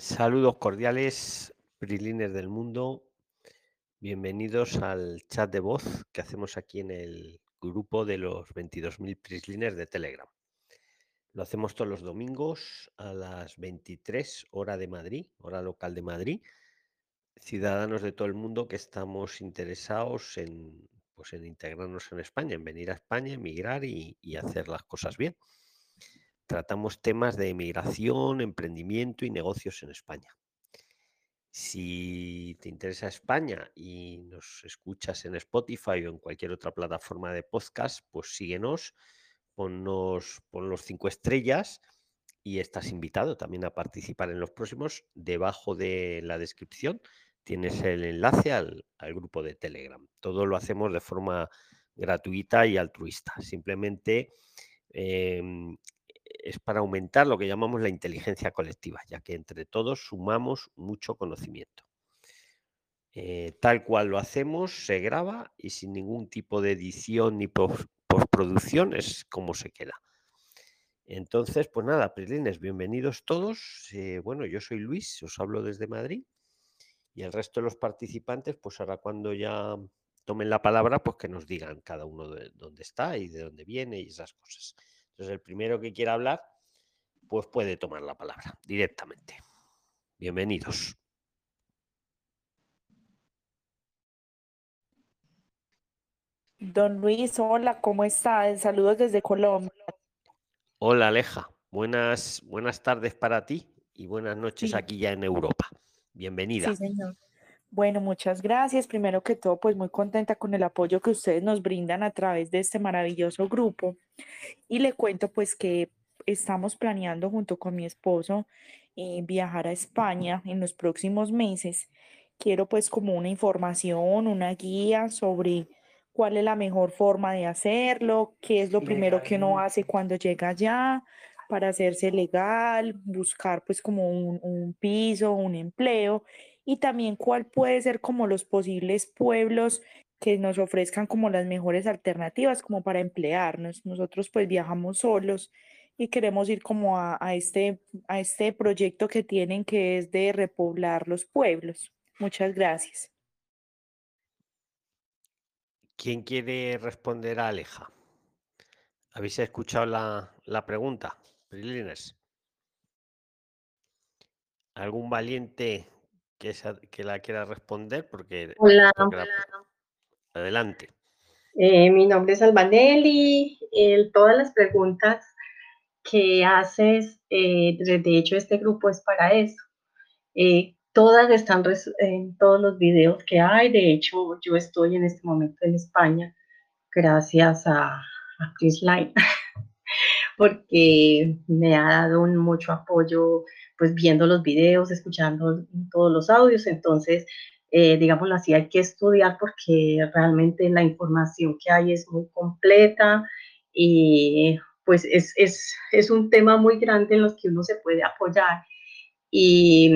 Saludos cordiales, Prilines del mundo. Bienvenidos al chat de voz que hacemos aquí en el grupo de los 22.000 Prislines de Telegram. Lo hacemos todos los domingos a las 23 hora de Madrid, hora local de Madrid. Ciudadanos de todo el mundo que estamos interesados en, pues en integrarnos en España, en venir a España, emigrar y, y hacer las cosas bien. Tratamos temas de emigración, emprendimiento y negocios en España. Si te interesa España y nos escuchas en Spotify o en cualquier otra plataforma de podcast, pues síguenos, ponnos, pon los cinco estrellas y estás invitado también a participar en los próximos. Debajo de la descripción tienes el enlace al, al grupo de Telegram. Todo lo hacemos de forma gratuita y altruista. Simplemente em, es para aumentar lo que llamamos la inteligencia colectiva, ya que entre todos sumamos mucho conocimiento. Eh, tal cual lo hacemos, se graba y sin ningún tipo de edición ni postproducción es como se queda. Entonces, pues nada, Prilines, bienvenidos todos. Eh, bueno, yo soy Luis, os hablo desde Madrid y el resto de los participantes, pues ahora cuando ya tomen la palabra, pues que nos digan cada uno de dónde está y de dónde viene y esas cosas. Entonces, el primero que quiera hablar, pues puede tomar la palabra directamente. Bienvenidos. Don Luis, hola, ¿cómo está? Saludos desde Colombia. Hola Aleja, buenas, buenas tardes para ti y buenas noches Sí, aquí ya en Europa. sí, Bienvenida. señor. Bueno, muchas gracias. Primero que todo, pues muy contenta con el apoyo que ustedes nos brindan a través de este maravilloso grupo. Y le cuento pues que estamos planeando junto con mi esposo eh, viajar a España en los próximos meses. Quiero pues como una información, una guía sobre cuál es la mejor forma de hacerlo, qué es lo primero que uno hace cuando llega allá para hacerse legal, buscar pues como un, un piso, un empleo y también cuál puede ser como los posibles pueblos que nos ofrezcan como las mejores alternativas como para emplearnos. Nosotros pues viajamos solos y queremos ir como a, a este, a este proyecto que tienen que es de repoblar los pueblos. Muchas gracias. ¿Quién quiere responder a Aleja? ¿Habéis escuchado la, la pregunta? ¿Algún valiente que, esa- que la quiera responder? Porque Hola, la- Adelante. eh, mi nombre es Albanelli. El- todas las preguntas que haces, eh, de hecho este grupo es para eso. Eh, todas están en todos los videos que hay. De hecho, yo estoy en este momento en España gracias a, a Prisline, porque me ha dado un mucho apoyo, pues viendo los videos, escuchando todos los audios. Entonces, eh, digámoslo así, hay que estudiar porque realmente la información que hay es muy completa y pues es, es, es un tema muy grande en los que uno se puede apoyar. Y,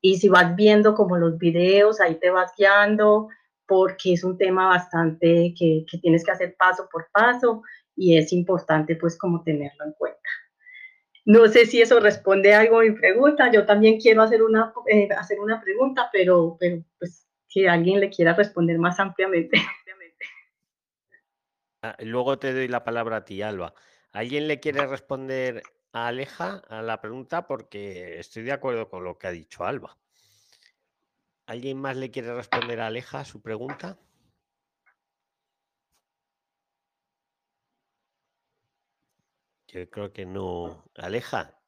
y si vas viendo como los videos, ahí te vas guiando porque es un tema bastante que, que tienes que hacer paso por paso y es importante pues como tenerlo en cuenta. No sé si eso responde algo a mi pregunta. Yo también quiero hacer una, eh, hacer una pregunta, pero, pero pues si alguien le quiera responder más ampliamente. Ah, Luego te doy la palabra a ti, Alba. ¿Alguien le quiere responder a Aleja a la pregunta? Porque estoy de acuerdo con lo que ha dicho Alba. ¿Alguien más le quiere responder a Aleja a su pregunta? Yo creo que no. Aleja,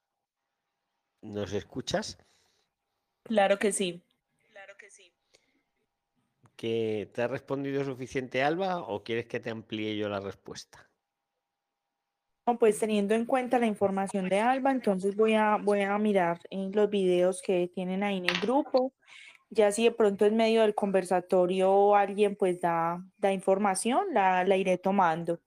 ¿nos escuchas? Claro que sí. ¿Que te ha respondido suficiente Alba o quieres que te amplíe yo la respuesta? No, pues teniendo en cuenta la información de Alba, entonces voy a, voy a mirar en los videos que tienen ahí en el grupo. Ya si de pronto en medio del conversatorio alguien pues da, da información, la, la iré tomando.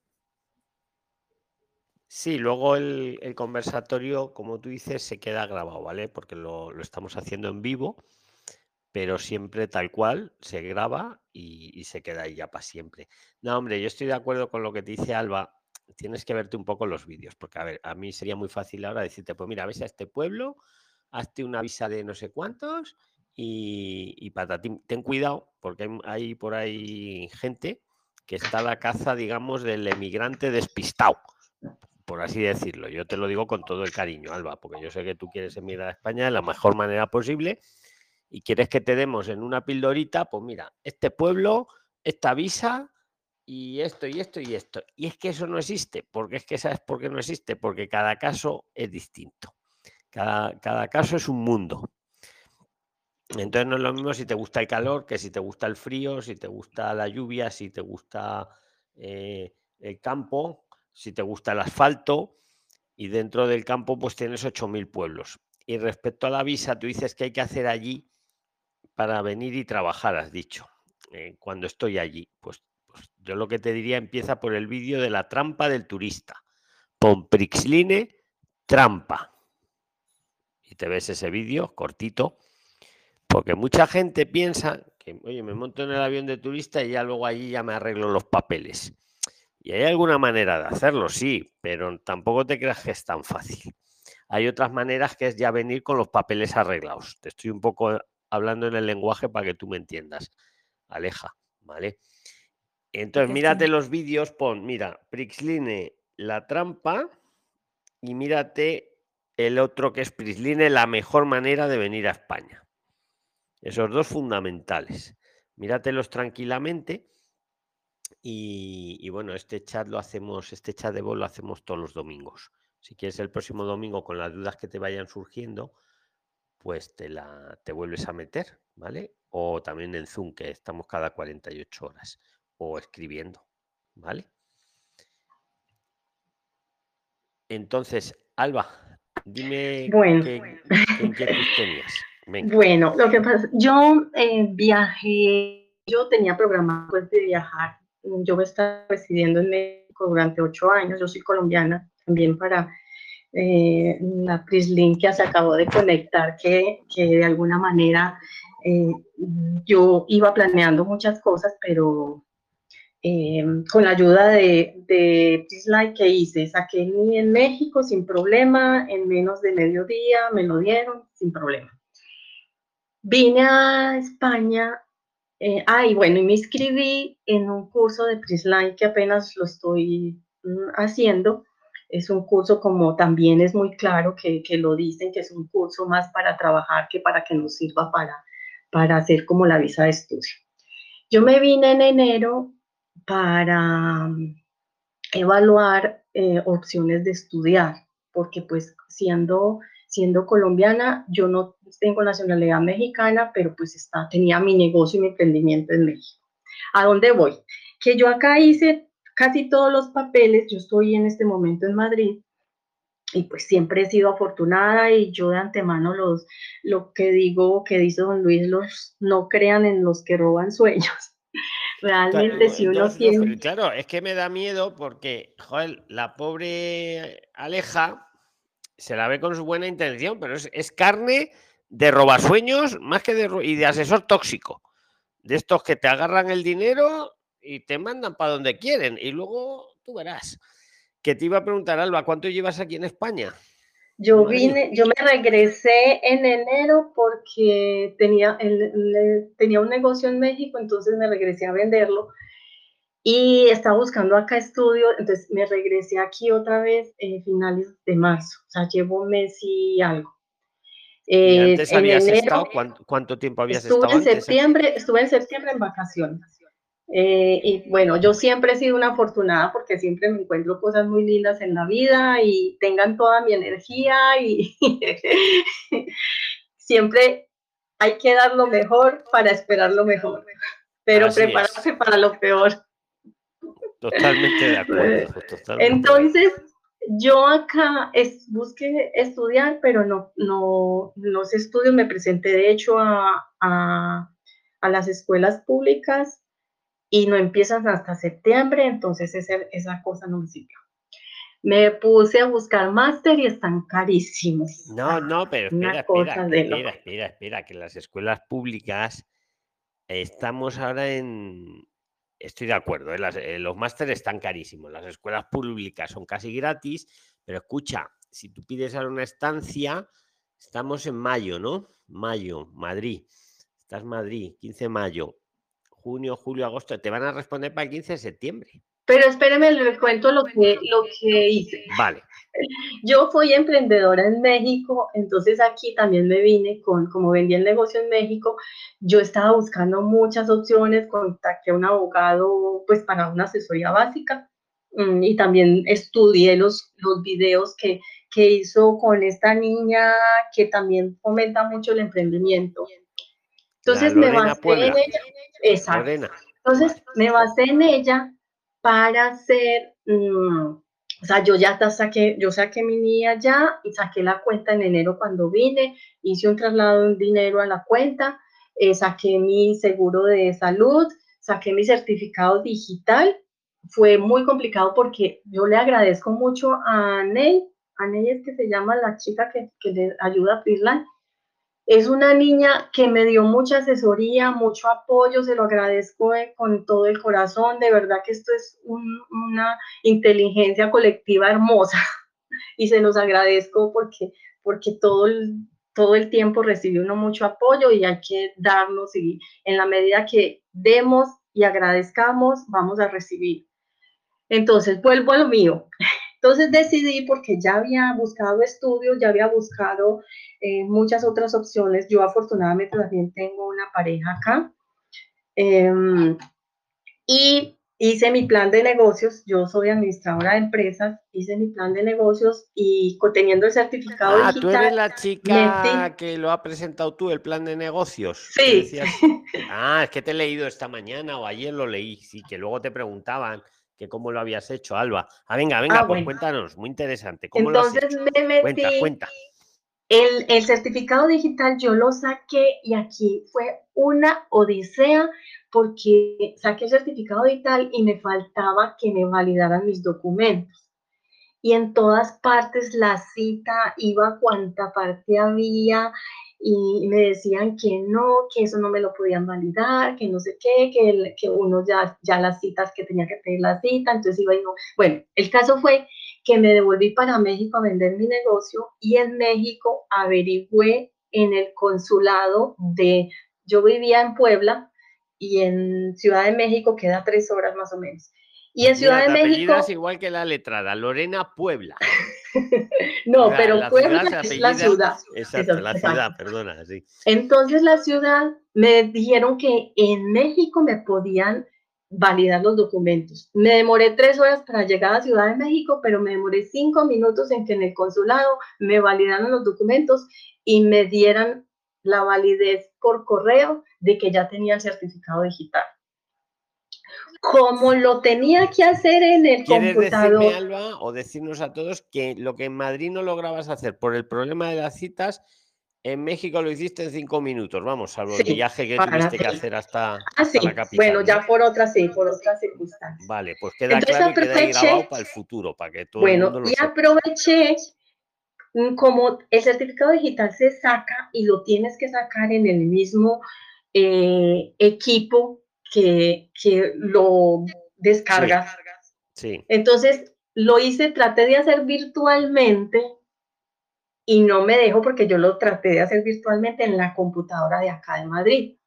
Sí, luego el, conversatorio, como tú dices, se queda grabado, ¿vale? Porque lo, estamos haciendo en vivo, pero siempre tal cual se graba y, y se queda ahí ya para siempre. No, hombre, yo estoy de acuerdo con lo que te dice Alba. Tienes que verte un poco los vídeos, porque a ver, a mí sería muy fácil ahora decirte, pues mira, ves a este pueblo, hazte una visa de no sé cuántos y, y patatín. Ten cuidado, porque hay, hay por ahí gente que está a la caza, digamos, del emigrante despistado, por así decirlo. Yo te lo digo con todo el cariño, Alba, porque yo sé que tú quieres emigrar a España de la mejor manera posible y quieres que te demos en una pildorita, pues mira, este pueblo, esta visa y esto y esto y esto. Y es que eso no existe, porque es que sabes por qué no existe, porque cada caso es distinto. Cada, cada caso es un mundo. Entonces no es lo mismo si te gusta el calor que si te gusta el frío, si te gusta la lluvia, si te gusta eh, el campo, si te gusta el asfalto. Y dentro del campo pues tienes 8.000 pueblos. Y respecto a la visa, tú dices que hay que hacer allí para venir y trabajar, has dicho, eh, cuando estoy allí. Pues, pues, yo lo que te diría empieza por el vídeo de la trampa del turista. Pon Prixline trampa. Y te ves ese vídeo cortito porque mucha gente piensa que, oye, me monto en el avión de turista y ya luego allí ya me arreglo los papeles. Y hay alguna manera de hacerlo, sí, pero tampoco te creas que es tan fácil. Hay otras maneras que es ya venir con los papeles arreglados. Te estoy un poco hablando en el lenguaje para que tú me entiendas. Aleja, ¿vale? Entonces, mírate los vídeos, pon, mira, Prixline, la trampa, y mírate el otro que es Prixline, la mejor manera de venir a España. Esos dos fundamentales. Míratelos tranquilamente. Y, bueno, este chat lo hacemos, este chat de voz lo hacemos todos los domingos. Si quieres el próximo domingo con las dudas que te vayan surgiendo, pues te la te vuelves a meter, ¿vale? O también en Zoom, que estamos cada 48 horas, o escribiendo, ¿vale? Entonces, Alba, dime bueno. qué, tenías. Bueno, lo que pasa, yo eh, viajé, yo tenía programado pues, de viajar. Yo me estaba residiendo en México durante ocho años. Yo soy colombiana también para eh, la Prislin que se acabó de conectar, que, que de alguna manera eh, yo iba planeando muchas cosas, pero eh, con la ayuda de, de Prislike que hice, saqué ni en México sin problema, en menos de medio día me lo dieron sin problema. Vine a España, eh, ah, bueno, y me inscribí en un curso de Prisline que apenas lo estoy mm, haciendo. Es un curso como también es muy claro que, que, lo dicen, que es un curso más para trabajar que para que nos sirva para, para hacer como la visa de estudio. Yo me vine en enero para mm, evaluar eh, opciones de estudiar, porque pues siendo siendo colombiana, yo no tengo nacionalidad mexicana, pero pues está, tenía mi negocio y mi emprendimiento en México. ¿A dónde voy? Que yo acá hice casi todos los papeles, yo estoy en este momento en Madrid y pues siempre he sido afortunada y yo de antemano los, lo que digo, que dice don Luis, los no crean en los que roban sueños. Realmente claro, si uno tiene... Claro, es que me da miedo porque, joder, la pobre Aleja se la ve con su buena intención, pero es, carne de robasueños más que de, y de asesor tóxico. De estos que te agarran el dinero y te mandan para donde quieren. Y luego tú verás. Que te iba a preguntar, Alba, ¿cuánto llevas aquí en España? Yo vine, yo me regresé en enero porque tenía, el, tenía un negocio en México, entonces me regresé a venderlo y estaba buscando acá estudio, entonces me regresé aquí otra vez en finales de marzo, o sea, llevo un mes y algo. ¿Y eh, antes habías estado? ¿Cuánto, tiempo habías estuve estado? En septiembre, Estuve en septiembre en vacaciones. Eh, y bueno, yo siempre he sido una afortunada porque siempre me encuentro cosas muy lindas en la vida y tengan toda mi energía y siempre hay que dar lo mejor para esperar lo mejor, pero prepararse para lo peor. Totalmente de acuerdo. Entonces, yo acá es, busqué estudiar, pero no, no, los estudios me presenté de hecho a, a, a las escuelas públicas y no empiezan hasta septiembre, entonces esa, esa cosa no me sirvió. Me puse a buscar máster y están carísimos. No, no, pero espera, espera, espera, espera, espera, que las escuelas públicas estamos ahora en, estoy de acuerdo, ¿eh? Eh, los másteres están carísimos, las escuelas públicas son casi gratis, pero escucha, si tú pides ahora una estancia, Estamos en mayo, ¿no? Mayo, Madrid. Estás Madrid, 15 de mayo. Junio, julio, agosto. Te van a responder para el 15 de septiembre. Pero espéreme, les cuento lo que, lo que hice. Vale. Yo fui emprendedora en México, entonces aquí también me vine con, como vendía el negocio en México, yo estaba buscando muchas opciones, contacté a un abogado pues para una asesoría básica mm, y también estudié los, los videos que, que hizo con esta niña que también fomenta mucho el emprendimiento. Entonces me basé en ella. Exacto. Entonces me basé en ella para hacer, mm, o sea, yo ya saqué, yo saqué mi niña ya y saqué la cuenta en enero cuando vine, hice un traslado de dinero a la cuenta, eh, saqué mi seguro de salud, saqué mi certificado digital. Fue muy complicado porque yo le agradezco mucho a Ney, a Ney es que se llama la chica que, que le ayuda a Freeland, es una niña que me dio mucha asesoría, mucho apoyo, se lo agradezco con todo el corazón, de verdad que esto es una inteligencia colectiva hermosa y se los agradezco porque, porque todo, el, todo el tiempo recibe uno mucho apoyo y hay que darnos y en la medida que demos y agradezcamos, vamos a recibir. Entonces, vuelvo a lo mío. Entonces decidí, porque ya había buscado estudios, ya había buscado eh, muchas otras opciones. Yo afortunadamente también tengo una pareja acá. Em, y hice mi plan de negocios, yo soy administradora de empresas, hice mi plan de negocios y teniendo el certificado ah, tú eres la chica que lo ha presentado tú, el plan de negocios. Sí. ah, es que te he leído esta mañana o ayer lo leí, sí, que luego te preguntaban que cómo lo habías hecho, Alba. Ah, venga, venga, ah, pues cuéntanos, muy interesante. ¿Cómo Entonces lo has me metí. Cuenta, cuenta. El, el, certificado digital yo lo saqué y aquí fue una odisea porque saqué el certificado digital y me faltaba que me validaran mis documentos. Y en todas partes la cita iba cuanta parte había y me decían que no, que eso no me lo podían validar, que no sé qué, que, que uno ya, ya las citas, que tenía que pedir la cita, entonces iba y no. Bueno, el caso fue que me devolví para México a vender mi negocio y en México averigüé en el consulado de, yo vivía en Puebla y en Ciudad de México queda tres horas más o menos. Y en Ciudad de México... Es igual que la letrada, Lorena Puebla. no, pero Puebla es la ciudad. Exacto, la ciudad, perdona, sí. Entonces la ciudad me dijeron que en México me podían validar los documentos. Me demoré tres horas para llegar a Ciudad de México, pero me demoré cinco minutos en que en el consulado me validaran los documentos y me dieran la validez por correo de que ya tenía el certificado digital como lo tenía que hacer en el computador. Decirme, Alba, o decirnos a todos que lo que en Madrid no lograbas hacer por el problema de las citas, en México lo hiciste en cinco minutos, vamos, salvo el viaje que tuviste que hacer hasta, ah, sí. la capital. Bueno, ya por otras, sí, por otras circunstancias. Vale, pues queda claro y queda grabado para el futuro, para que todo bueno, el mundo lo y aproveché, mm, como el certificado digital se saca y lo tienes que sacar en el mismo eh, equipo que, que lo descargas. Sí. Entonces, lo hice, traté de hacer virtualmente y no me dejo porque yo lo traté de hacer virtualmente en la computadora de acá de Madrid.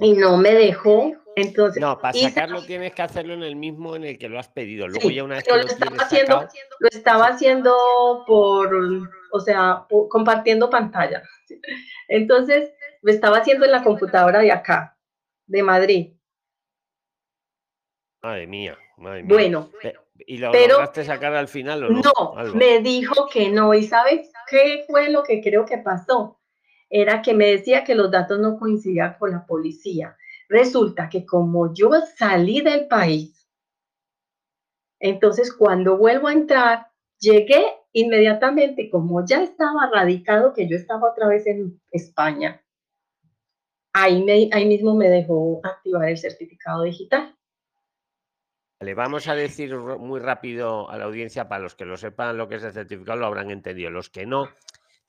Y no me dejó. Entonces, no, para sacarlo tienes que hacerlo en el mismo en el que lo has pedido. Luego ya una vez que lo, estaba haciendo, lo estaba haciendo por, o sea, compartiendo pantalla. Entonces, lo estaba haciendo en la computadora de acá de Madrid. Madre mía, madre mía. Bueno, ¿y lo pero, lograste sacar al final o no? No, me dijo que no. ¿Y sabes qué fue lo que creo que pasó? Era que me decía que los datos no coincidían con la policía. Resulta que como yo salí del país, entonces cuando vuelvo a entrar, llegué inmediatamente, como ya estaba radicado, que yo estaba otra vez en España, ahí, ahí mismo me dejó activar el certificado digital. Le vamos a decir muy rápido a la audiencia, para los que lo sepan lo que es el certificado, lo habrán entendido. Los que no,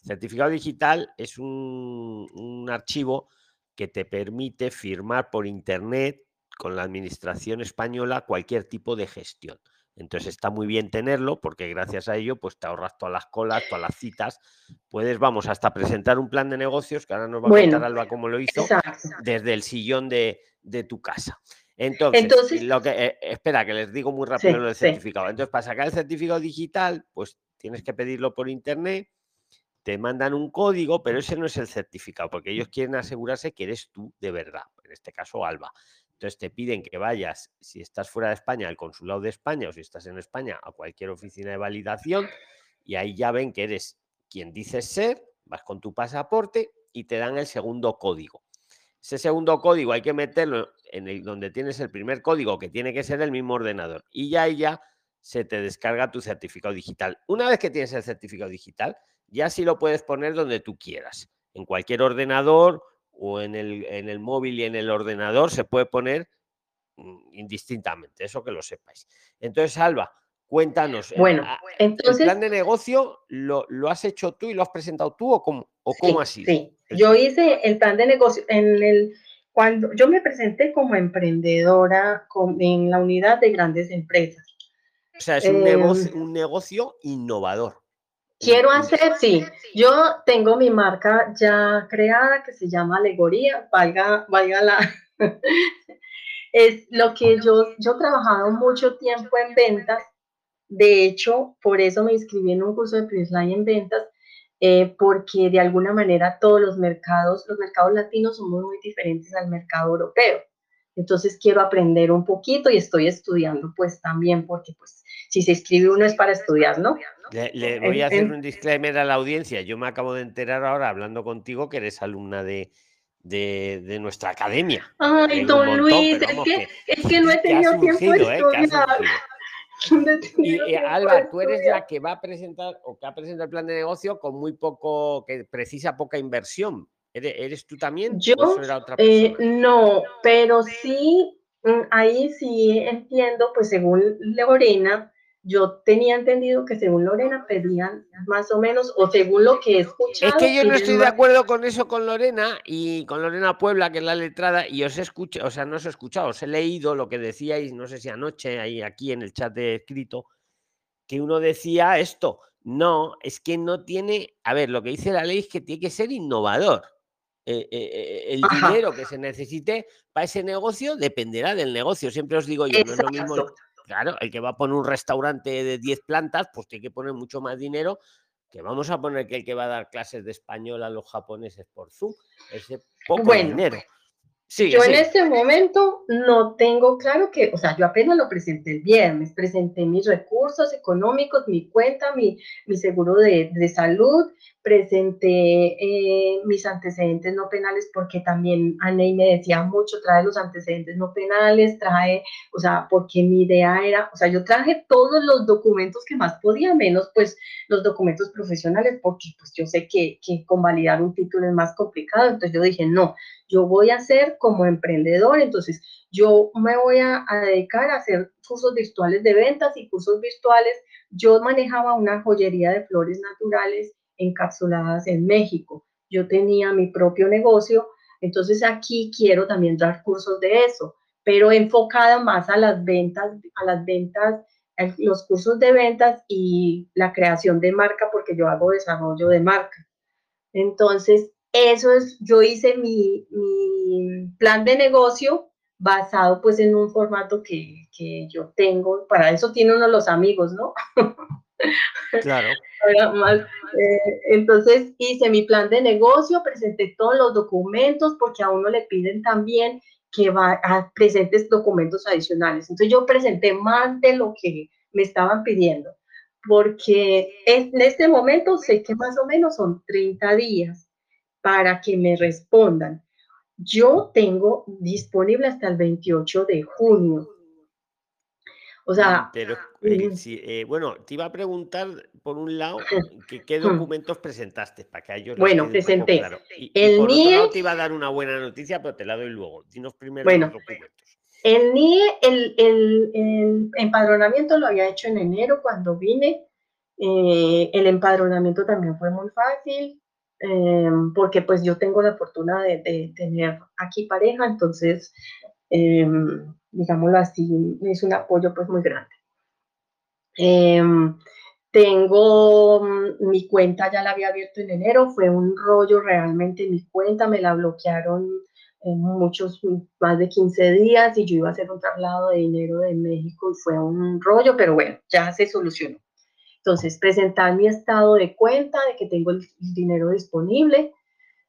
certificado digital es un archivo que te permite firmar por Internet con la administración española cualquier tipo de gestión. Entonces está muy bien tenerlo porque gracias a ello pues te ahorras todas las colas, todas las citas. Puedes, vamos, hasta presentar un plan de negocios, que ahora nos va a contar Alba cómo lo hizo, desde el sillón de, tu casa. Entonces, lo que, eh, espera, que les digo muy rápido lo del certificado. Entonces, para sacar el certificado digital, pues tienes que pedirlo por internet, te mandan un código, pero ese no es el certificado, porque ellos quieren asegurarse que eres tú de verdad, en este caso Alba. Entonces te piden que vayas, si estás fuera de España, al consulado de España o si estás en España, a cualquier oficina de validación y ahí ya ven que eres quien dices ser, vas con tu pasaporte y te dan el segundo código. Ese segundo código hay que meterlo en el donde tienes el primer código, que tiene que ser el mismo ordenador. Y ya ya se te descarga tu certificado digital. Una vez que tienes el certificado digital, ya sí lo puedes poner donde tú quieras, en cualquier ordenador o en el, en el móvil y en el ordenador se puede poner mm, indistintamente, eso que lo sepáis. Entonces, Alba, cuéntanos. Bueno, entonces. ¿El plan de negocio lo, has hecho tú y lo has presentado tú o cómo, o cómo ha sido? Sí, yo hice el plan de negocio en el. Cuando yo me presenté como emprendedora en la unidad de grandes empresas. O sea, es un, negocio, em, un negocio innovador. Quiero hacer, sí. Yo tengo mi marca ya creada que se llama Alegoría, valga, valga la... es lo que yo, yo he trabajado mucho tiempo en ventas. De hecho, por eso me inscribí en un curso de Prisline en ventas, eh, porque de alguna manera todos los mercados, los mercados latinos son muy diferentes al mercado europeo. Entonces quiero aprender un poquito y estoy estudiando pues también porque pues si se inscribe uno es para estudiar, ¿no? Le, voy a hacer un disclaimer a la audiencia. Yo me acabo de enterar ahora, hablando contigo, que eres alumna de, de, nuestra academia. Ay, don Luis, es, que, es que no he tenido tiempo de ¿eh? estudiar. y, Alba, tú eres la que va a presentar o que ha presentado el plan de negocio con muy poco, que precisa poca inversión. ¿Eres, tú también? Yo, eh, no, pero sí, mm, ahí sí entiendo, pues según Lorena, yo tenía entendido que según Lorena pedían más o menos, o según lo que he escuchado. Es que yo no estoy de acuerdo con eso con Lorena y con Lorena Puebla, que es la letrada, y os he escuchado, o sea, no os he escuchado, os he leído lo que decíais, no sé si anoche, ahí aquí en el chat de escrito, que uno decía esto. No, es que no tiene, a ver, lo que dice la ley es que tiene que ser innovador. Eh, eh, eh, el dinero que se necesite para ese negocio dependerá del negocio. Siempre os digo yo, no es lo mismo Claro, el que va a poner un restaurante de 10 plantas, pues tiene que poner mucho más dinero que vamos a poner que el que va a dar clases de español a los japoneses por Zoom. Ese poco dinero. yo en este momento no tengo claro que, o sea, yo apenas lo presenté el viernes, presenté mis recursos económicos, mi cuenta, mi, mi seguro de, de salud, presenté eh, mis antecedentes no penales porque también Aney me decía mucho, trae los antecedentes no penales, trae, o sea, porque mi idea era, o sea, yo traje todos los documentos que más podía, menos pues los documentos profesionales, porque pues yo sé que, que convalidar un título es más complicado, entonces yo dije, no, yo voy a hacer como emprendedor, entonces yo me voy a, a dedicar a hacer cursos virtuales de ventas y cursos virtuales. Yo manejaba una joyería de flores naturales encapsuladas en México. Yo tenía mi propio negocio, entonces aquí quiero también dar cursos de eso, pero enfocada más a las ventas, a las ventas, los cursos de ventas y la creación de marca, porque yo hago desarrollo de marca. Entonces, eso es, yo hice mi, mi plan de negocio basado pues en un formato que, que, yo tengo, para eso tiene uno los amigos, ¿no? Eh, entonces hice mi plan de negocio, presenté todos los documentos porque a uno le piden también que va presentes documentos adicionales. Entonces yo presenté más de lo que me estaban pidiendo, porque en este momento sé que más o menos son 30 días para que me respondan. Yo tengo disponible hasta el 28 de junio o sea, pero eh, eh, bueno, te iba a preguntar por un lado qué documentos presentaste para que ellos bueno presenté claro. y, el por NIE, otro lado te iba a dar una buena noticia, pero te la doy luego. Dinos primero bueno, los documentos. El NIE, el, el, empadronamiento lo había hecho en enero cuando vine. Eh, el empadronamiento también fue muy fácil porque pues yo tengo la fortuna de, de tener aquí pareja, entonces em, digámoslo así, es un apoyo pues muy grande. Em, tengo mm, mi cuenta, ya la había abierto en enero, fue un rollo realmente mi cuenta, me la bloquearon en muchos, más de 15 días y yo iba a hacer un traslado de dinero de México y fue un rollo, pero bueno, ya se solucionó. Entonces, presentar mi estado de cuenta de que tengo el, dinero disponible.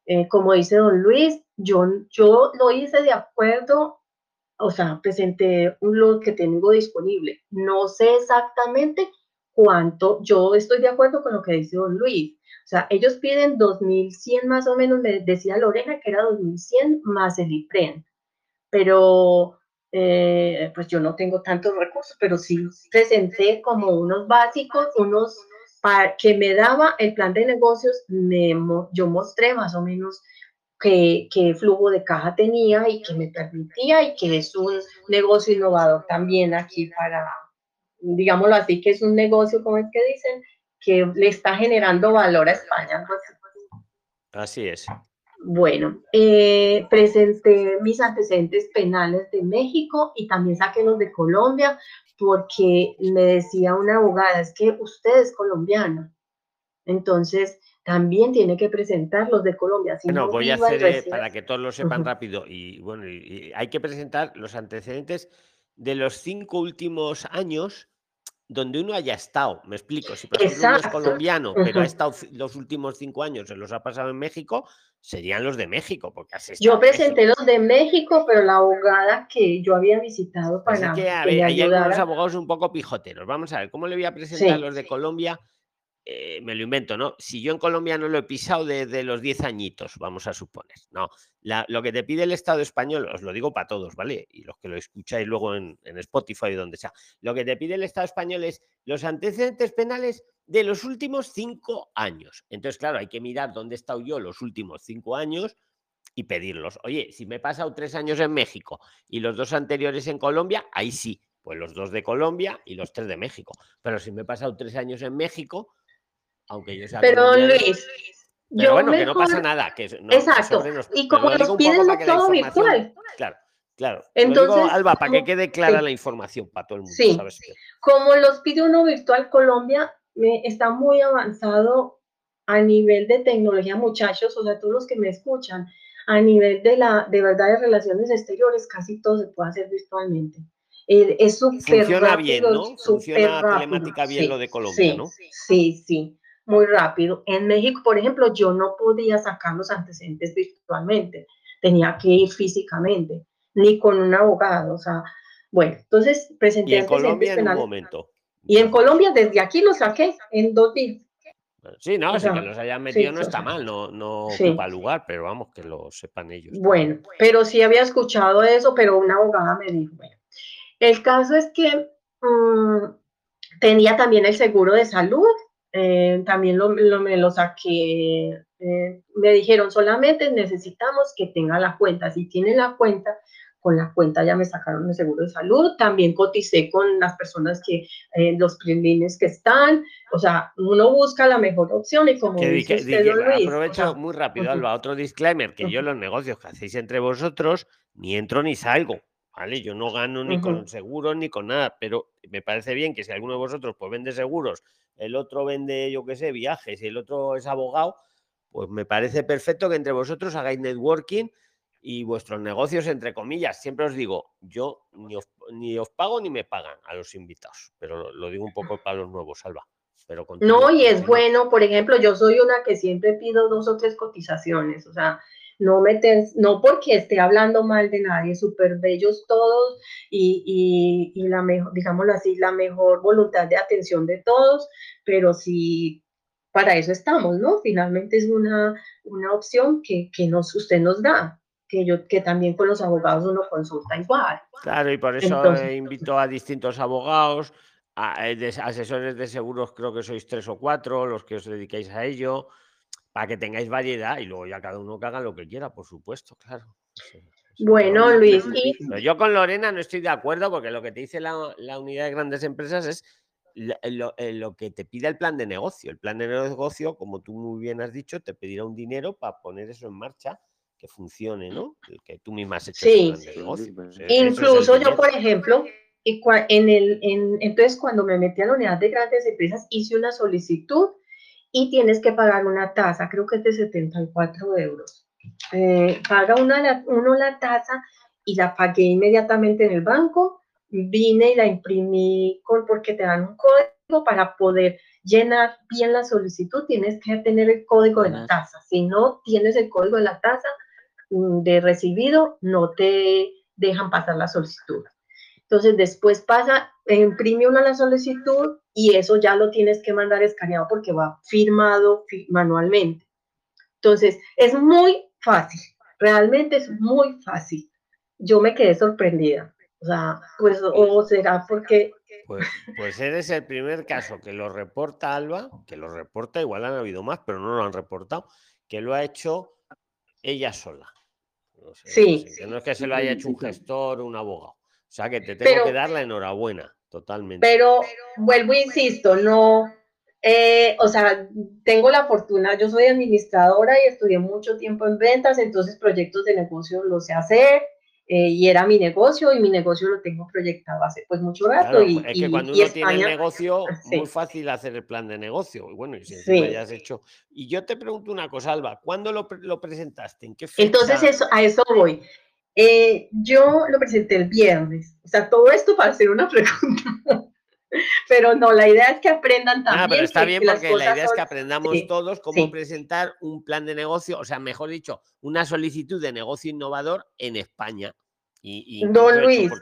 Eh, como dice don Luis, yo, yo lo hice de acuerdo, o sea, presenté lo que tengo disponible. No sé exactamente cuánto, yo estoy de acuerdo con lo que dice don Luis. O sea, ellos piden 2.100 más o menos, me decía Lorena que era 2.100 más el IPREN. Pero eh, pues yo no tengo tantos recursos, pero sí presenté como unos básicos, unos que me daba el plan de negocios, me, yo mostré más o menos qué, qué flujo de caja tenía y que me permitía y que es un negocio innovador también aquí para, digámoslo así, que es un negocio, como es que dicen, que le está generando valor a España. Así es. Bueno, eh, presenté mis antecedentes penales de México y también saqué los de Colombia porque me decía una abogada, es que usted es colombiano, entonces también tiene que presentar los de Colombia. Si no, voy a hacer, eh, para que todos lo sepan rápido, y bueno, hay que presentar los antecedentes de los cinco últimos años donde uno haya estado, me explico, si por ejemplo uno es colombiano, pero ha estado los últimos cinco años, se los ha pasado en México, serían los de México, porque Yo presenté los de México, pero la abogada que yo había visitado para Así que, a ver, hay algunos abogados un poco pijoteros. Vamos a ver, ¿cómo le voy a presentar los de Colombia? Eh, me lo invento, ¿no? Si yo en Colombia no lo he pisado desde los 10 añitos, vamos a suponer, ¿no? lo que te pide el Estado español, os lo digo para todos, ¿vale? Y los que lo escucháis luego en, en Spotify o donde sea, lo que te pide el Estado español es los antecedentes penales de los últimos cinco años. Entonces, claro, hay que mirar dónde he estado yo los últimos cinco años y pedirlos. Oye, si me he pasado tres años en México y los dos anteriores en Colombia, ahí sí, pues los dos de Colombia y los tres de México. Pero si me he pasado tres años en México, aunque yo sea. Pero Luis. Pero bueno, que no pasa nada. Que Exacto. y como nos piden todo virtual. Claro. Claro. Entonces, Alba, para que quede clara la información para todo el mundo. Sí. Como los pide uno virtual Colombia, está muy avanzado a nivel de tecnología, muchachos, o sea, todos los que me escuchan, a nivel de la, de verdad, de relaciones exteriores, casi todo se puede hacer virtualmente. Eh, es súper Funciona bien, ¿no? Funciona telemática bien lo de Colombia, ¿no? Sí, sí muy rápido. En México, por ejemplo, yo no podía sacar los antecedentes virtualmente, tenía que ir físicamente, ni con un abogado, o sea, bueno, entonces presenté ¿Y en Colombia en un momento. Y en Colombia desde aquí lo saqué en dos días. Sí, no, si que los hayan metido no está mal, no, no ocupa lugar, pero vamos, que lo sepan ellos. Bueno, pero sí había escuchado eso, pero una abogada me dijo, bueno, el caso es que mm, tenía también el seguro de salud eh, también lo, me lo saqué, eh, me dijeron solamente necesitamos que tenga la cuenta, si tiene la cuenta, con la cuenta ya me sacaron el seguro de salud, también coticé con las personas que, eh, los prelines que están, o sea, uno busca la mejor opción y como dice usted, Aprovecho muy rápido, Alba, otro disclaimer, que yo los negocios que hacéis entre vosotros, ni entro ni salgo, ¿vale? Yo no gano ni con seguros ni con nada, pero me parece bien que si alguno de vosotros pues vende seguros el otro vende, yo qué sé, viajes y el otro es abogado, pues me parece perfecto que entre vosotros hagáis networking y vuestros negocios, entre comillas. Siempre os digo, yo ni os, ni os pago ni me pagan a los invitados, pero lo, digo un poco para los nuevos, Salva. Pero no, y es bueno, por ejemplo, yo soy una que siempre pido dos o tres cotizaciones, o sea, no metes, no porque esté hablando mal de nadie, súper bellos todos y, y, la mejor, digámoslo así, la mejor voluntad de atención de todos, pero sí, para eso estamos, ¿no? Finalmente es una, una opción que, que nos, usted nos da. Que, yo, que también con los abogados uno consulta igual. Claro, y por eso invito a distintos abogados, a, eh, asesores de seguros, creo que sois tres o cuatro los que os dedicáis a ello, para que tengáis variedad y luego ya cada uno que haga lo que quiera, por supuesto, claro. Bueno, Luis. yo con Lorena no estoy de acuerdo porque lo que te dice la, unidad de grandes empresas es eh, lo, que te pide el plan de negocio. El plan de negocio, como tú muy bien has dicho, te pedirá un dinero para poner eso en marcha que funcione, ¿no? Que tú misma has hecho sí. plan de negocio. Incluso yo, por ejemplo, y en el, en, entonces cuando me metí a la unidad de grandes empresas hice una solicitud y tienes que pagar una tasa, creo que es de 74 euros. Eh, paga una, uno la tasa y la pagué inmediatamente en el banco, vine y la imprimí con, porque te dan un código para poder llenar bien la solicitud, tienes que tener el código de la tasa. Si no tienes el código de la tasa mm, de recibido, no te dejan pasar la solicitud. Entonces después pasa, imprime una la solicitud y eso ya lo tienes que mandar escaneado porque va firmado manualmente. Entonces es muy fácil, realmente es muy fácil. Yo me quedé sorprendida. O sea, pues, o será porque... Pues, pues eres el primer caso que lo reporta Alba, que lo reporta, igual han habido más, pero no lo han reportado, que lo ha hecho ella sola. sí. que no es que se lo haya hecho un gestor o un abogado. O sea que te tengo que dar la enhorabuena, totalmente. Pero vuelvo e insisto, no, eh, o sea, tengo la fortuna, yo soy administradora y estudié mucho tiempo en ventas, entonces proyectos de negocio los sé hacer. Eh, y era mi negocio y mi negocio lo tengo proyectado hace pues mucho rato. y, es que cuando uno tiene negocio, muy fácil hacer el plan de negocio. Y bueno, y si lo hayas hecho. Y yo te pregunto una cosa, Alba, ¿cuándo lo, lo presentaste? ¿En qué fecha? Entonces eso, a eso voy. Eh, yo lo presenté el viernes. O sea, todo esto para hacer una pregunta. pero no, la idea es que aprendan también. Ah, pero está bien porque la idea es que aprendamos todos cómo presentar un plan de negocio, o sea, mejor dicho, una solicitud de negocio innovador en España. Y, Don Luis,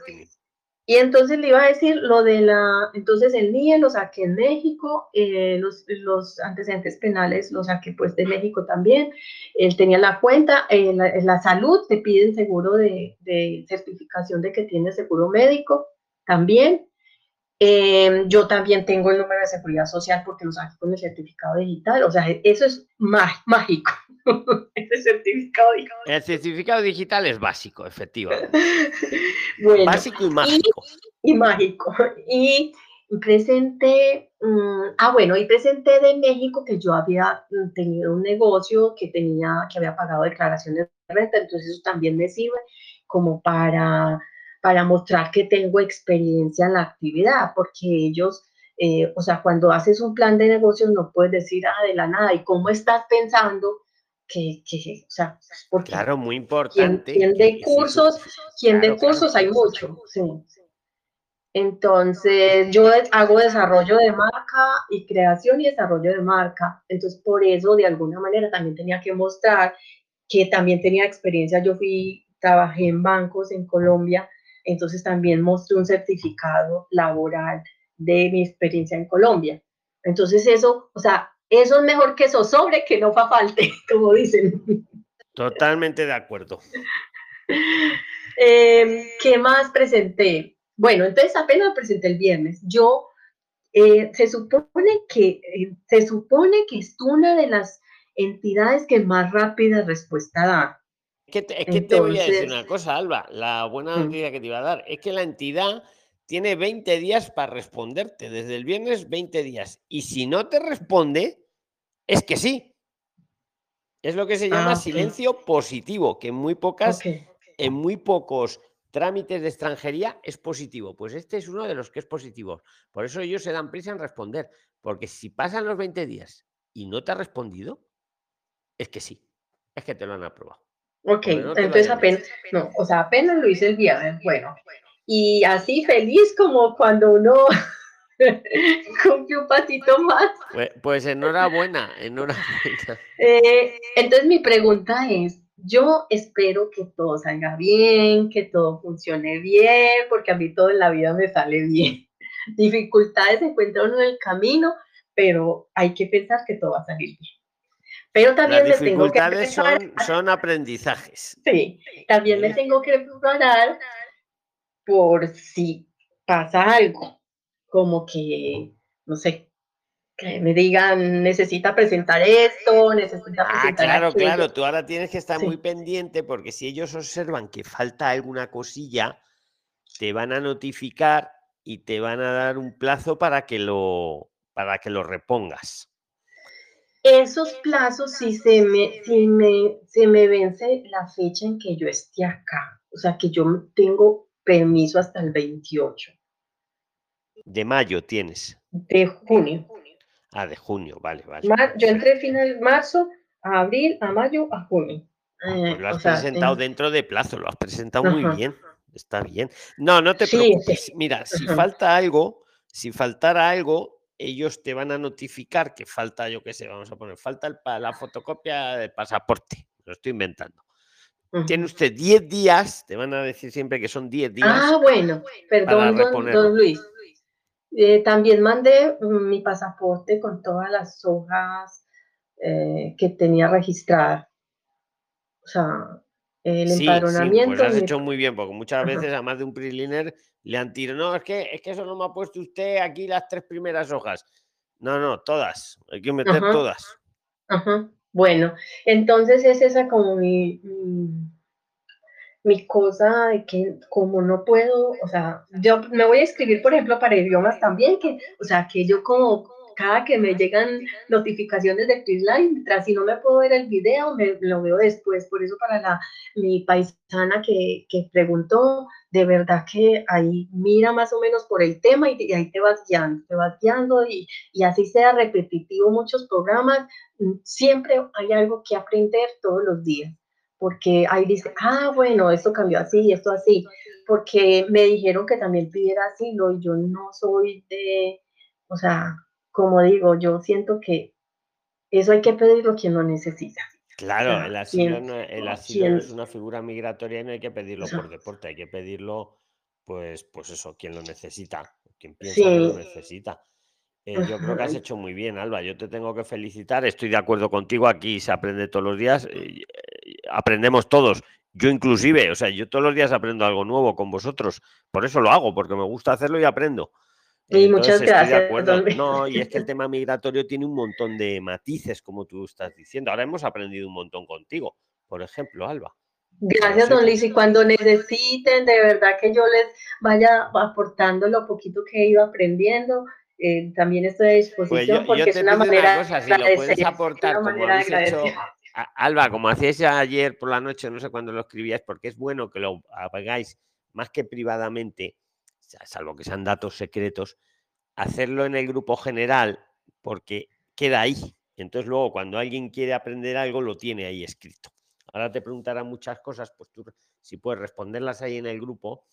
y entonces le iba a decir lo de la, entonces el NIE lo saqué en México, eh, los, los, antecedentes penales los saqué pues de México también, él tenía la cuenta, en la, salud te piden seguro de, de, certificación de que tiene seguro médico también. Em, yo también tengo el número de seguridad social porque lo saqué con el certificado digital, o sea, eso es mágico. Ese certificado digital. El certificado digital es básico, efectivamente. básico y mágico. Y, mágico. Y presenté, mm, ah, bueno, y presenté de México que yo había mm, tenido un negocio que tenía, que había pagado declaraciones de renta, entonces eso también me sirve como para, para mostrar que tengo experiencia en la actividad, porque ellos eh, o sea, cuando haces un plan de negocios no puedes decir, ah, de la nada, ¿y cómo estás pensando que, que, o sea, porque claro, muy importante. ¿Quién, de cursos, quien de cursos hay mucho, sí. Entonces, yo hago desarrollo de marca y creación y desarrollo de marca. Entonces, por eso, de alguna manera, también tenía que mostrar que también tenía experiencia. Yo fui, trabajé en bancos en Colombia, entonces también mostré un certificado laboral de mi experiencia en Colombia. Entonces, eso, o sea, eso es mejor que eso sobre que no fa falte, como dicen. Totalmente de acuerdo. Em, ¿Qué más presenté? Bueno, entonces apenas presenté el viernes. Yo eh, se supone que eh, se supone que es una de las entidades que más rápida respuesta da. Es que te, voy a decir una cosa, Alba. La buena mm. noticia que te iba a dar es que la entidad tiene 20 días para responderte. Desde el viernes, 20 días. Y si no te responde, es que sí. Es lo que se llama ah, silencio positivo, que en muy pocas, en muy pocos trámites de extranjería es positivo. Pues este es uno de los que es positivo. Por eso ellos se dan prisa en responder. Porque si pasan los 20 días y no te ha respondido, es que sí. Es que te lo han aprobado. Ok, entonces apenas, no, o sea, apenas lo hice el viernes. Bueno, y así feliz como cuando uno cumple un pasito más. Pues, pues enhorabuena, enhorabuena. Eh, entonces mi pregunta es, yo espero que todo salga bien, que todo funcione bien, porque a mí todo en la vida me sale bien. Dificultades se encuentran en el camino, pero hay que pensar que todo va a salir bien. Pero también Las tengo que son, son aprendizajes. Sí, también me tengo que preparar por si pasa algo, como que, no sé, que me digan, necesita presentar esto, necesita ah, presentar Claro, claro, tú ahora tienes que estar muy pendiente porque si ellos observan que falta alguna cosilla, te van a notificar y te van a dar un plazo para que lo, para que lo repongas. Esos plazos, si se me, si me, se me vence la fecha en que yo esté acá, o sea, que yo tengo permiso hasta el 28. De mayo tienes. De junio. Ah, de junio, vale, vale. yo entré final de marzo, a abril, a mayo, a junio. Ah, pues eh, lo has presentado dentro de plazo, lo has presentado muy bien. Está bien. No, no te preocupes. Mira, si falta algo, si faltara algo, ellos te van a notificar que falta, yo qué sé, vamos a poner, falta la fotocopia del pasaporte. Lo estoy inventando. Tiene usted 10 días, te van a decir siempre que son 10 días. Ah, bueno, perdón, don, Luis. Eh, también mandé mm, mi pasaporte con todas las hojas eh, que tenía registradas. O sea, el empadronamiento. Sí, pues has hecho muy bien, porque muchas veces a más de un PRILINER le han tirado, no, es que, es que eso no me ha puesto usted aquí las tres primeras hojas. No, no, todas, hay que meter todas. Ajá. Bueno, entonces es esa como mi, mi, cosa de que como no puedo, o sea, yo me voy a escribir, por ejemplo, para idiomas también, que, o sea, que yo como cada que me llegan notificaciones de Quizline, tras si no me puedo ver el video, me lo veo después. Por eso para la, mi paisana que, que preguntó, de verdad que ahí mira más o menos por el tema y, ahí te vas guiando, te vas guiando y, y, así sea repetitivo muchos programas, mm, siempre hay algo que aprender todos los días. Porque ahí dice, ah, bueno, esto cambió así, esto así, porque me dijeron que también pidiera asilo y yo no soy de, o sea, como digo, yo siento que eso hay que pedirlo quien lo necesita. Claro, el asilo, no, es una figura migratoria y no hay que pedirlo por deporte, hay que pedirlo, pues, pues eso, quien lo necesita, quien piensa que lo necesita. Eh, yo creo que has hecho muy bien, Alba. Yo te tengo que felicitar. Estoy de acuerdo contigo. Aquí se aprende todos los días. Eh, aprendemos todos. Yo inclusive, o sea, yo todos los días aprendo algo nuevo con vosotros. Por eso lo hago, porque me gusta hacerlo y aprendo. Y muchas gracias. No, y es que el tema migratorio tiene un montón de matices, como tú estás diciendo. Ahora hemos aprendido un montón contigo, por ejemplo, Alba. Gracias, don Luis. Y cuando necesiten, de verdad que yo les vaya aportando lo poquito que he ido aprendiendo, eh, también estoy a pues disposición porque es una manera si lo puedes aportar, como habéis hecho, Alba, como hacíais ayer por la noche, no sé cuándo lo escribíais, porque es bueno que lo hagáis más que privadamente, salvo que sean datos secretos, hacerlo en el grupo general porque queda ahí. Entonces luego cuando alguien quiere aprender algo lo tiene ahí escrito. Ahora te preguntarán muchas cosas, pues tú si puedes responderlas ahí en el grupo,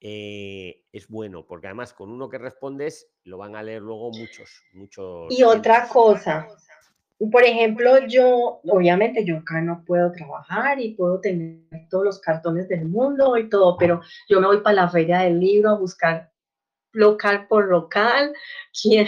eh, es bueno, porque además con uno que respondes lo van a leer luego muchos, muchos. Y otra cosa, por ejemplo, yo, obviamente yo acá no puedo trabajar y puedo tener todos los cartones del mundo y todo, pero yo me voy para la feria del libro a buscar local por local, quién,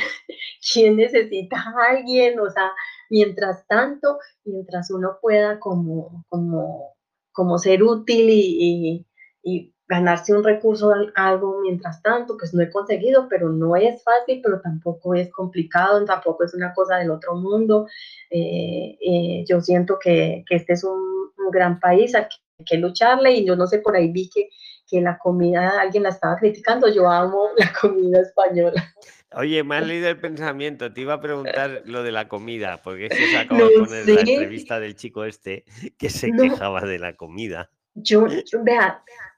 quién necesita a alguien, o sea, mientras tanto, mientras uno pueda como, como, como ser útil y, y ganarse un recurso, algo mientras tanto, pues no he conseguido, pero no es fácil, pero tampoco es complicado, tampoco es una cosa del otro mundo. Eh, eh, yo siento que, que, este es un, gran país, hay que, lucharle y yo no sé, por ahí vi que, que la comida, alguien la estaba criticando, yo amo la comida española. Oye, me has leído el pensamiento, te iba a preguntar lo de la comida, porque se acaba de poner la entrevista del chico este que se quejaba de la comida. Yo, yo vea, Vea,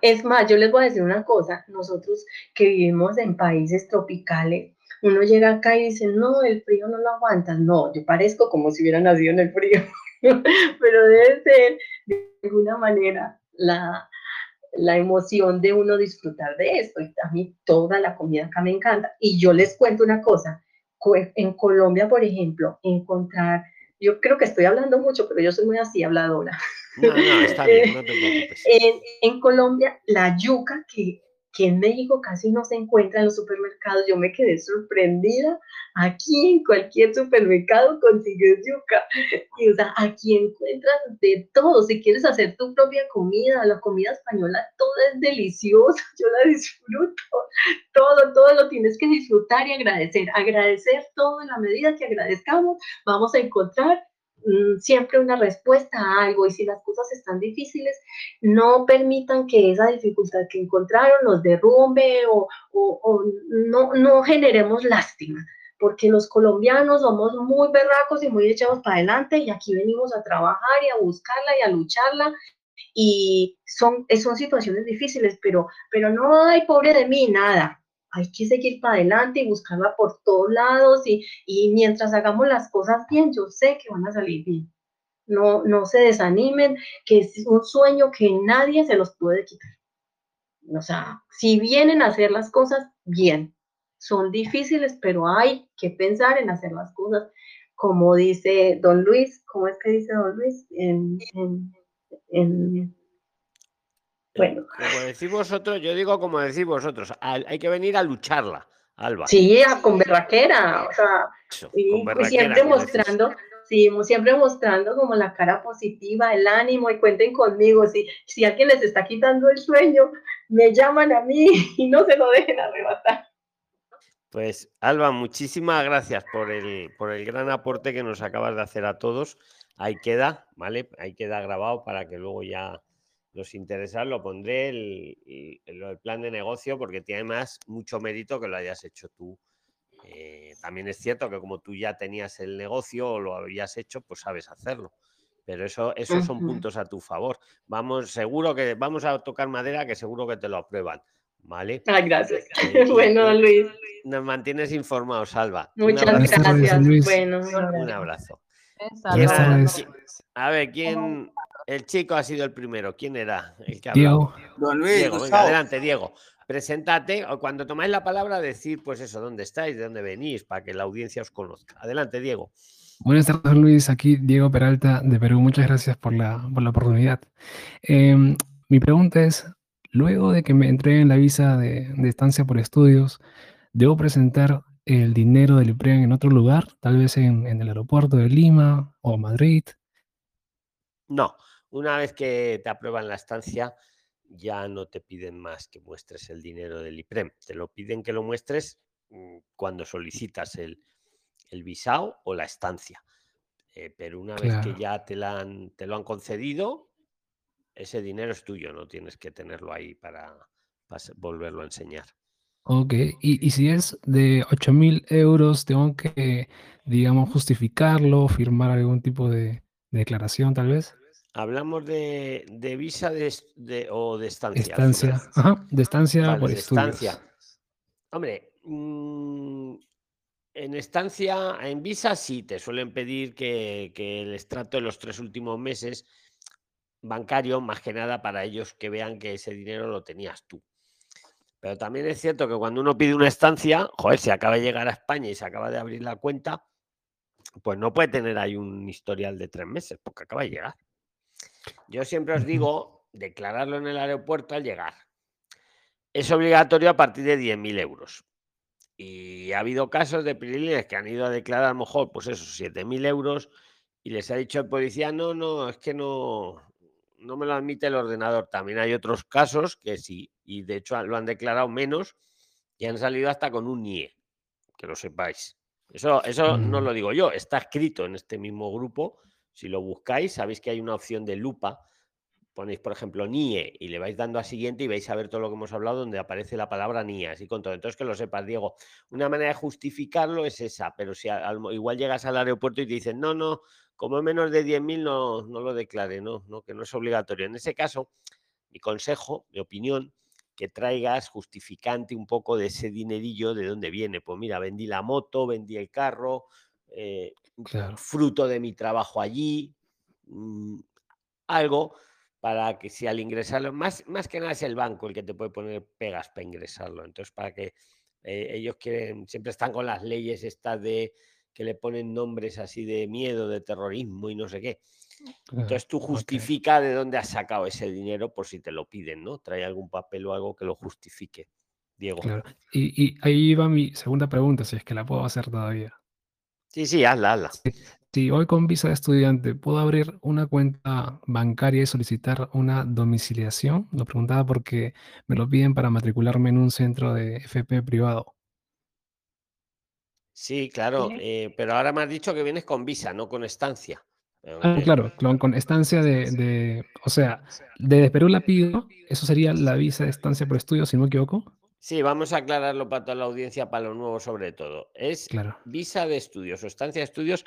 es más, yo les voy a decir una cosa, nosotros que vivimos en países tropicales, uno llega acá y dice, no, el frío no lo aguanta. No, yo parezco como si hubiera nacido en el frío, pero debe ser de alguna manera la, la emoción de uno disfrutar de esto. Y a mí toda la comida acá me encanta. Y yo les cuento una cosa, en Colombia, por ejemplo, encontrar, yo creo que estoy hablando mucho, pero yo soy muy así habladora. No, no, está bien, no te preocupes. En, Colombia, la yuca, que, que, en México casi no se encuentra en los supermercados, yo me quedé sorprendida. Aquí en cualquier supermercado consigues yuca. Y, o sea, aquí encuentras de todo. Si quieres hacer tu propia comida, la comida española, todo es delicioso. Yo la disfruto. Todo, todo lo tienes que disfrutar y agradecer. Agradecer todo en la medida que agradezcamos, vamos a encontrar siempre una respuesta a algo y si las cosas están difíciles, no permitan que esa dificultad que encontraron los derrumbe o, o, no, no generemos lástima, porque los colombianos somos muy berracos y muy echados para adelante y aquí venimos a trabajar y a buscarla y a lucharla y son, son situaciones difíciles, pero, pero no hay pobre de mí, nada. Hay que seguir para adelante y buscarla por todos lados y, y mientras hagamos las cosas bien, yo sé que van a salir bien. No, no se desanimen, que es un sueño que nadie se los puede quitar. O sea, si vienen a hacer las cosas bien, son difíciles, pero hay que pensar en hacer las cosas como dice don Luis, ¿cómo es que dice don Luis? En, en, bueno. Como decís vosotros, yo digo como decís vosotros, hay que venir a lucharla, Alba. Sí, con berraquera, o sea, y, siempre mostrando, sí, siempre mostrando como la cara positiva, el ánimo, y cuenten conmigo, si, si alguien les está quitando el sueño, me llaman a mí y no se lo dejen arrebatar. Pues Alba, muchísimas gracias por el, por el gran aporte que nos acabas de hacer a todos. Ahí queda, ¿vale? Ahí queda grabado para que luego ya los interesados lo pondré el, el, plan de negocio porque tiene más mucho mérito que lo hayas hecho tú. Eh, también es cierto que como tú ya tenías el negocio o lo habías hecho, pues sabes hacerlo. Pero eso, esos son puntos a tu favor. Vamos, seguro que vamos a tocar madera que seguro que te lo aprueban. ¿Vale? Ah, gracias. bueno, Luis. Nos mantienes informados, Salva. Muchas gracias. Bueno, un abrazo. A ver, ¿quién? El chico ha sido el primero. ¿Quién era? El que Diego. Diego, adelante, Diego. Preséntate o cuando tomáis la palabra decir, pues eso, dónde estáis, de dónde venís, para que la audiencia os conozca. Adelante, Diego. Buenas tardes, Luis. Aquí Diego Peralta de Perú. Muchas gracias por la, por la oportunidad. Em, mi pregunta es, Luego de que me entreguen la visa de, estancia por estudios, ¿debo presentar el dinero del IPREM en otro lugar? Tal vez en, el aeropuerto de Lima o Madrid. No, una vez que te aprueban la estancia, ya no te piden más que muestres el dinero del IPREM. Te lo piden que lo muestres mm, cuando solicitas el, visado o la estancia. Eh, pero una vez que ya te, te lo han concedido, ese dinero es tuyo, no tienes que tenerlo ahí para, volverlo a enseñar. Ok, y, si es de 8 mil euros, tengo que, digamos, justificarlo, firmar algún tipo de, declaración, tal vez. Hablamos de, visa de, o de estancia. Estancia, ajá, de estancia por Estancia. Hombre, mm, en estancia, en visa sí, te suelen pedir que, que el extracto de los tres últimos meses bancario, más que nada para ellos que vean que ese dinero lo tenías tú. Pero también es cierto que cuando uno pide una estancia, joder, si acaba de llegar a España y se acaba de abrir la cuenta, pues no puede tener ahí un historial de tres meses, porque acaba de llegar. Yo siempre os digo declararlo en el aeropuerto al llegar. Es obligatorio a partir de 10.000 euros. Y ha habido casos de pirilines que han ido a declarar a lo mejor, pues esos 7.000 euros y les ha dicho el policía, no, no, es que no, no me lo admite el ordenador. También hay otros casos que sí, y de hecho lo han declarado menos y han salido hasta con un NIE, que lo sepáis. Eso, eso no mm. lo digo yo, está escrito en este mismo grupo. Si lo buscáis, sabéis que hay una opción de lupa. Ponéis, por ejemplo, NIE y le vais dando a siguiente y vais a ver todo lo que hemos hablado donde aparece la palabra NIE, así con todo. Entonces, que lo sepas, Diego. Una manera de justificarlo es esa, pero si igual llegas al aeropuerto y te dicen, no, no, como menos de 10.000 no, no lo declare, no, no, que no es obligatorio. En ese caso, mi consejo, mi opinión, que traigas justificante un poco de ese dinerillo, de dónde viene. Pues mira, vendí la moto, vendí el carro, eh, fruto de mi trabajo allí, mm, algo para que si al ingresarlo, más, más que nada es el banco el que te puede poner pegas para ingresarlo. Entonces, para que eh, ellos quieren, siempre están con las leyes estas de que le ponen nombres así de miedo, de terrorismo y no sé qué. Entonces tú justifica de dónde has sacado ese dinero por si te lo piden, ¿no? Trae algún papel o algo que lo justifique. Diego. Y, ahí va mi segunda pregunta, si es que la puedo hacer todavía. Sí, sí, hazla, hazla. Si hoy con visa de estudiante puedo abrir una cuenta bancaria y solicitar una domiciliación, lo preguntaba porque me lo piden para matricularme en un centro de FP privado. Sí, claro, eh, pero ahora me has dicho que vienes con visa, no con estancia. Ah, claro, con, estancia de, o sea, desde Perú la pido, eso sería la visa de estancia por estudio, si no me equivoco. Sí, vamos a aclararlo para toda la audiencia, para lo nuevo sobre todo. Es visa de estudios o estancia de estudios,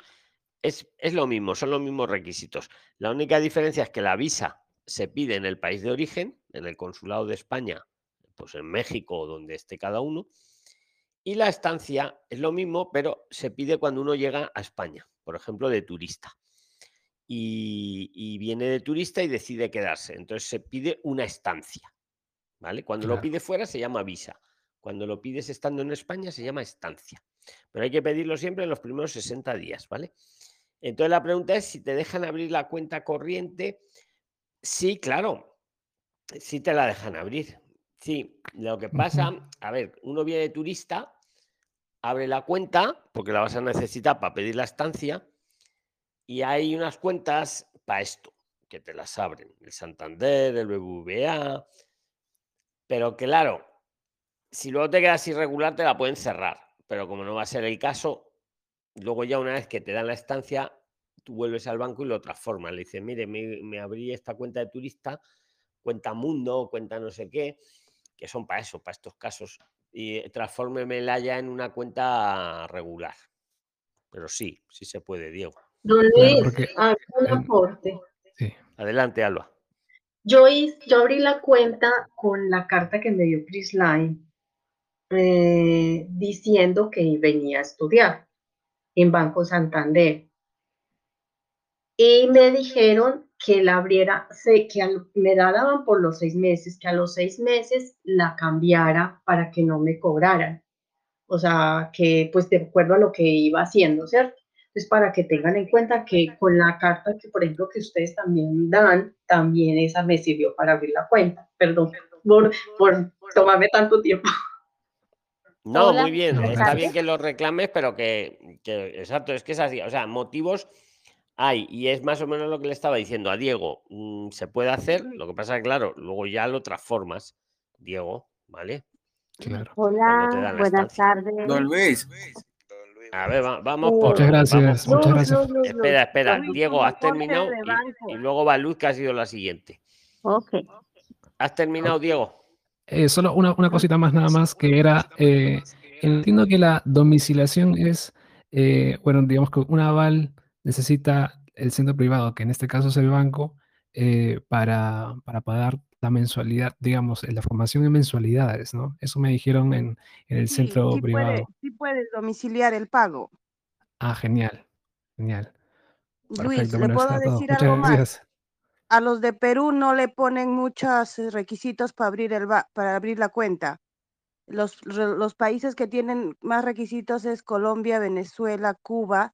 es, es lo mismo, son los mismos requisitos. La única diferencia es que la visa se pide en el país de origen, en el consulado de España, pues en México o donde esté cada uno, Y la estancia es lo mismo, pero se pide cuando uno llega a España, por ejemplo, de turista. Y, viene de turista y decide quedarse. Entonces se pide una estancia. ¿Vale? Cuando lo pide fuera se llama visa. Cuando lo pides estando en España se llama estancia. Pero hay que pedirlo siempre en los primeros 60 días, ¿vale? Entonces la pregunta es si te dejan abrir la cuenta corriente. Sí, claro, sí te la dejan abrir. Sí, lo que pasa, a ver, uno viene de turista, abre la cuenta, porque la vas a necesitar para pedir la estancia, y hay unas cuentas para esto, que te las abren, el Santander, el BBVA, pero claro, si luego te quedas irregular, te la pueden cerrar, pero como no va a ser el caso, luego ya una vez que te dan la estancia, tú vuelves al banco y lo transformas. Le dices, mire, me, abrí esta cuenta de turista, cuenta mundo, cuenta no sé qué, que son para eso, para estos casos, y transfórmemela ya en una cuenta regular. Pero sí, sí se puede, Diego. Don Luis, un aporte. Adelante, Alba. Yo, yo abrí la cuenta con la carta que me dio Chris Line eh, diciendo que venía a estudiar en Banco Santander. Y me dijeron que la abriera, que me la daban por los seis meses, que a los seis meses la cambiara para que no me cobraran. O sea, que pues de acuerdo a lo que iba haciendo, ¿cierto? Entonces, para que tengan en cuenta que con la carta que, por ejemplo, que ustedes también dan, también esa me sirvió para abrir la cuenta. Perdón por, por tomarme tanto tiempo. No, muy bien. Está bien que lo reclames, pero que, que, exacto, es que es así. O sea, motivos hay, y es más o menos lo que le estaba diciendo a Diego. Mm, se puede hacer, lo que pasa es que, claro, luego ya lo transformas, Diego, ¿vale? Claro. Hola, buenas tardes. Don Luis. A ver, vamos por. Muchas gracias, muchas gracias. espera, espera. Diego, has terminado y, luego va Luz, que ha sido la siguiente. Ok. ¿Has terminado, Diego? Eh, solo una, una, cosita más, nada más, que era. Eh, entiendo que la domiciliación es, eh, bueno, digamos que un aval necesita el centro privado, que en este caso es el banco, para, para pagar la mensualidad, digamos, la formación en mensualidades, ¿no? Eso me dijeron en, el centro privado. sí puedes domiciliar el pago. Ah, genial, genial. Luis, ¿le puedo decir algo más? A los de Perú no le ponen muchos requisitos para abrir, el, para abrir la cuenta. Los, los países que tienen más requisitos es Colombia, Venezuela, Cuba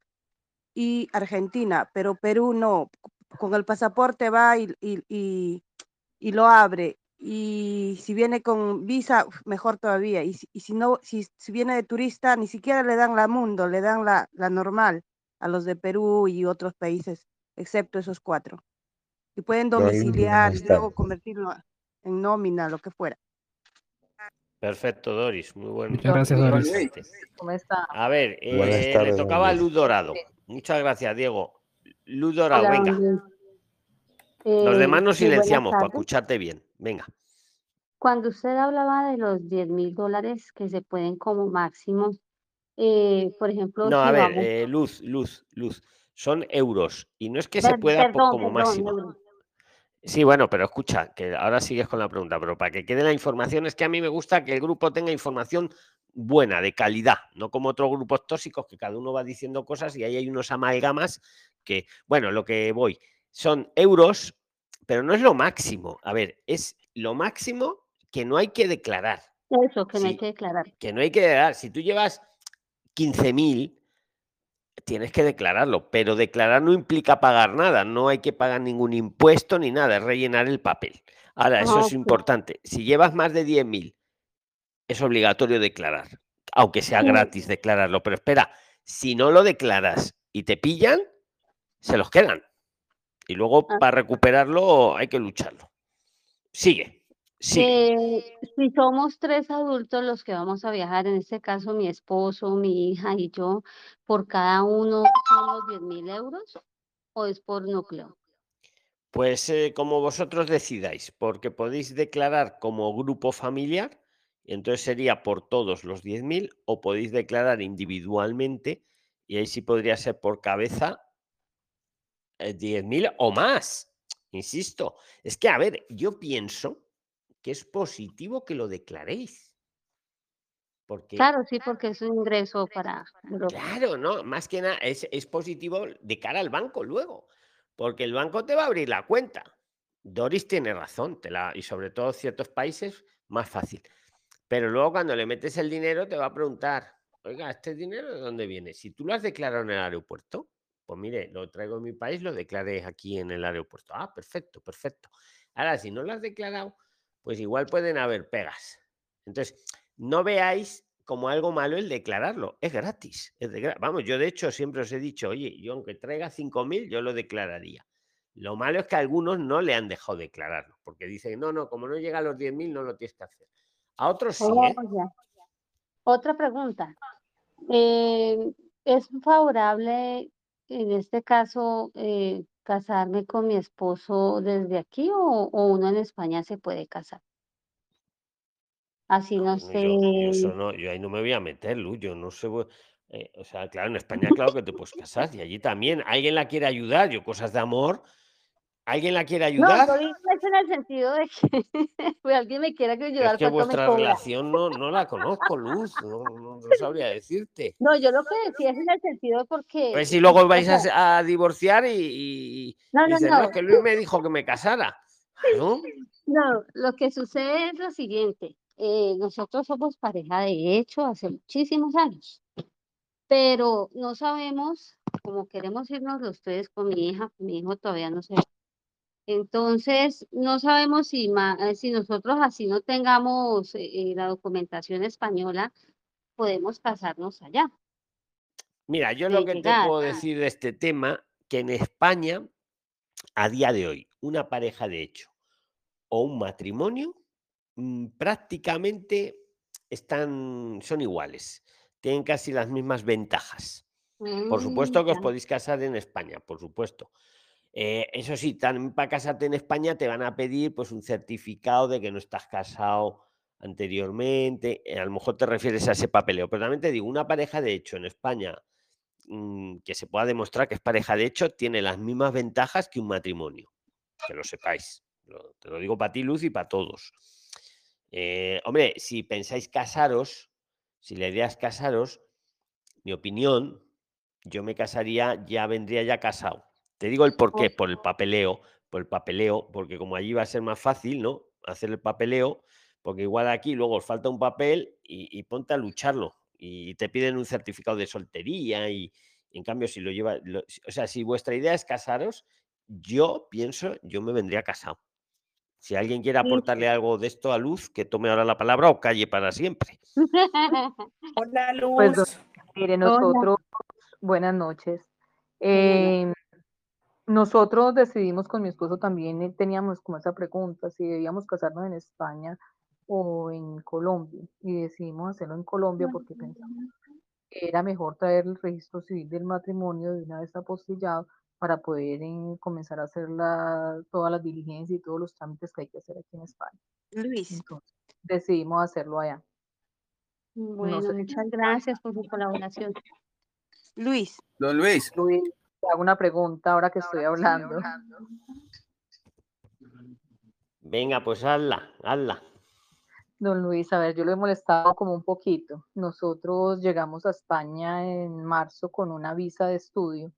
y Argentina, pero Perú no. Con el pasaporte va y, y y lo abre. Y si viene con visa, mejor todavía. Y, si no, si, si, viene de turista, ni siquiera le dan la mundo, le dan la, la normal a los de Perú y otros países, excepto esos cuatro. Y pueden domiciliar y luego convertirlo en nómina, lo que fuera. Perfecto, Doris. Muy bueno. Muchas gracias, Doris. ¿Cómo está? A ver, eh, le tocaba a Luz Dorado. Muchas gracias, Diego. Luz Dorado, venga. Los demás nos silenciamos para escucharte bien. Venga. Cuando usted hablaba de los 10 mil dólares que se pueden como máximo, eh, por ejemplo... No, a ver, eh, luz, luz, luz. Son euros. Y no es que se pueda como máximo. Sí, bueno, pero escucha, que ahora sigues con la pregunta, pero para que quede la información, es que a mí me gusta que el grupo tenga información buena, de calidad, no como otros grupos tóxicos que cada uno va diciendo cosas y ahí hay unos amalgamas que, bueno, lo que voy, son euros, pero no es lo máximo. A ver, es lo máximo que no hay que declarar. Eso, que no hay que declarar. Que no hay que declarar. Si tú llevas 15.000, tienes que declararlo, pero declarar no implica pagar nada, no hay que pagar ningún impuesto ni nada, es rellenar el papel. Ahora, eso es importante. Si llevas más de 10.000, es obligatorio declarar, aunque sea gratis declararlo. Pero espera, si no lo declaras y te pillan, se los quedan. Y luego ah. para recuperarlo hay que lucharlo. Sigue. Eh, si somos tres adultos los que vamos a viajar, en este caso mi esposo, mi hija y yo, ¿por cada uno son los 10 mil euros o es por núcleo? Pues eh, como vosotros decidáis, porque podéis declarar como grupo familiar, y entonces sería por todos los 10.000, o podéis declarar individualmente, y ahí sí podría ser por cabeza 10.000 eh, o más. Insisto, es que, a ver, yo pienso que es positivo que lo declaréis. Porque, claro, sí, porque es un ingreso para... Claro, no, más que nada es, es positivo de cara al banco luego, porque el banco te va a abrir la cuenta. Doris tiene razón, te la, y sobre todo ciertos países, más fácil. Pero luego cuando le metes el dinero te va a preguntar, oiga, ¿este dinero de dónde viene? Si tú lo has declarado en el aeropuerto, pues mire, lo traigo en mi país, lo declaré aquí en el aeropuerto. Ah, perfecto, perfecto. Ahora, si no lo has declarado, pues igual pueden haber pegas. Entonces, no veáis como algo malo el declararlo. Es gratis. Vamos, yo de hecho siempre os he dicho, oye, yo aunque traiga 5.000, yo lo declararía. Lo malo es que algunos no le han dejado declararlo, porque dicen, no, no, como no llega a los 10.000, no lo tienes que hacer. A otros sí. ¿eh? Otra pregunta. Eh, ¿Es favorable en este caso eh, casarme con mi esposo desde aquí o, uno en España se puede casar? Así no sé. Yo, no, yo ahí no me voy a meter, Lu, yo no sé. Eh, o sea, claro, en España, claro que te puedes casar y allí también. Alguien la quiere ayudar, yo cosas de amor, ¿Alguien la quiere ayudar? No, no es en el sentido de que pues, alguien me quiera ayudar. Es que vuestra relación no, no la conozco, Luz, no, no, sabría decirte. No, yo lo que decía es en el sentido porque... Pues si luego vais a, divorciar y, no, no, no. que Luis me dijo que me casara. ¿no? No, lo que sucede es lo siguiente. Eh, nosotros somos pareja de hecho hace muchísimos años, pero no sabemos cómo queremos irnos los tres con mi hija, mi hijo todavía no se entonces, no sabemos si, eh, si nosotros así no tengamos eh, la documentación española, podemos casarnos allá. Mira, yo lo que te puedo decir de este tema, que en España, a día de hoy, una pareja de hecho o un matrimonio mm, prácticamente están, son iguales, tienen casi las mismas ventajas. Por supuesto que os mm, podéis casar en España, por supuesto. Eh, eso sí, también para casarte en España te van a pedir pues un certificado de que no estás casado anteriormente. Eh, a lo mejor te refieres a ese papeleo, pero también te digo, una pareja de hecho en España mm, que se pueda demostrar que es pareja de hecho tiene las mismas ventajas que un matrimonio. Que lo sepáis. te lo digo para ti, Luz, y para todos. Eh, hombre, si pensáis casaros, si la idea es casaros, mi opinión, yo me casaría, ya vendría ya casado te digo el por qué, por el papeleo, por el papeleo, porque como allí va a ser más fácil, ¿no? Hacer el papeleo, porque igual aquí luego os falta un papel y, ponte a lucharlo y te piden un certificado de soltería y, en cambio si lo lleva, o sea, si vuestra idea es casaros, yo pienso, yo me vendría casado. Si alguien quiere aportarle algo de esto a Luz, que tome ahora la palabra o calle para siempre. Hola, pues, Luz. mire, nosotros, buenas noches. Eh, nosotros decidimos con mi esposo también, eh, teníamos como esa pregunta, si debíamos casarnos en España o en Colombia, y decidimos hacerlo en Colombia porque pensamos que era mejor traer el registro civil del matrimonio de una vez apostillado para poder eh, comenzar a hacer la, todas las diligencias y todos los trámites que hay que hacer aquí en España. Luis. Entonces, decidimos hacerlo allá. Bueno, muchas gracias por su colaboración. Luis. Don Luis. Luis hago una pregunta ahora que estoy hablando. Venga, pues hazla, hazla. Don Luis, a ver, yo lo he molestado como un poquito. Nosotros llegamos a España en marzo con una visa de estudio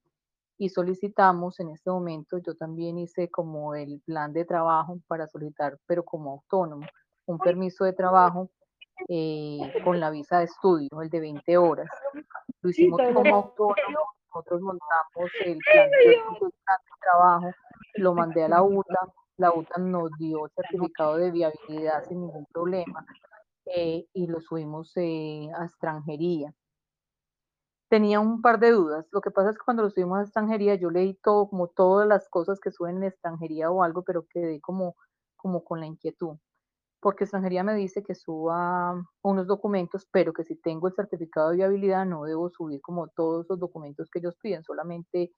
y solicitamos en este momento, yo también hice como el plan de trabajo para solicitar, pero como autónomo, un permiso de trabajo eh, con la visa de estudio, el de 20 horas. Lo hicimos como autónomo nosotros montamos el plan de, trabajo, lo mandé a la UTA, la UTA nos dio el certificado de viabilidad sin ningún problema eh, y lo subimos eh, a extranjería. Tenía un par de dudas. Lo que pasa es que cuando lo subimos a extranjería, yo leí todo, como todas las cosas que suben en extranjería o algo, pero quedé como, como con la inquietud porque extranjería me dice que suba unos documentos, pero que si tengo el certificado de viabilidad no debo subir como todos los documentos que ellos piden, solamente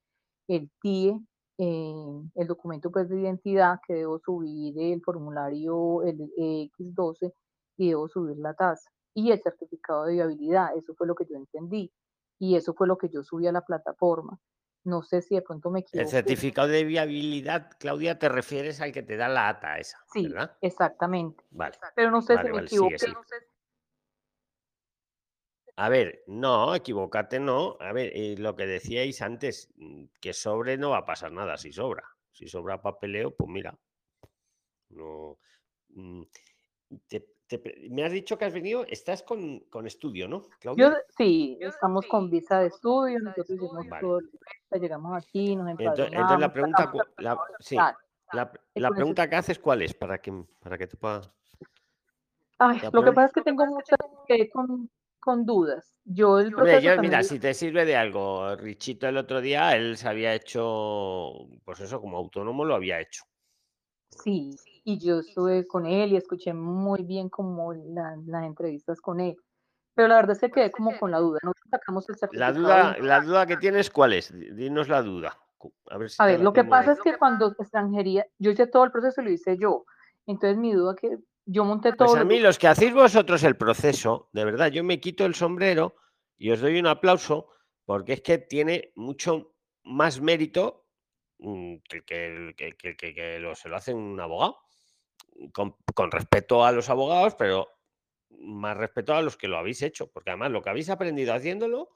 el TIE, eh, el documento pues, de identidad que debo subir el formulario el X12 y debo subir la tasa y el certificado de viabilidad, eso fue lo que yo entendí y eso fue lo que yo subí a la plataforma. No sé si de pronto me equivoco. El certificado de viabilidad, Claudia, te refieres al que te da la ATA esa, sí, ¿verdad? exactamente. Vale. Pero no sé si me equivoco. A ver, no, equivocate no. A ver, eh, lo que decíais antes, mm, que sobre no va a pasar nada si sobra. Si sobra papeleo, pues mira. No. Me has dicho que has venido, estás con, con estudio, ¿no, Claudia? Yo, sí, estamos con visa de estudio, nosotros llegamos, llegamos aquí, nos Entonces, entonces la pregunta, la, sí, la, la pregunta que haces, ¿cuál es? Para que, para que te pueda... Ay, lo que pasa es que tengo muchas con, con dudas. Yo el proceso Mira, si te sirve de algo, Richito el otro día, él se había hecho, pues eso, como autónomo lo había hecho. Sí, y yo estuve con él y escuché muy bien como las entrevistas con él. Pero la verdad es que quedé como con la duda. No sacamos el La duda, la duda que tienes, ¿cuál es? Dinos la duda. A ver, a ver lo que pasa es que cuando extranjería, yo hice todo el proceso lo hice yo. Entonces mi duda que yo monté todo. Pues a mí, los que hacéis vosotros el proceso, de verdad, yo me quito el sombrero y os doy un aplauso porque es que tiene mucho más mérito mm, que, que, que, lo, se lo hace un abogado. Con, con, respeto a los abogados, pero más respeto a los que lo habéis hecho, porque además lo que habéis aprendido haciéndolo,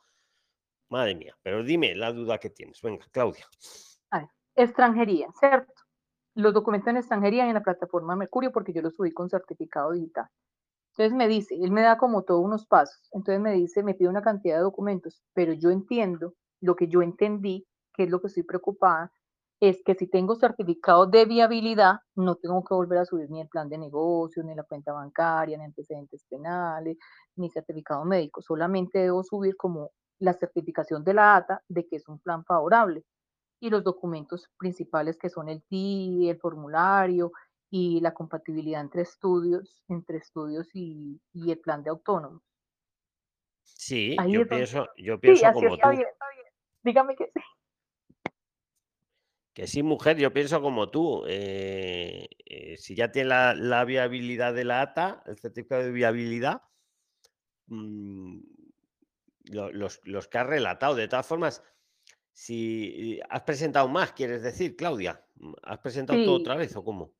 madre mía, pero dime la duda que tienes. Venga, Claudia. A ver, extranjería, ¿cierto? los documentos en extranjería en la plataforma Mercurio porque yo los subí con certificado digital. Entonces me dice, él me da como todos unos pasos, entonces me dice, me pide una cantidad de documentos, pero yo entiendo, lo que yo entendí, que es lo que estoy preocupada, es que si tengo certificado de viabilidad, no tengo que volver a subir ni el plan de negocio, ni la cuenta bancaria, ni antecedentes penales, ni certificado médico, solamente debo subir como la certificación de la ATA de que es un plan favorable y los documentos principales que son el TI, el formulario y la compatibilidad entre estudios, entre estudios y, el plan de autónomos. Sí, yo pienso, yo pienso como tú. Dígame que sí. Que sí, mujer, yo pienso como tú. Eh, eh, si ya tiene la, viabilidad de la ATA, el certificado de viabilidad, mm, los, los que has relatado, de todas formas, si has presentado más, quieres decir, Claudia, mm, ¿has presentado todo otra vez o cómo?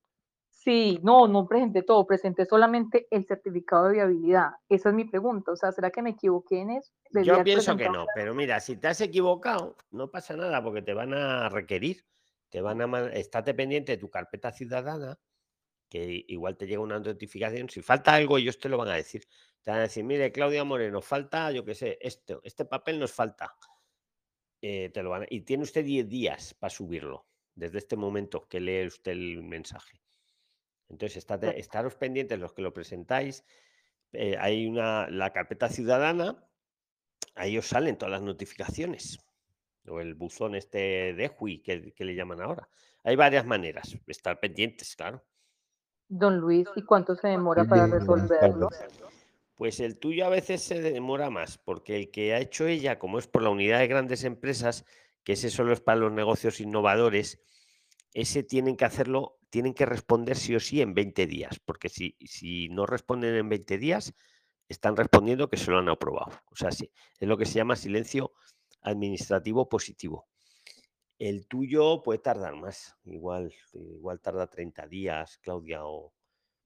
Sí, no, no presenté todo, presenté solamente el certificado de viabilidad. Esa es mi pregunta. O sea, ¿será que me equivoqué en eso? Yo pienso que no, pero mira, si te has equivocado, no pasa nada porque te van a requerir, te van a estate pendiente de tu carpeta ciudadana, que igual te llega una notificación. Si falta algo, ellos te lo van a decir. Te van a decir, mire, Claudia Moreno, falta, yo qué sé, esto, este papel nos falta eh, te lo van y tiene usted 10 días para subirlo, desde este momento que lee usted el mensaje. Entonces, está, estaros pendientes los que lo presentáis. Eh, hay una, la carpeta ciudadana, ahí os salen todas las notificaciones. O el buzón este de HUI, que, que le llaman ahora. Hay varias maneras, estar pendientes, claro. Don Luis, ¿y cuánto se demora para resolverlo? Pues el tuyo a veces se demora más, porque el que ha hecho ella, como es por la unidad de grandes empresas, que ese solo es para los negocios innovadores, ese tienen que hacerlo, tienen que responder sí o sí en 20 días, porque si, si no responden en 20 días, están respondiendo que se lo han aprobado. O sea, sí, es lo que se llama silencio administrativo positivo. El tuyo puede tardar más, igual, igual tarda 30 días, Claudia, o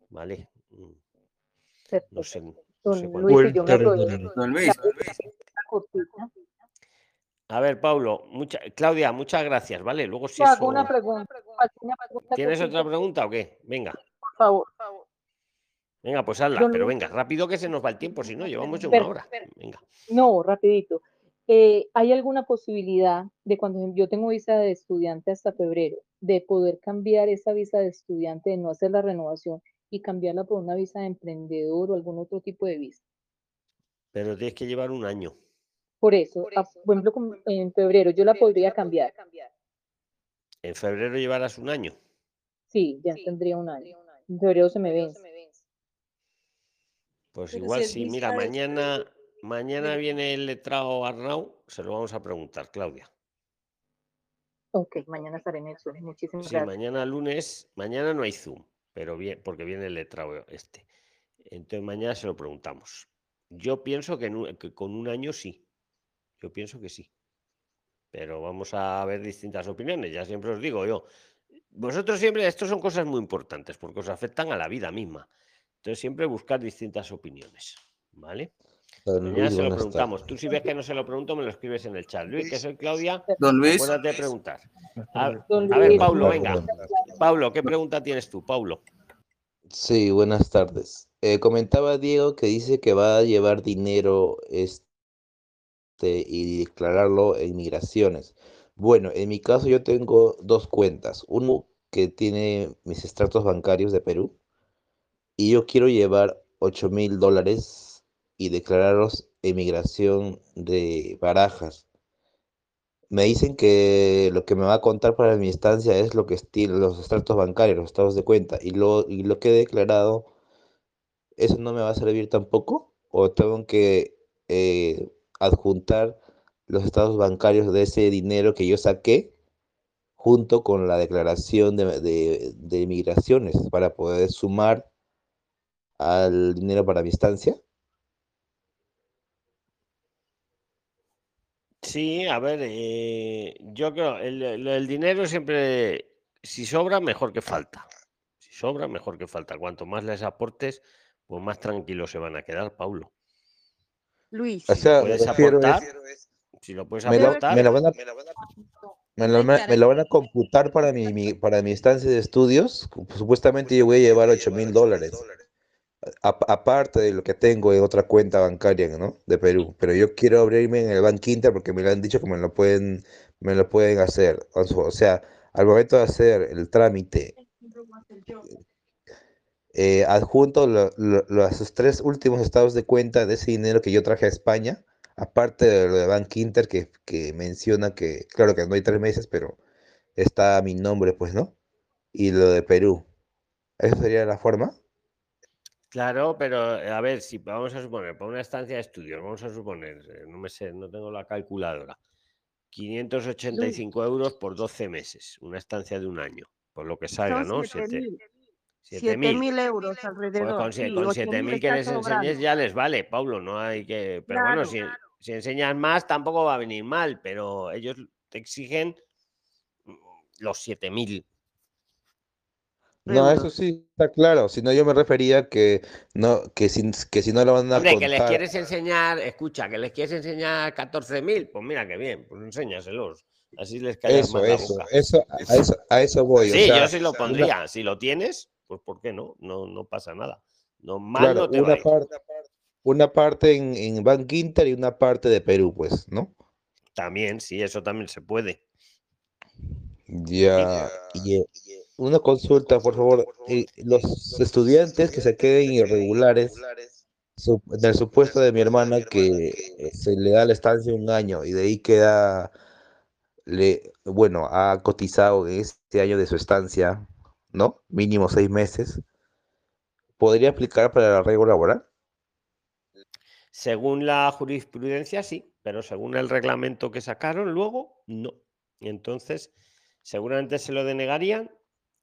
vale. Mm, no sé, a ver, mucha, Claudia, muchas gracias, ¿vale? Luego si hago una pregunta. ¿Tienes otra pregunta o qué? Venga. Por favor. Venga, pues hazla, pero venga, rápido que se nos va el tiempo, si no, llevamos ya una hora. Venga. No, rapidito. Eh, ¿Hay alguna posibilidad de cuando yo tengo visa de estudiante hasta febrero, de poder cambiar esa visa de estudiante, de no hacer la renovación y cambiarla por una visa de emprendedor o algún otro tipo de visa. Pero tienes que llevar un año. Por eso, por, ejemplo, en febrero yo la podría cambiar. ¿En febrero llevarás un año? Sí, ya tendría un año. En febrero se me vence. Pues igual sí, mira, mañana, mañana viene el letrado Arnau, se lo vamos a preguntar, Claudia. Ok, mañana estaré en el Zoom. Muchísimas sí, mañana lunes, mañana no hay Zoom pero bien, porque viene el letrado este. Entonces mañana se lo preguntamos. Yo pienso que, con un año sí. Yo pienso que sí. Pero vamos a ver distintas opiniones. Ya siempre os digo yo. Vosotros siempre, esto son cosas muy importantes porque os afectan a la vida misma. Entonces siempre buscar distintas opiniones. ¿Vale? Mañana se lo preguntamos. Tú si ves que no se lo pregunto, me lo escribes en el chat. Luis, que soy Claudia. Don Luis. Acuérdate de preguntar. A, a ver, Pablo, venga. Pablo, ¿qué pregunta tienes tú, Pablo? Sí, buenas tardes. Eh, comentaba Diego que dice que va a llevar dinero este, y declararlo en migraciones. Bueno, en mi caso yo tengo dos cuentas. Uno que tiene mis extractos bancarios de Perú y yo quiero llevar 8 mil dólares y declararlos en migración de barajas. Me dicen que lo que me va a contar para mi estancia es lo que los extractos bancarios, los estados de cuenta. Y lo, y lo que he declarado, ¿eso no me va a servir tampoco? ¿O tengo que eh, adjuntar los estados bancarios de ese dinero que yo saqué junto con la declaración de, de, de para poder sumar al dinero para mi estancia? Sí, a ver, eh, yo creo, el, el, dinero siempre, si sobra, mejor que falta. Si sobra, mejor que falta. Cuanto más les aportes, pues más tranquilos se van a quedar, Paulo. Luis. O sea, puedes aportar, es- si lo puedes me, lo, aportar, me lo van a, me lo, me- me lo van a computar para mi, mi- para mi estancia de estudios. Supuestamente yo voy a llevar 8 mil dólares. Aparte de lo que tengo en otra cuenta bancaria, ¿no? De Perú. Pero yo quiero abrirme en el Bank Inter porque me lo han dicho que me lo pueden, me lo pueden hacer. O sea, al momento de hacer el trámite, eh, adjunto lo- lo- los tres últimos estados de cuenta de ese dinero que yo traje a España, aparte de lo de Bank Inter que, que menciona que, claro que no hay tres meses, pero está mi nombre, pues, ¿no? Y lo de Perú. ¿Esa sería la forma? Claro, pero eh, a ver, si vamos a suponer, para una estancia de estudios, vamos a suponer, eh, no me sé, no tengo la calculadora, 585 euros por 12 meses, una estancia de un año, por lo que salga, ¿no? siete Siete- mil. 7.000. 7 mil euros Pues alrededor. con, sie- sí, con ocho 7.000 mil que les enseñes ya les vale, Pablo, no hay que... Pero bueno, Claro. si, si enseñas más tampoco va a venir mal, pero ellos te exigen mm, los 7.000. No, eso sí está claro. Si no, yo me refería que no, que si, que si no lo van a Hombre, que les contar. quieres enseñar, escucha, que les quieres enseñar 14.000, pues mira qué bien, pues enséñaselos. Así les callas Eso, más la eso, boca. eso, a eso, a eso voy. o Sí, sea, yo sí lo una- pondría. Si lo tienes, pues ¿por qué no? No, no pasa nada. No, mal claro, no te va una parte, una parte en, en Bank Inter y una parte de Perú, pues, ¿no? También, sí, eso también se puede. Ya, y eh, una consulta, por favor. eh, los estudiantes que se queden irregulares, en el supuesto de mi hermana que eh, se le da la estancia un año y de ahí queda, le, bueno, ha cotizado este año de su estancia, ¿no? Mínimo seis meses. ¿Podría aplicar para el arraigo laboral? Según la jurisprudencia, sí, pero según el reglamento que sacaron luego, no. Entonces, seguramente se lo denegarían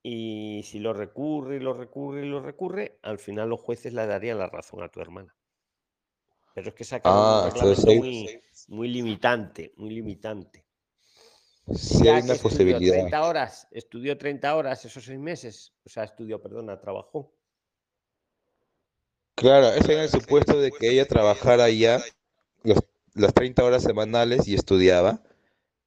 y si lo recurre y lo recurre y lo recurre, al final los jueces le darían la razón a tu hermana. Pero es que sacaron Ah, un reglamento muy, muy limitante, muy limitante. sí hay una estudió posibilidad. 30 horas, estudió 30 horas esos seis meses, o sea, estudió, perdona, trabajó. Claro, es en el supuesto de que ella trabajara ya los, las 30 horas semanales y estudiaba,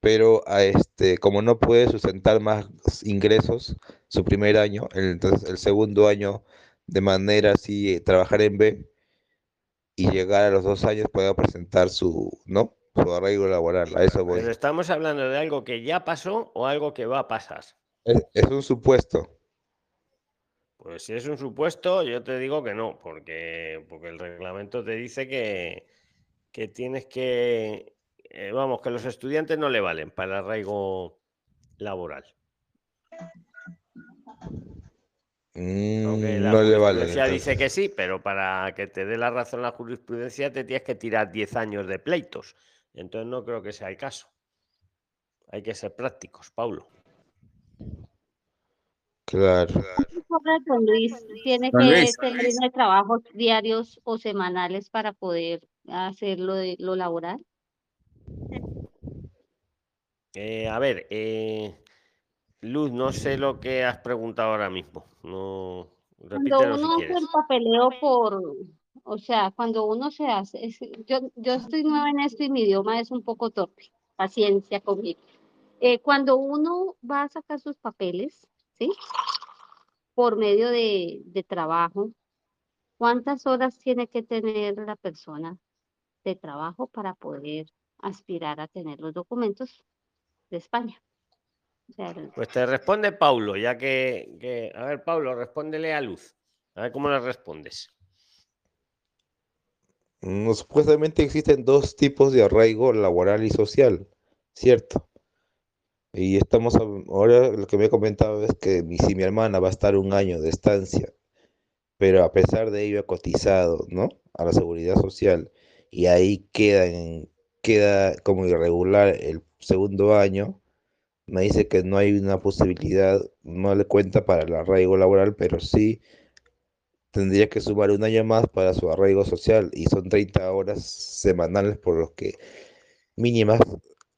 pero a este, como no puede sustentar más ingresos su primer año, el- entonces el segundo año de manera así, eh, trabajar en B y llegar a los dos años pueda presentar su, ¿no? Su arraigo laboral, a eso voy. Pero estamos hablando de algo que ya pasó o algo que va a pasar. Es, es un supuesto. Pues si es un supuesto, yo te digo que no, porque, porque el reglamento te dice que, que tienes que, eh, vamos, que los estudiantes no le valen para el arraigo laboral. Aunque Mm, la no le vale. jurisprudencia dice que sí, pero para que te dé la razón la jurisprudencia te tienes que tirar 10 años de pleitos. Entonces no creo que sea el caso. Hay que ser prácticos, Paulo. Claro. Correcto, Luis. Tiene Don que tener trabajos diarios o semanales para poder hacer lo de lo laboral. Eh, a ver, eh, Luz, no sé lo que has preguntado ahora mismo. No, Cuando si uno hace el papeleo por O sea, cuando uno se hace, yo, yo estoy nueva en esto y mi idioma es un poco torpe, paciencia conmigo. Eh, cuando uno va a sacar sus papeles, ¿sí? Por medio de, de trabajo, ¿cuántas horas tiene que tener la persona de trabajo para poder aspirar a tener los documentos de España? Pues te responde Paulo, ya que, a ver, Paulo, respóndele a Luz. A ver cómo le respondes. No, supuestamente existen dos tipos de arraigo laboral y social, ¿cierto? Y estamos, ahora lo que me he comentado es que mi, si mi hermana va a estar un año de estancia, pero a pesar de ello ha cotizado, ¿no? A la seguridad social y ahí queda, queda como irregular el segundo año, me dice que no hay una posibilidad, no le cuenta para el arraigo laboral, pero sí tendría que sumar un año más para su arraigo social y son 30 horas semanales por los que mínimas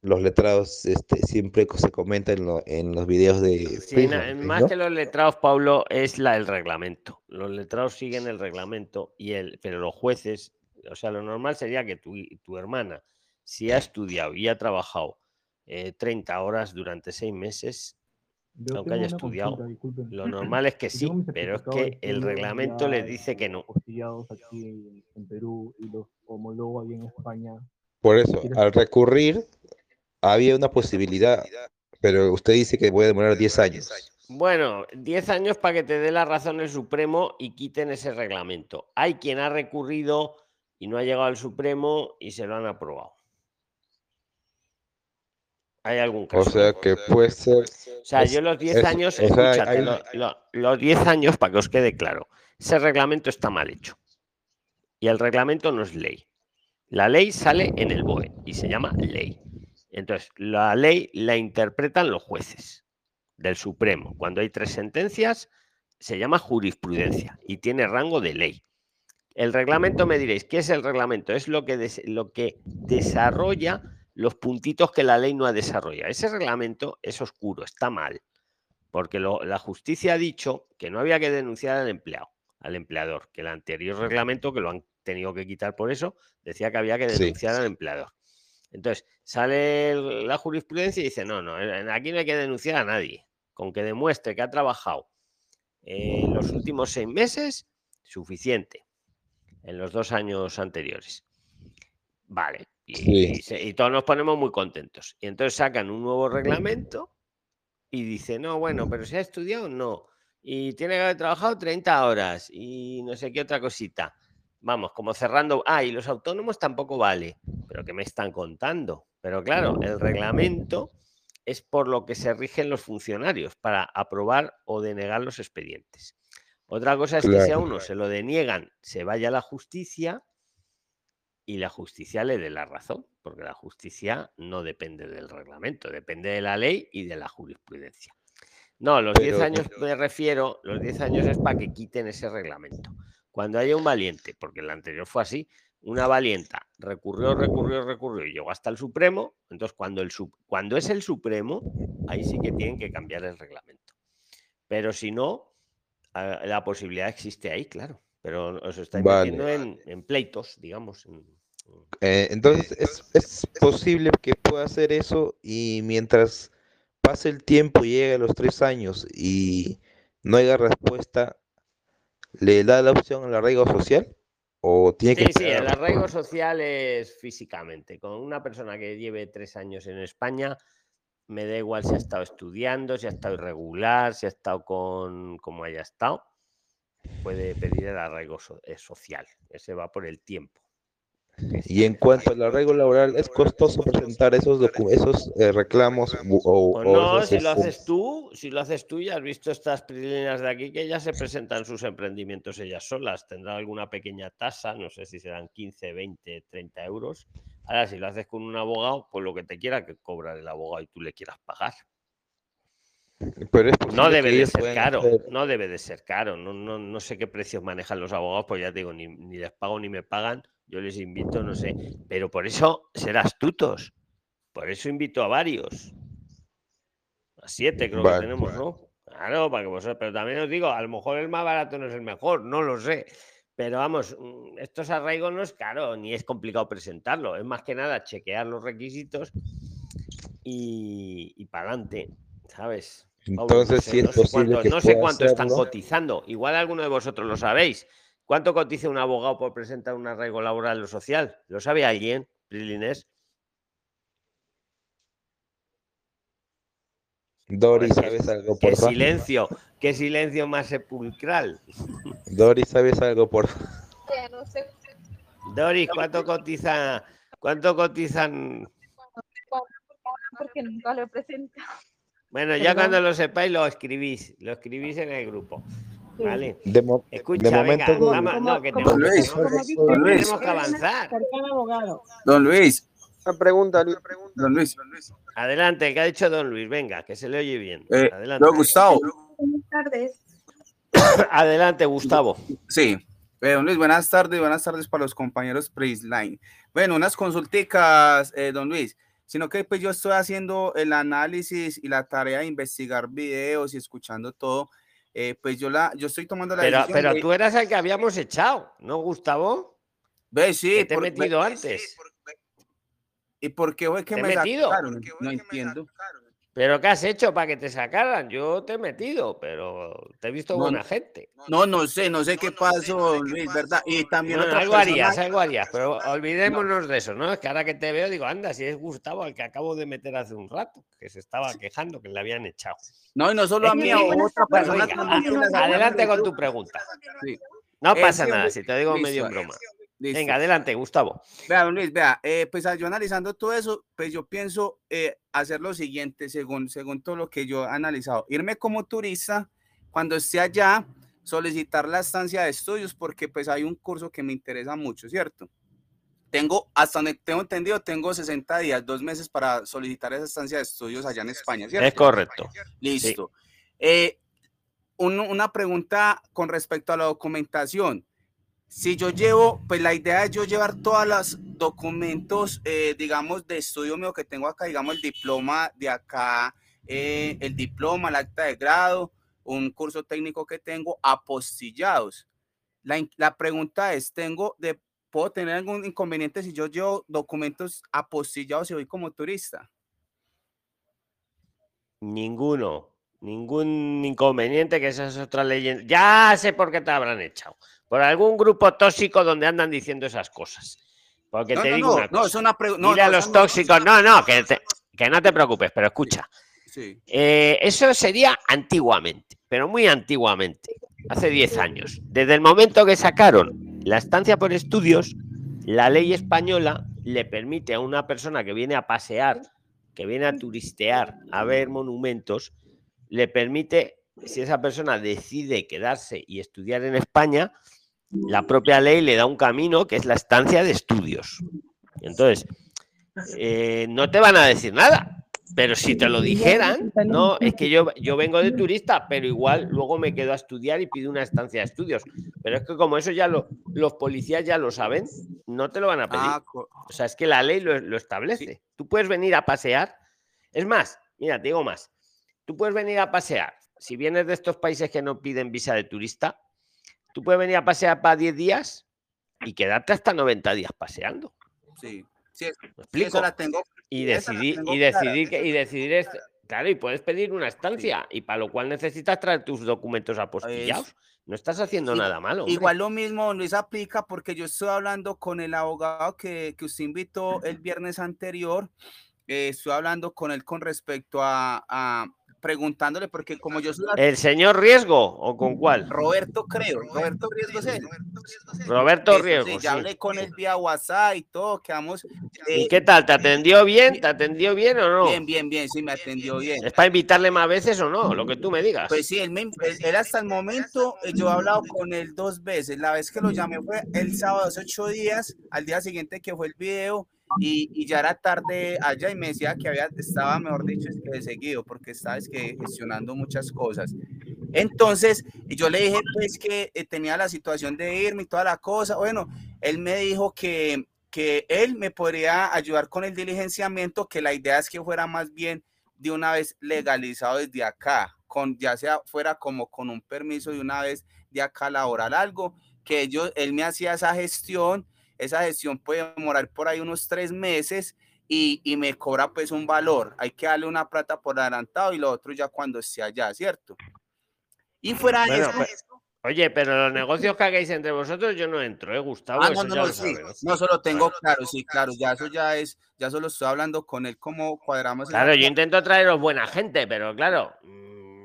los letrados este, siempre se comentan en, los videos de... Sí, más que los letrados, Pablo, es la, el reglamento. Los letrados siguen el reglamento, y el, pero los jueces, o sea, lo normal sería que tu, tu hermana, si ha estudiado y ha trabajado 30 eh, horas durante seis meses, aunque haya estudiado. Lo normal es que sí, pero es que el reglamento le dice que no. Aquí en Perú y los homólogos en España. Por eso, al recurrir, había una posibilidad, pero usted dice que puede demorar 10 años. Bueno, 10 años para que te dé la razón el Supremo y quiten ese reglamento. Hay quien ha recurrido y no ha llegado al Supremo y se lo han aprobado. Hay algún caso. O sea que puede ser. O sea, yo los 10 años, escúchate, los 10 años, para que os quede claro, ese reglamento está mal hecho. Y el reglamento no es ley. La ley sale en el BOE y se llama ley. Entonces, la ley la interpretan los jueces del Supremo. Cuando hay tres sentencias, se llama jurisprudencia y tiene rango de ley. El reglamento, me diréis, ¿qué es el reglamento? Es lo que, lo que desarrolla los puntitos que la ley no ha desarrollado. Ese reglamento es oscuro, está mal, porque la justicia ha dicho que no había que denunciar al empleado, al empleador, que el anterior reglamento, que lo han tenido que quitar por eso, decía que había que denunciar al empleador. Entonces, sale la jurisprudencia y dice, no, no, aquí no hay que denunciar a nadie, con que demuestre que ha trabajado en los últimos seis meses, suficiente, en los dos años anteriores. Vale, y, todos nos ponemos muy contentos. Y entonces sacan un nuevo reglamento y dice, no, bueno, pero si ha estudiado, no. Y tiene que haber trabajado 30 horas y no sé qué otra cosita. Vamos, como cerrando. Ah, y los autónomos tampoco vale. Pero ¿qué me están contando? Pero claro, el reglamento es por lo que se rigen los funcionarios para aprobar o denegar los expedientes. Otra cosa es que si a uno se lo deniegan, se vaya a la justicia y la justicia le dé la razón, porque la justicia no depende del reglamento, depende de la ley y de la jurisprudencia. No, los 10 años me refiero, los 10 años es para que quiten ese reglamento. Cuando haya un valiente, porque el anterior fue así, una valienta recurrió, recurrió, recurrió y llegó hasta el Supremo, entonces cuando, el, cuando es el Supremo, ahí sí que tienen que cambiar el reglamento. Pero si no, ah, la posibilidad existe ahí, claro pero os estáis metiendo en, pleitos, digamos. Eh, entonces, es, posible que pueda hacer eso y mientras pase el tiempo y llegue a los tres años y no haya respuesta, ¿le da la opción al arraigo social? ¿O tiene sí, sí, el arraigo social es físicamente. Con una persona que lleve tres años en España, me da igual si ha estado estudiando, si ha estado irregular, si ha estado con como haya estado puede pedir el arraigo eh, social. Ese va por el tiempo. Y en cuanto al arraigo laboral, ¿es costoso presentar esos, esos eh, reclamos? O, pues no, si lo haces tú, si lo haces tú, ya has visto estas prilines de aquí que ya se presentan sus emprendimientos ellas solas. Tendrá alguna pequeña tasa, no sé si serán 15, 20, 30 euros. Ahora, si lo haces con un abogado, pues lo que te quiera que cobra el abogado y tú le quieras pagar no debe de ser caro, no debe de ser caro. No, no, no, sé qué precios manejan los abogados, pues ya te digo, ni, les pago ni me pagan. Yo les invito, no sé. Pero por eso ser astutos. Por eso invito a varios. A siete creo que tenemos, ¿no? Claro, para que vosotros. Pero también os digo, a lo mejor el más barato no es el mejor, no lo sé. Pero vamos, mm, estos arraigos no es caro ni es complicado presentarlo. Es más que nada chequear los requisitos y, y para adelante, ¿sabes? Entonces, si es posible no sé cuánto están cotizando. Igual alguno de vosotros lo sabéis. ¿Cuánto cotiza un abogado por presentar un arraigo laboral o social? ¿Lo sabe alguien, Prilines? Dori, ¿sabes algo por Qué silencio, qué silencio más sepulcral. Dori, ¿sabes algo por Dori, ¿cuánto cotiza? ¿Cuánto cotizan? Porque nunca lo he presentado. Bueno, ya cuando lo sepáis lo escribís, lo escribís en el grupo. ¿Vale? De, Escucha, venga, no, que don Luis, don Luis, tenemos que avanzar. Don Luis, una pregunta, Don Luis. Adelante, ¿qué ha dicho Don Luis? Venga, que se le oye bien. Eh, Adelante. Gustavo. Buenas tardes. Adelante, Gustavo. Sí. Eh, don Luis, buenas tardes, buenas tardes para los compañeros Prisline. Bueno, unas consulticas, eh, don Luis sino que pues yo estoy haciendo el análisis y la tarea de investigar videos y escuchando todo, eh, pues yo la, yo estoy tomando la pero, Pero tú eras el que habíamos echado, ¿no, Gustavo? Ve, sí. te he metido antes. ¿Y por qué fue que me metido? No entiendo. ¿Pero qué has hecho para que te sacaran? Yo te he metido, pero te he visto buena gente. No, no sé, no sé qué pasó, Luis, ¿verdad? Y también algo harías, algo harías, pero olvidémonos de eso, ¿no? Es que ahora que te veo digo, anda, si es Gustavo al que acabo de meter hace un rato, que se estaba quejando que le habían echado. No, y no solo a mí, a otra persona. adelante con tu pregunta. No pasa nada, si te digo medio en Venga, adelante, Gustavo. Vea, don Luis, vea, eh, pues yo analizando todo eso, pues yo pienso eh, hacer lo siguiente, según, según todo lo que yo he analizado. Irme como turista, cuando esté allá, solicitar la estancia de estudios, porque pues hay un curso que me interesa mucho, ¿cierto? Tengo, hasta donde tengo entendido, tengo 60 días, dos meses para solicitar esa estancia de estudios allá en España, ¿cierto? Es correcto. Listo. Eh, una pregunta con respecto a la documentación si yo llevo, pues la idea es yo llevar todos los documentos, eh, digamos, de estudio mío que tengo acá, digamos, el diploma de acá, eh, el diploma, el acta de grado, un curso técnico que tengo, apostillados. La, pregunta es, ¿tengo de, ¿puedo tener algún inconveniente si yo llevo documentos apostillados y voy como turista? Ninguno, ningún inconveniente, que esa es otra leyenda. Ya sé por qué te habrán echado por algún grupo tóxico donde andan diciendo esas cosas. Porque te digo una cosa. No, a los tóxicos, no, no, que, que, no te preocupes, pero escucha. Eh, eso sería antiguamente, pero muy antiguamente, hace 10 años. Desde el momento que sacaron la estancia por estudios, la ley española le permite a una persona que viene a pasear, que viene a turistear, a ver monumentos, le permite, si esa persona decide quedarse y estudiar en España, la propia ley le da un camino que es la estancia de estudios. Entonces, eh, no te van a decir nada, pero si te lo dijeran, no, es que yo, yo vengo de turista, pero igual luego me quedo a estudiar y pido una estancia de estudios. Pero es que como eso ya lo, los policías ya lo saben, no te lo van a pedir. Ah, o sea, es que la ley lo, establece. Tú puedes venir a pasear. Es más, mira, te digo más. Tú puedes venir a pasear. Si vienes de estos países que no piden visa de turista, Tú puedes venir a pasear para 10 días y quedarte hasta 90 días paseando. Sí, sí, explico? la tengo, y decidir, y decidir, que, y decidir claro, y puedes pedir una estancia, y para lo cual necesitas traer tus documentos apostillados. No estás haciendo nada malo. Igual lo mismo Luis aplica porque yo estoy hablando con el abogado que, que usted invitó el viernes anterior. Eh, estoy hablando con él con respecto a, preguntándole, porque como yo soy... ¿El señor Riesgo o con cuál? Roberto creo, Roberto Riesgo. Roberto Riesgo, sí, Ya hablé con él vía WhatsApp y todo, quedamos... Eh, ¿Y qué tal? ¿Te atendió bien? ¿Te atendió bien o no? Bien, bien, bien, sí, me atendió bien. ¿Es para invitarle más veces o no? Lo que tú me digas. Pues sí, él, me, él hasta el momento, eh, yo he hablado con él dos veces. La vez que lo llamé fue el sábado hace ocho días, al día siguiente que fue el video, y, ya era tarde allá y me decía que había, estaba, mejor dicho, que seguido, porque estaba que gestionando muchas cosas. Entonces, yo le dije pues que eh, tenía la situación de irme y toda la cosa. Bueno, él me dijo que, que él me podría ayudar con el diligenciamiento, que la idea es que fuera más bien de una vez legalizado desde acá, con ya sea fuera como con un permiso de una vez de acá laboral algo, que ellos, él me hacía esa gestión, esa gestión puede demorar por ahí unos tres meses y, y, me cobra pues un valor. Hay que darle una plata por adelantado y lo otro ya cuando esté allá, ¿cierto? Y fuera de eso, pues, Oye, pero los negocios que hagáis entre vosotros yo no entro, ¿eh, Gustavo? Ah, no, no, no, sí. no, solo tengo claro, sí, claro, ya eso ya es, ya solo estoy hablando con él cómo cuadramos. Claro, yo intento traeros buena gente, pero claro.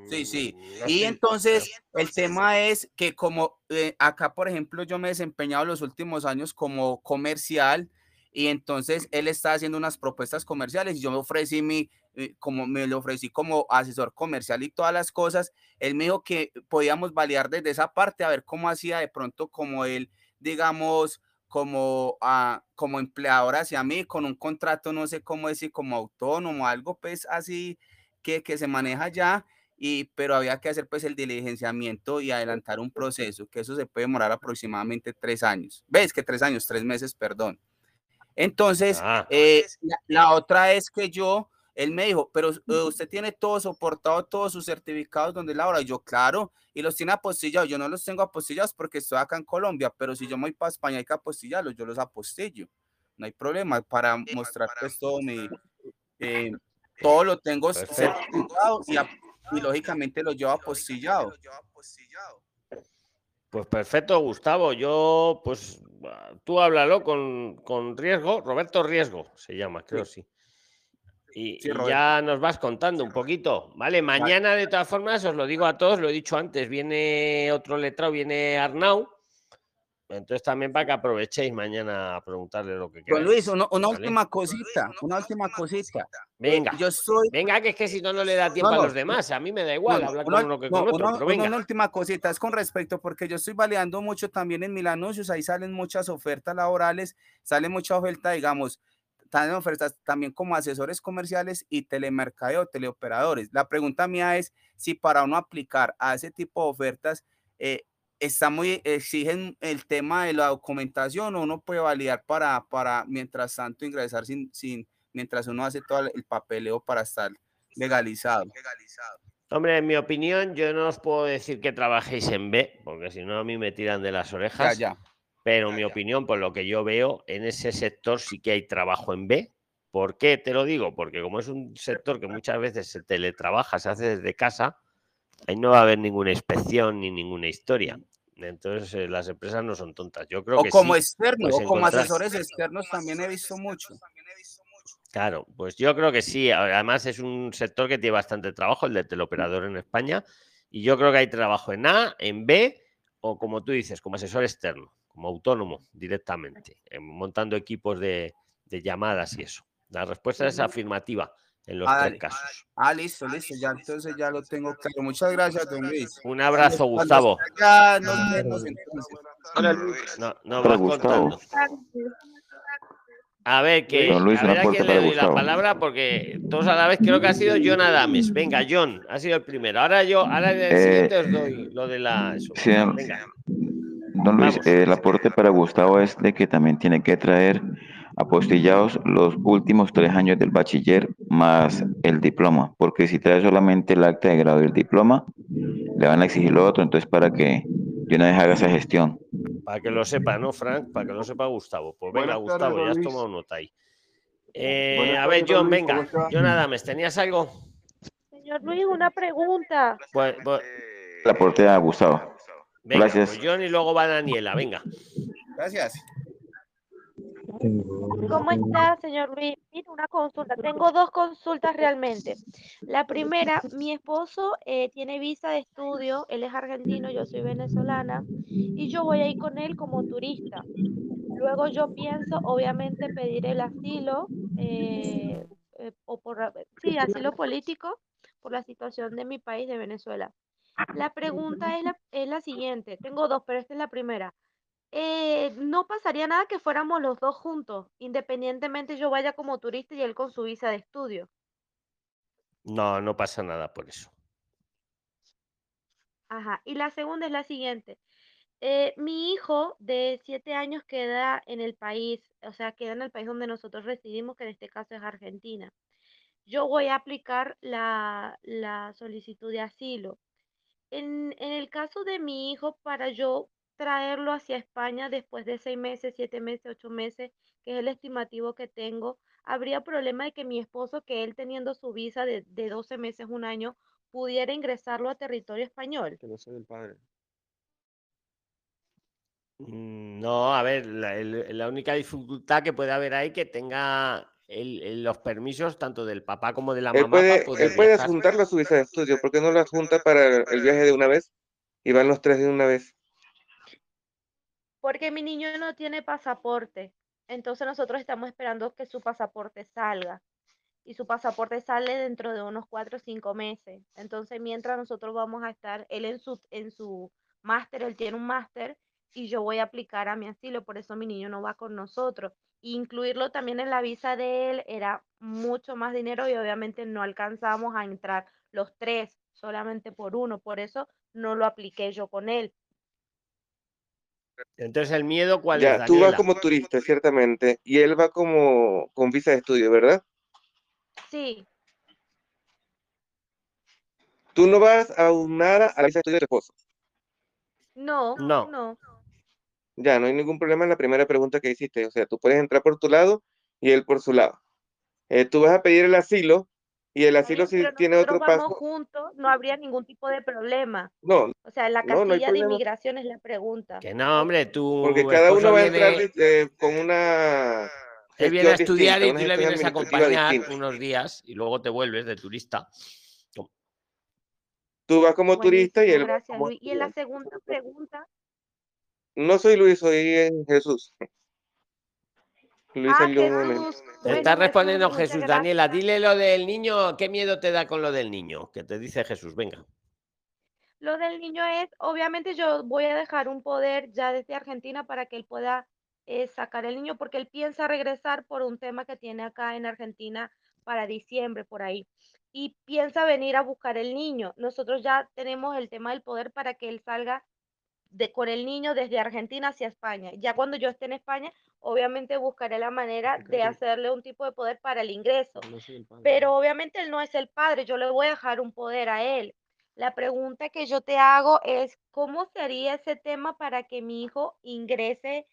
Sí, sí. Y entonces el tema es que como eh, acá, por ejemplo, yo me he desempeñado los últimos años como comercial y entonces él está haciendo unas propuestas comerciales y yo me ofrecí mi, eh, como me lo ofrecí como asesor comercial y todas las cosas, él me dijo que podíamos validar desde esa parte a ver cómo hacía de pronto como él, digamos, como, a, como empleador hacia mí, con un contrato, no sé cómo decir, como autónomo, algo pues así que, que se maneja ya, y, pero había que hacer pues el diligenciamiento y adelantar un proceso, que eso se puede demorar aproximadamente tres años. ¿Ves que tres años, tres meses, perdón? Entonces, ah. eh, la, otra es que yo él me dijo, pero eh, usted tiene todo soportado, todos sus certificados donde labora. Y yo, claro, y los tiene apostillados. Yo no los tengo apostillados porque estoy acá en Colombia, pero si yo me voy para España hay que apostillarlos, yo los apostillo. No hay problema para mostrar pues todo mi, eh, todo lo tengo certificado y, y, lógicamente lo llevo apostillado. Pues perfecto, Gustavo. Yo, pues, tú háblalo con, con Riesgo, Roberto Riesgo se llama, creo sí. Y, ya nos vas contando un poquito. Vale, mañana de todas formas os lo digo a todos, lo he dicho antes, viene otro letrado, viene Arnau. Entonces también para que aprovechéis mañana a preguntarle lo que queráis. Luis, una, última cosita, una última cosita. Venga, yo soy... venga, que es que si no, no le da tiempo a los demás. A mí me da igual hablar con uno que con otro. pero venga. Una última cosita, es con respecto, porque yo estoy validando mucho también en mil anuncios, ahí salen muchas ofertas laborales, sale mucha oferta, digamos, están ofertas también como asesores comerciales y telemercadeo, teleoperadores. La pregunta mía es si para uno aplicar a ese tipo de ofertas eh, está muy, exigen el tema de la documentación o uno puede validar para, para mientras tanto ingresar sin, sin, mientras uno hace todo el papeleo para estar legalizado. Hombre, en mi opinión, yo no os puedo decir que trabajéis en B, porque si no a mí me tiran de las orejas. Ya, ya. Pero en mi opinión, por lo que yo veo, en ese sector sí que hay trabajo en B. ¿Por qué te lo digo? Porque como es un sector que muchas veces se teletrabaja, se hace desde casa, ahí no va a haber ninguna inspección ni ninguna historia. Entonces eh, las empresas no son tontas. Yo creo o que como externo, o como asesores externos también he visto mucho. Claro, pues yo creo que sí. Además es un sector que tiene bastante trabajo, el de teleoperador en España. Y yo creo que hay trabajo en A, en B o como tú dices, como asesor externo como autónomo directamente, eh, montando equipos de, llamadas y eso. La respuesta es afirmativa en los tres casos. Ah, listo, listo, ya entonces ya lo tengo claro. Muchas gracias, don Luis. Un abrazo, Gustavo. Ya nos vemos No, no vas contando. A ver, que, a ver a quién le doy la palabra, porque todos a la vez creo que ha sido John Adames. Venga, John, ha sido el primero. Ahora yo, ahora el eh, siguiente os doy lo de la. Venga. Don Luis, el aporte para Gustavo es de que también tiene que traer apostillados los últimos tres años del bachiller más el diploma, porque si trae solamente el acta de grado y el diploma, le van a exigir lo otro, entonces para que yo no haga esa gestión. Para que lo sepa, ¿no, Frank? Para que lo sepa Gustavo. Pues venga, Gustavo, ya has tomado nota ahí. Eh, a ver, John, venga. John Adames, ¿tenías algo? Señor Luis, una pregunta. Pues, pues... El aporte a Gustavo. Venga, Gracias. Pues John y luego va Daniela, venga. Gracias. ¿Cómo está, señor Luis? una consulta. Tengo dos consultas realmente. La primera, mi esposo eh, tiene visa de estudio, él es argentino, yo soy venezolana, y yo voy a ir con él como turista. Luego yo pienso, obviamente, pedir el asilo, eh, eh, o por, sí, asilo político, por la situación de mi país, de Venezuela. La pregunta es la, es la siguiente. Tengo dos, pero esta es la primera. Eh, no pasaría nada que fuéramos los dos juntos, independientemente yo vaya como turista y él con su visa de estudio. No, no pasa nada por eso. Ajá. Y la segunda es la siguiente. Eh, mi hijo de siete años queda en el país, o sea, queda en el país donde nosotros residimos, que en este caso es Argentina. Yo voy a aplicar la, la solicitud de asilo. En, en el caso de mi hijo, para yo traerlo hacia España después de seis meses, siete meses, ocho meses, que es el estimativo que tengo, habría problema de que mi esposo, que él teniendo su visa de, de 12 meses, un año, pudiera ingresarlo a territorio español. Que no soy el padre. Mm, No, a ver, la, el- la única dificultad que puede haber ahí que tenga el- el- los permisos tanto del papá como de la Él mamá para puede, poder él puede a su visa de estudio, ¿por qué no lo adjunta para el viaje de una vez? Y van los tres de una vez. Porque mi niño no tiene pasaporte. Entonces nosotros estamos esperando que su pasaporte salga. Y su pasaporte sale dentro de unos cuatro o cinco meses. Entonces, mientras nosotros vamos a estar, él en su, en su máster, él tiene un máster, y yo voy a aplicar a mi asilo, por eso mi niño no va con nosotros. Incluirlo también en la visa de él era mucho más dinero y obviamente no alcanzamos a entrar los tres, solamente por uno. Por eso no lo apliqué yo con él. Entonces, el miedo, ¿cuál es, Ya, tú vas Daniela? como turista, ciertamente, y él va como con visa de estudio, ¿verdad? Sí, Tú no vas a nada a la visa de estudio de tu esposo. no, No. no. Ya, no hay ningún problema en la primera pregunta que hiciste. O sea, tú puedes entrar por tu lado y él por su lado. Eh, tú vas a pedir el asilo y el asilo bien, si pero tiene otro vamos paso. juntos, no habría ningún tipo de problema. No, O sea, la no, no hay casilla de problema. inmigración es la pregunta. Que no, hombre, tu Porque cada uno va a viene, entrar eh, con una él viene a estudiar distinta, y tú le vienes a acompañar distinta. unos días y luego te vuelves de turista. Tú vas como turista y él gracias como Luis. Y en la segunda pregunta, No soy Luis, soy eh, Jesús. Luis ah, salió un momento. Jesús, Te está Jesús, respondiendo Jesús. Daniela, dile lo del niño. ¿Qué miedo te da con lo del niño? Que te dice Jesús, venga. Lo del niño es, obviamente yo voy a dejar un poder ya desde Argentina para que él pueda eh, sacar el niño porque él piensa regresar por un tema que tiene acá en Argentina para diciembre, por ahí. Y piensa venir a buscar el niño. Nosotros ya tenemos el tema del poder para que él salga de, con el niño desde Argentina hacia España. Ya cuando yo esté en España, obviamente buscaré la manera de hacerle un tipo de poder para el ingreso. No el. Pero obviamente él no es el padre, yo le voy a dejar un poder a él. La pregunta que yo te hago es, ¿cómo sería ese tema para que mi hijo ingrese?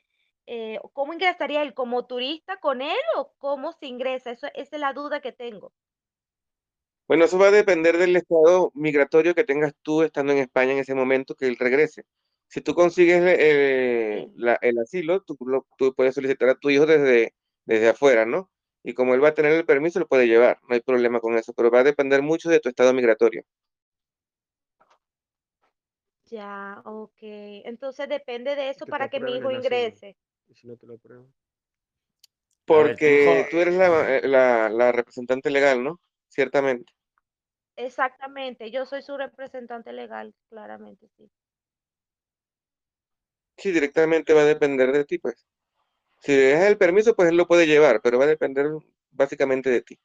eh, ¿cómo ingresaría él? ¿Como turista con él o cómo se ingresa? Eso, esa es la duda que tengo. Bueno, eso va a depender del estado migratorio que tengas tú estando en España en ese momento que él regrese. Si tú consigues eh, Sí. la- el asilo, tú, lo- tú puedes solicitar a tu hijo desde, desde afuera, ¿no? Y como él va a tener el permiso, lo puede llevar, no hay problema con eso, pero va a depender mucho de tu estado migratorio. Ya, ok. Entonces depende de eso para que mi hijo el ingrese. Y si no te lo ver, tu Porque tú eres la, eh, la, la representante legal, ¿no? Ciertamente. Exactamente, yo soy su representante legal, claramente, sí. Sí, directamente va a depender de ti, pues. Si le dejas el permiso, pues él lo puede llevar, pero va a depender básicamente de ti.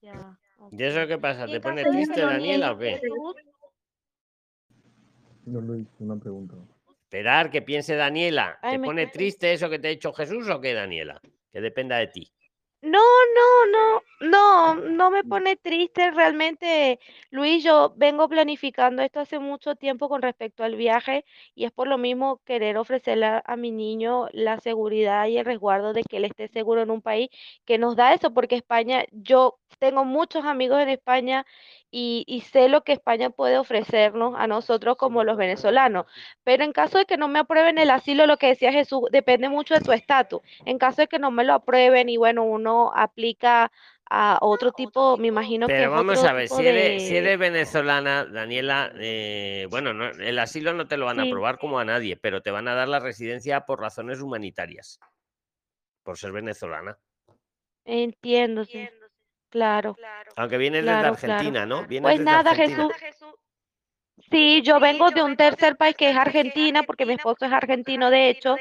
Ya, ¿y eso qué pasa? ¿Te pone triste, Daniela, o qué? No, Luis, una pregunta. Esperar que piense Daniela. ¿Te pone triste eso que te ha dicho Jesús o qué, Daniela? Que dependa de ti. No, no, no, no, no me pone triste realmente, Luis. Yo vengo planificando esto hace mucho tiempo con respecto al viaje y es por lo mismo querer ofrecerle a, mi niño la seguridad y el resguardo de que él esté seguro en un país que nos da eso, porque España, yo tengo muchos amigos en España y, y sé lo que España puede ofrecernos a nosotros como los venezolanos. Pero en caso de que no me aprueben el asilo, lo que decía Jesús, depende mucho de tu estatus. En caso de que no me lo aprueben y bueno, uno aplica a otro tipo, me imagino que Pero vamos otro a ver, si eres, si de... eres venezolana, Daniela, eh, bueno, no, el asilo no te lo van a Sí, aprobar como a nadie, pero te van a dar la residencia por razones humanitarias, por ser venezolana. entiendo, sí. Claro, Aunque vienes desde claro, claro. Argentina, ¿no? Vienes Pues desde nada, Argentina. Jesús. Sí, yo vengo de un tercer país que es Argentina, porque mi esposo es argentino, de hecho,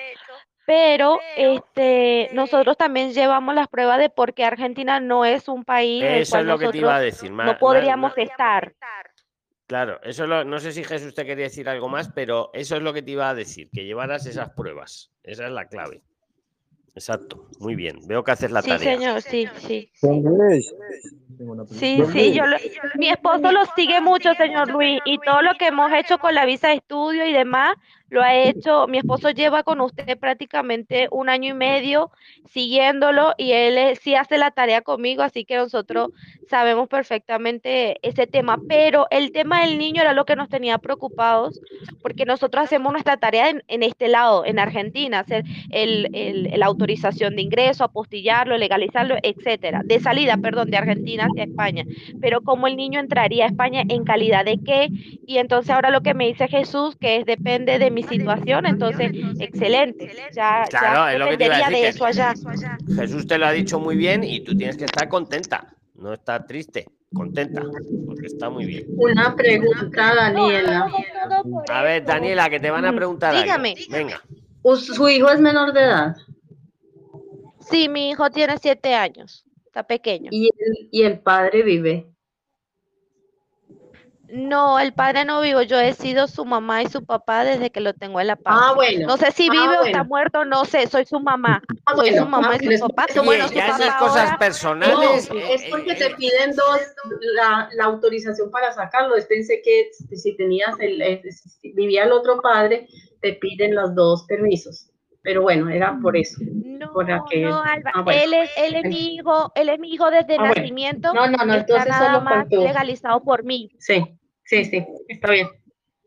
pero este, nosotros también llevamos las pruebas de por qué Argentina no es un país en el Eso es cual lo que te iba a nosotros decir. no podríamos estar. Claro, eso lo, no sé si Jesús te quería decir algo más, pero eso es lo que te iba a decir, que llevaras esas pruebas. Esa es la clave. Exacto, muy bien. Veo que haces la Sí, tarea. señor, sí, sí. Sí, sí, Luis. yo lo- mi esposo lo sigue mucho, señor Luis, y todo lo que hemos hecho con la visa de estudio y demás, lo ha hecho, mi esposo lleva con usted prácticamente un año y medio siguiéndolo y él eh, sí hace la tarea conmigo, así que nosotros sabemos perfectamente ese tema, pero el tema del niño era lo que nos tenía preocupados, porque nosotros hacemos nuestra tarea en, en este lado, en Argentina, hacer el, el- la autorización de ingreso, apostillarlo, legalizarlo, etcétera, de salida, perdón, de Argentina hacia España, pero como el niño entraría a España en calidad de qué, y entonces ahora lo que me dice Jesús, que es depende de mi situación, entonces, excelente, ya, ya Claro, es lo que te iba a decir. de que eso allá. Jesús te lo ha dicho muy bien y tú tienes que estar contenta, no estar triste, contenta, porque está muy bien. Una pregunta, Daniela. A ver, Daniela, que te van a preguntar. algo. Dígame. Venga. ¿Us- ¿Su hijo es menor de edad? Sí, mi hijo tiene siete años, está pequeño. ¿Y el, y el padre vive? No, el padre no vivo, yo he sido su mamá y su papá desde que lo tengo en la panza. Ah, bueno. No sé si Ah, vive o está bueno. muerto, no sé, soy su mamá. Ah, Soy bueno. su mamá Ah, y su es- papá. eso Bueno, su ya esas papá cosas ahora- personales. No, eh, es porque te piden dos, la, la autorización para sacarlo. Pensé que si tenías el, eh, si vivía el otro padre, te piden los dos permisos. Pero bueno, era por eso. por la que- No, Alba, ah, bueno. él es, él es mi hijo, él es mi hijo desde Ah, bueno. nacimiento. No, no, no, está entonces nada solo más con tu- legalizado por mí. Sí, sí, sí, está bien.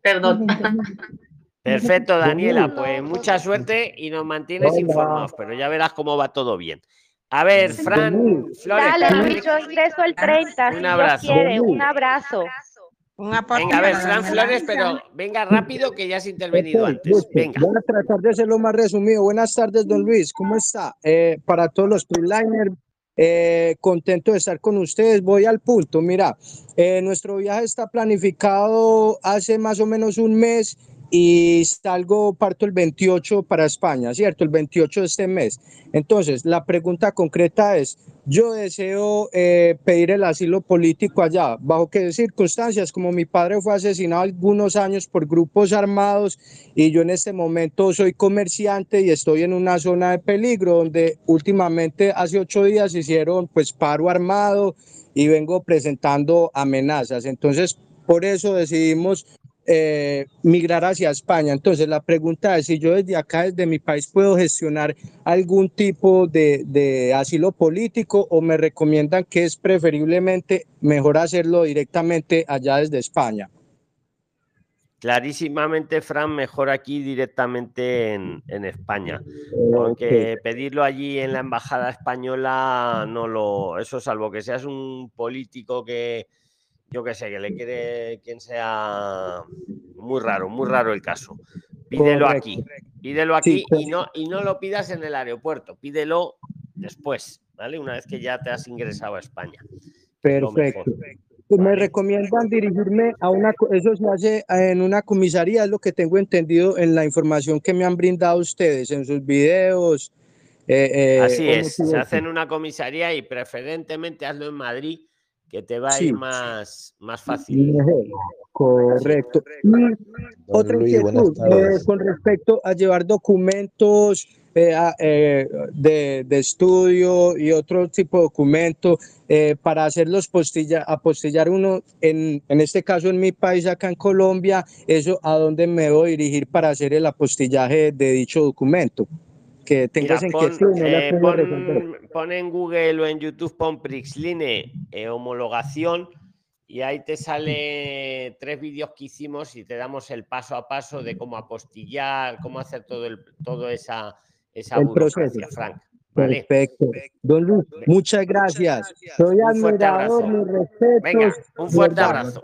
Perdón. Perfecto, Daniela, pues mucha suerte y nos mantienes Hola. informados, pero ya verás cómo va todo bien. A ver, Fran, Flores, Dale, yo ingreso el 30, si Un abrazo. quiere, un abrazo. venga, a ver, Fran Flores, pero venga rápido que ya has intervenido antes. Venga. Voy a tratar de hacerlo más resumido. Buenas tardes, don Luis. ¿Cómo está? Eh, para todos los freeliners, eh, contento de estar con ustedes. Voy al punto. Mira, eh, nuestro viaje está planificado hace más o menos un mes y salgo, parto el 28 para España, ¿cierto? El 28 de este mes. Entonces, la pregunta concreta es, yo deseo eh, pedir el asilo político allá. ¿Bajo qué circunstancias? Como mi padre fue asesinado algunos años por grupos armados y yo en este momento soy comerciante y estoy en una zona de peligro donde últimamente hace ocho días hicieron pues paro armado y vengo presentando amenazas. Entonces, por eso decidimos eh, migrar hacia España. Entonces, la pregunta es si yo desde acá, desde mi país, puedo gestionar algún tipo de, de asilo político o me recomiendan que es preferiblemente mejor hacerlo directamente allá desde España. Clarísimamente, Fran, mejor aquí directamente en, en España, porque pedirlo allí en la embajada española no lo, eso salvo que seas un político que, yo qué sé, que le quiere quien sea muy raro, muy raro el caso. Pídelo Correcto. aquí, pídelo aquí Sí, y no, y no lo pidas en el aeropuerto, pídelo después, ¿vale? Una vez que ya te has ingresado a España. Perfecto. Pues me recomiendan dirigirme a una, eso se hace en una comisaría, es lo que tengo entendido en la información que me han brindado ustedes en sus videos. eh, eh, Así es, se hace en una comisaría y preferentemente hazlo en Madrid, que te va a Sí. ir más, más fácil. Correcto. Y otra Luis, eh, con respecto a llevar documentos eh, eh, de, de estudio y otro tipo de documento eh, para hacerlos postilla, apostillar uno, en, en este caso en mi país, acá en Colombia, eso a dónde me debo dirigir para hacer el apostillaje de dicho documento. Que tengo Mira, pon, inquietud, no la eh, pon- pon en Google o en YouTube, pon Prixline eh, homologación y ahí te sale tres vídeos que hicimos y te damos el paso a paso de cómo apostillar, cómo hacer todo el, todo esa, esa El proceso. Frank. ¿vale? Perfecto. Don Luis, muchas gracias. Soy Un fuerte admirador, abrazo. mis respetos. Venga, un fuerte abrazo.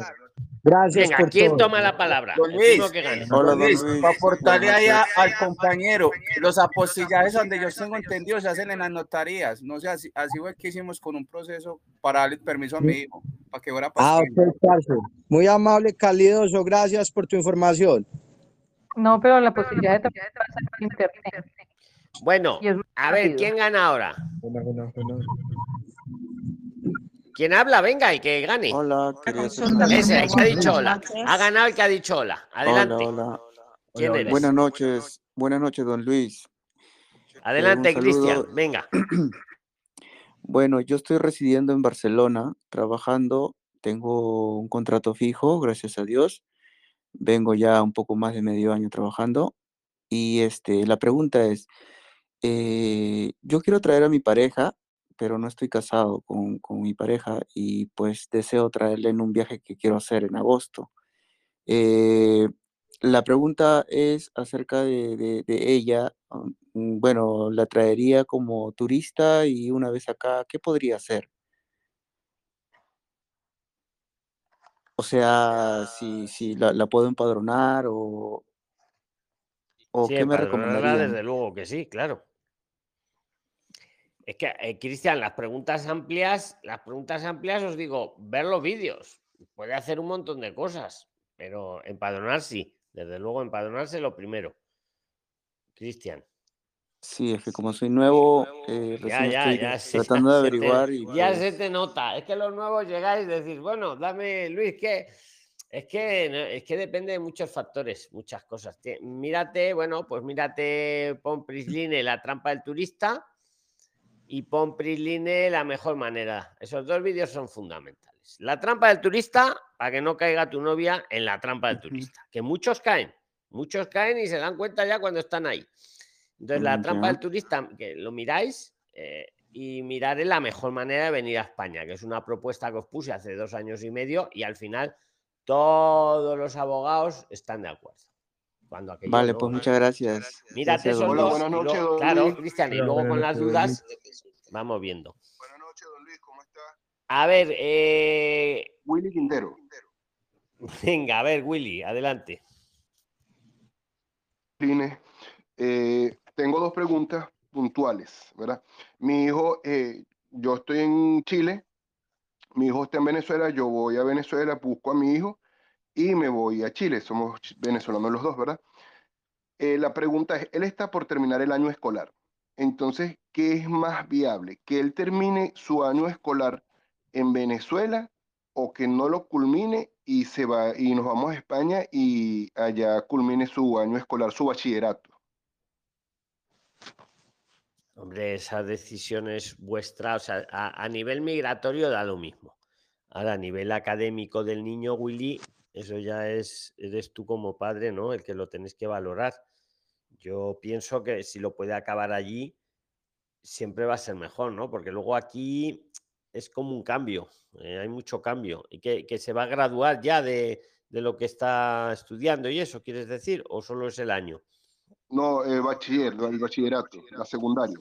Gracias Venga, por ¿quién todo. toma la palabra? Don Luis, que gane. don Luis, para aportarle ahí a- al compañero, los apostillajes donde yo tengo entendido se hacen en las notarías. No sé, así, así fue que hicimos con un proceso para darle permiso a mi hijo, para que fuera Ah, ok, parce. Muy amable, calidoso. Gracias por tu información. No, pero la posibilidad de también internet. Bueno, a ver. ¿quién gana ahora? ¿Quién habla? Venga, y que gane. Hola, Ese, el que ha dicho hola. Ha ganado el que ha dicho hola. Adelante. Hola, hola. ¿Quién eres? Buenas noches, buenas noches, don Luis. Adelante, Cristian, venga. Bueno, yo estoy residiendo en Barcelona, trabajando, tengo un contrato fijo, gracias a Dios. Vengo ya un poco más de medio año trabajando y este, la pregunta es, eh, yo quiero traer a mi pareja, pero no estoy casado con, con mi pareja y pues deseo traerle en un viaje que quiero hacer en agosto. Eh, la pregunta es acerca de, ella. Um, mm, bueno, la traería como turista y una vez acá, ¿qué podría hacer? O sea, si, si la, puedo empadronar o, o qué me recomendaría. Desde luego que sí, claro. Es que, eh, Cristian, las preguntas amplias, las preguntas amplias os digo, ver los vídeos. Puede hacer un montón de cosas, pero empadronar sí. Desde luego, empadronarse lo primero. Cristian. Sí, es que como soy nuevo, eh, tratando de averiguar. y ya se te nota. Es que los nuevos llegáis y decís, bueno, dame, Luis, que es que es que depende de muchos factores, muchas cosas. Mírate, bueno, pues mírate, pon Prisline, la trampa del turista, y pon Prisline, la mejor manera. Esos dos vídeos son fundamentales. La trampa del turista, para que no caiga tu novia en la trampa del turista. Que muchos caen, muchos caen y se dan cuenta ya cuando están ahí. Entonces, la trampa del turista, que lo miráis eh, y mirar es la mejor manera de venir a España, que es una propuesta que os puse hace dos años y medio y al final todos los abogados están de acuerdo. Cuando vale, pues muchas gracias. Mírate esos dos. claro, Cristian, y luego con las dudas vamos viendo. A ver, eh... Willy Quintero. Venga, a ver, Willy, adelante. Eh, tengo dos preguntas puntuales, ¿verdad? Mi hijo, eh, yo estoy en Chile, mi hijo está en Venezuela, yo voy a Venezuela, busco a mi hijo y me voy a Chile. Somos venezolanos los dos, ¿verdad? Eh, la pregunta es, él está por terminar el año escolar. Entonces, ¿qué es más viable? ¿Que él termine su año escolar en Venezuela o que no lo culmine y se va y nos vamos a España y allá culmine su año escolar, su bachillerato. Hombre, esa decisión es vuestra, o sea, a, nivel migratorio da lo mismo. Ahora, a nivel académico del niño, Willy, eso ya es, eres tú como padre, ¿no? El que lo tenés que valorar. Yo pienso que si lo puede acabar allí, siempre va a ser mejor, ¿no? Porque luego aquí es como un cambio, eh, hay mucho cambio y que, se va a graduar ya de, lo que está estudiando y eso, ¿quieres decir? ¿O solo es el año? No, el bachiller, el bachillerato, la secundaria.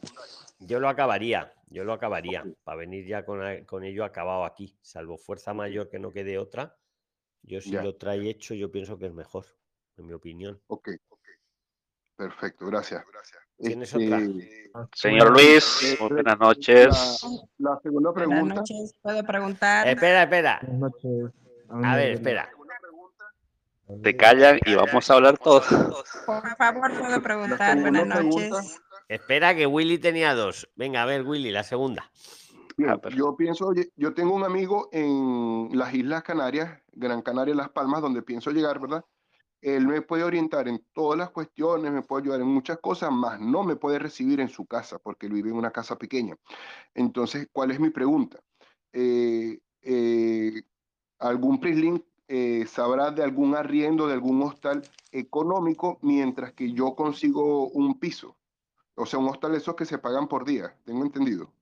Yo lo acabaría, yo lo acabaría, para venir ya con, ello acabado aquí, salvo fuerza mayor que no quede otra. Yo si lo trae hecho, yo pienso que es mejor, en mi opinión. Ok, ok. Perfecto, gracias. gracias. ¿Tienes otra? Este, Señor Luis, buenas noches. La, segunda pregunta. Buenas noches, puede preguntar. Espera, espera. Buenas noches. A ver, espera. Te callan y vamos a hablar todos. Por favor, puedo preguntar. Buenas noches. Espera, que Willy tenía dos. Venga, a ver, Willy, la segunda. Ah, yo pienso, yo tengo un amigo en las Islas Canarias, Gran Canaria, Las Palmas, donde pienso llegar, ¿verdad? él me puede orientar en todas las cuestiones, me puede ayudar en muchas cosas, más no me puede recibir en su casa porque él vive en una casa pequeña. Entonces, ¿cuál es mi pregunta? Eh, eh, ¿Algún PRISLIN eh, sabrá de algún arriendo, de algún hostal económico mientras que yo consigo un piso? O sea, un hostal de esos que se pagan por día, tengo entendido.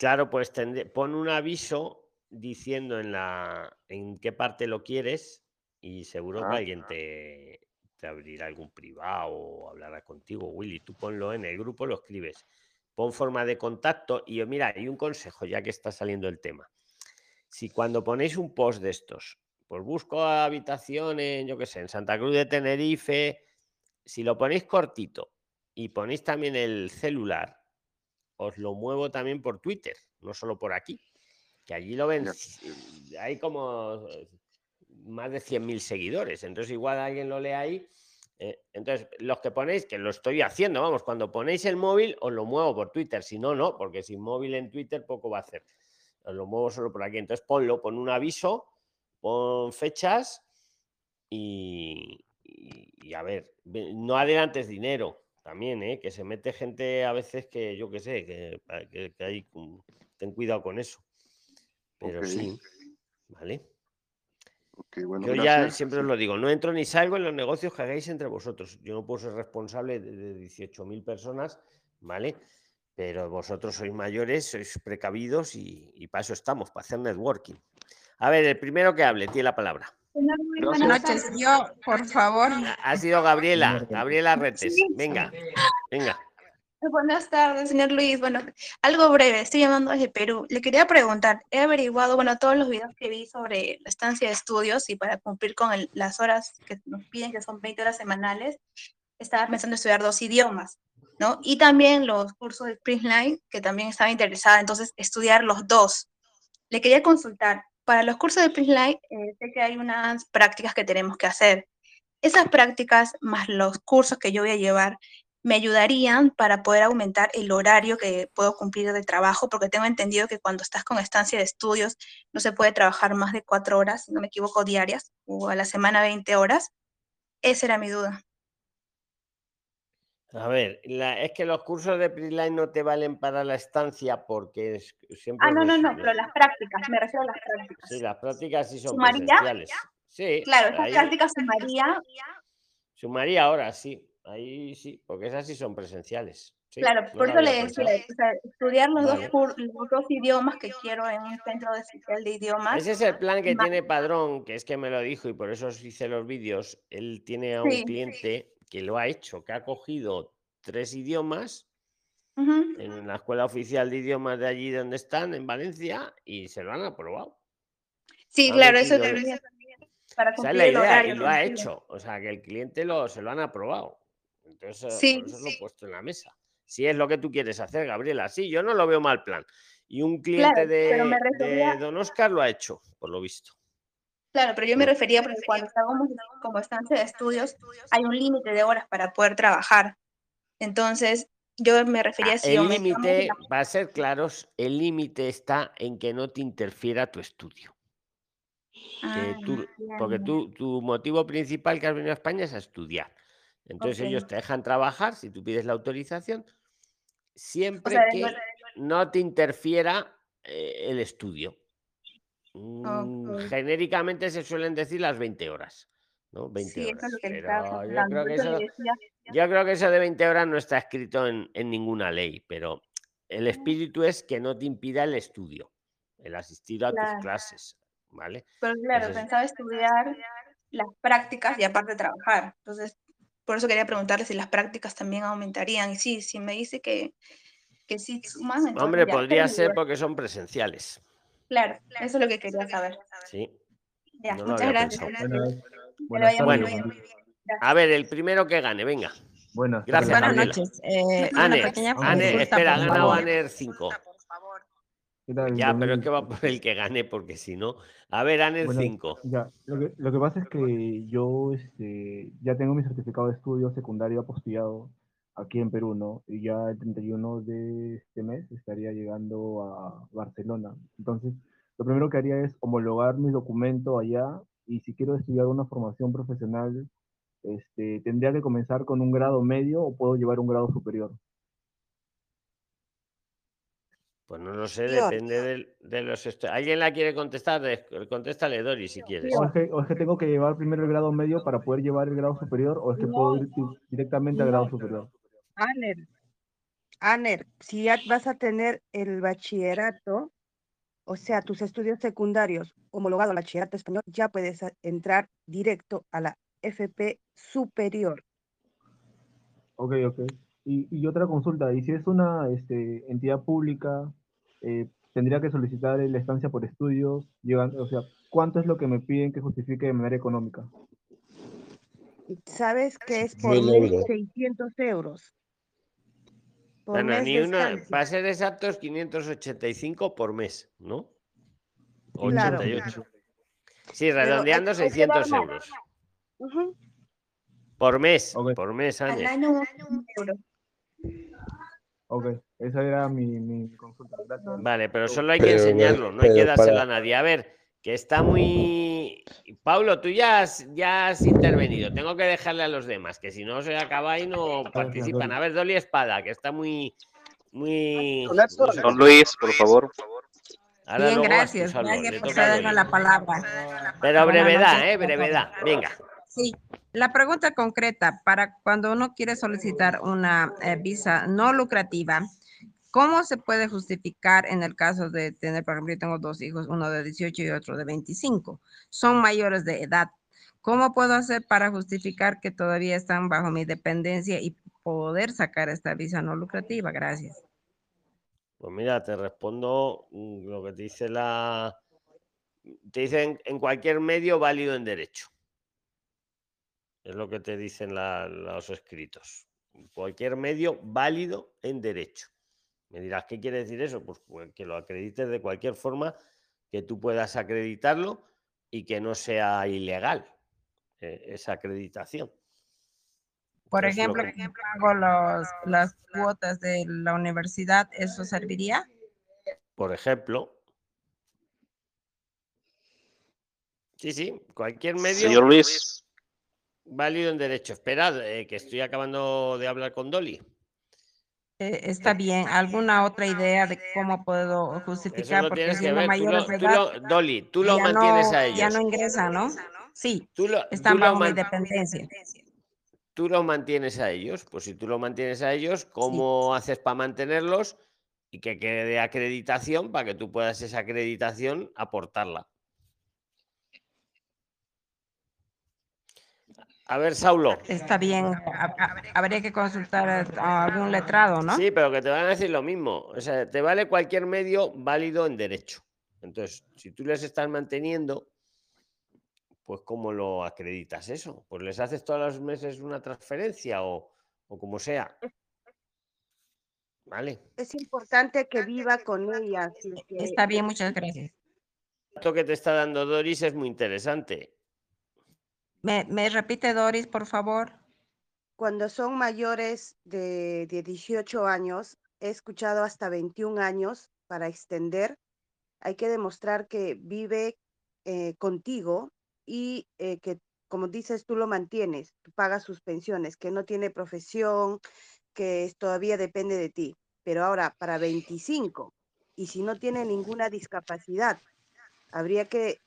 Claro, pues pon un aviso diciendo en la en qué parte lo quieres y seguro que ah. alguien te, te, abrirá algún privado o hablará contigo, Willy. Tú ponlo en el grupo, lo escribes. Pon forma de contacto y mira, hay un consejo ya que está saliendo el tema. Si cuando ponéis un post de estos, pues busco habitación en, yo qué sé, en Santa Cruz de Tenerife, si lo ponéis cortito y ponéis también el celular, os lo muevo también por Twitter, no solo por aquí que allí lo ven, hay como más de 100.000 seguidores, entonces igual alguien lo lee ahí. Eh, entonces, los que ponéis, que lo estoy haciendo, vamos, cuando ponéis el móvil os lo muevo por Twitter, si no, no, porque sin móvil en Twitter poco va a hacer. Os lo muevo solo por aquí. Entonces ponlo, pon un aviso, pon fechas y, y, a ver, no adelantes dinero también, ¿eh? que se mete gente a veces que yo qué sé, que, que, hay, ten cuidado con eso. Pero sí, ¿vale? yo ya siempre os lo digo, no entro ni salgo en los negocios que hagáis entre vosotros. Yo no puedo ser responsable de 18.000 personas, ¿vale? Pero vosotros sois mayores, sois precavidos y, y para eso estamos, para hacer networking. A ver, el primero que hable tiene la palabra. Buenas noches, yo, por favor. Ha sido Gabriela, Gabriela Retes. Venga, venga. Buenas tardes, señor Luis. Bueno, algo breve, estoy llamando desde Perú. Le quería preguntar, he averiguado, bueno, todos los videos que vi sobre la estancia de estudios y para cumplir con las horas que nos piden, que son 20 horas semanales, estaba pensando en estudiar dos idiomas, ¿no? Y también los cursos de Springline, que también estaba interesada, entonces estudiar los dos. Le quería consultar, para los cursos de Springline, eh, sé que hay unas prácticas que tenemos que hacer. Esas prácticas, más los cursos que yo voy a llevar, me ayudarían para poder aumentar el horario que puedo cumplir de trabajo, porque tengo entendido que cuando estás con estancia de estudios no se puede trabajar más de cuatro horas, si no me equivoco, diarias, o a la semana 20 horas. Esa era mi duda. A ver, es que los cursos de Preline no te valen para la estancia porque es, siempre... Ah, no, no, no, pero las prácticas, me refiero a las prácticas. Sí, las prácticas sí son presenciales. Sí, claro, esas prácticas sumaría... Sumaría ahora, sí. Ahí sí, porque esas sí son presenciales. claro, por eso le decía, estudiar los, dos, dos, idiomas que quiero en un centro de de idiomas. Ese es el plan que tiene Padrón, que es que me lo dijo y por eso os hice los vídeos. Él tiene a un cliente que lo ha hecho, que ha cogido tres idiomas en la escuela oficial de idiomas de allí donde están, en Valencia, y se lo han aprobado. Sí, claro, eso también. Para cumplir la idea, y lo ha hecho. O sea, que el cliente lo, se lo han aprobado. Entonces, sí, por eso lo he puesto en la mesa. Si es lo que tú quieres hacer, Gabriela, sí, yo no lo veo mal plan. Y un cliente de, Don Oscar lo ha hecho, por lo visto. Claro, pero yo me refería porque cuando estamos como estancia de estudios, hay un límite de horas para poder trabajar. Entonces, yo me refería a si El límite, para ser claros, el límite está en que no te interfiera tu estudio. Ah, porque tú, tu motivo principal que has venido a España es a estudiar. Entonces ellos te dejan trabajar si tú pides la autorización, siempre que no te interfiera eh, el estudio. Mm, genéricamente se suelen decir las 20 horas. ¿no? 20 horas. yo, creo que eso, yo creo que eso de 20 horas no está escrito en, ninguna ley, pero el ah. espíritu es que no te impida el estudio, el asistir a tus clases. ¿Vale? Pero claro, pensaba estudiar las prácticas y aparte trabajar. Entonces, por eso quería preguntarle si las prácticas también aumentarían. Y sí, si me dice que, que sí suman. Hombre, podría ser porque son presenciales. Claro, eso es lo que quería saber. Sí. Ya, muchas gracias. Bueno, a ver, el primero que gane, venga. Bueno, gracias. Buenas noches. Eh, Aner, Aner espera, ha ganado Aner 5. Ya, pero es que va por el que gane, porque si no. A ver, Aner 5. ya, lo que, lo que, pasa es que yo este, ya tengo mi certificado de estudio secundario apostillado aquí en Perú, ¿no? Y ya el 31 de este mes estaría llegando a Barcelona. Entonces, lo primero que haría es homologar mi documento allá y si quiero estudiar una formación profesional, este, ¿tendría que comenzar con un grado medio o puedo llevar un grado superior? Pues no lo sé, depende de, los... ¿Alguien la quiere contestar? Contéstale, Dori, si quieres. O es, que, tengo que llevar primero el grado medio para poder llevar el grado superior o es que puedo ir directamente al grado superior. Aner, Aner, si ya vas a tener el bachillerato, o sea, tus estudios secundarios homologado al bachillerato español, ya puedes entrar directo a la FP superior. Ok, ok. Y, otra consulta, y si es una este, entidad pública, eh, tendría que solicitar la estancia por estudios, llegan, o sea, ¿cuánto es lo que me piden que justifique de manera económica? ¿Sabes que es por mes 600 euros? Bueno, ni una, para ser exactos, 585 por mes, ¿no? 88. Sí, redondeando 600 euros. Por mes, por mes, año. Al año, euro. Ok, esa era mi, mi consulta. Vale, pero solo hay que enseñarlo, no hay que dárselo a nadie. A ver, Que está muy. Pablo, tú ya has, ya has intervenido. Tengo que dejarle a los demás, que si no se acaba y no participan. A ver, Dolly Espada, que está muy. Muy. Don Luis, por favor. Bien, gracias. Gracias por darme la palabra. Pero brevedad, ¿eh? Brevedad. Venga. Sí, la pregunta concreta, para cuando uno quiere solicitar una eh, visa no lucrativa, ¿cómo se puede justificar en el caso de tener, por ejemplo, yo tengo dos hijos, uno de 18 y otro de 25, son mayores de edad. ¿Cómo puedo hacer para justificar que todavía están bajo mi dependencia y poder sacar esta visa no lucrativa? Gracias. Pues mira, te respondo mm, lo que te dice la... Te dicen en cualquier medio válido en derecho. Es lo que te dicen los escritos. Cualquier medio válido en derecho. Me dirás, ¿qué quiere decir eso? Pues, pues, que lo acredites de cualquier forma que tú puedas acreditarlo y que no sea ilegal eh, esa acreditación. Por ejemplo, que... hago los, las cuotas de la universidad, ¿eso serviría? Por ejemplo. Sí, sí, cualquier medio. Señor Luis. Válido en derecho. Esperad, eh, que estoy acabando de hablar con Dolly. Eh, está bien. ¿Alguna otra idea de cómo puedo justificar? Porque siendo mayores de edad, Dolly, tú lo mantienes a ellos. Ya no ingresa, ¿no? Sí, tú lo, están bajo mi dependencia. Tú lo mantienes a ellos. Pues si tú lo mantienes a ellos, ¿cómo haces para mantenerlos? Y que quede acreditación para que tú puedas esa acreditación aportarla. A ver, Saulo. Está bien, habría que consultar a algún letrado, ¿no? Sí, pero que te van a decir lo mismo. O sea, te vale cualquier medio válido en derecho. Entonces, si tú les estás manteniendo, pues ¿cómo lo acreditas eso? Pues les haces todos los meses una transferencia o, o como sea. Vale. Es importante que viva con ella. Está bien, muchas gracias. Esto que te está dando Doris es muy interesante. ¿Me, repite, Doris, por favor? Cuando son mayores de, 18 años, he escuchado hasta 21 años para extender. Hay que demostrar que vive eh, contigo y eh, que, como dices, tú lo mantienes, tú pagas sus pensiones, que no tiene profesión, que todavía depende de ti. Pero ahora, para 25, y si no tiene ninguna discapacidad, habría que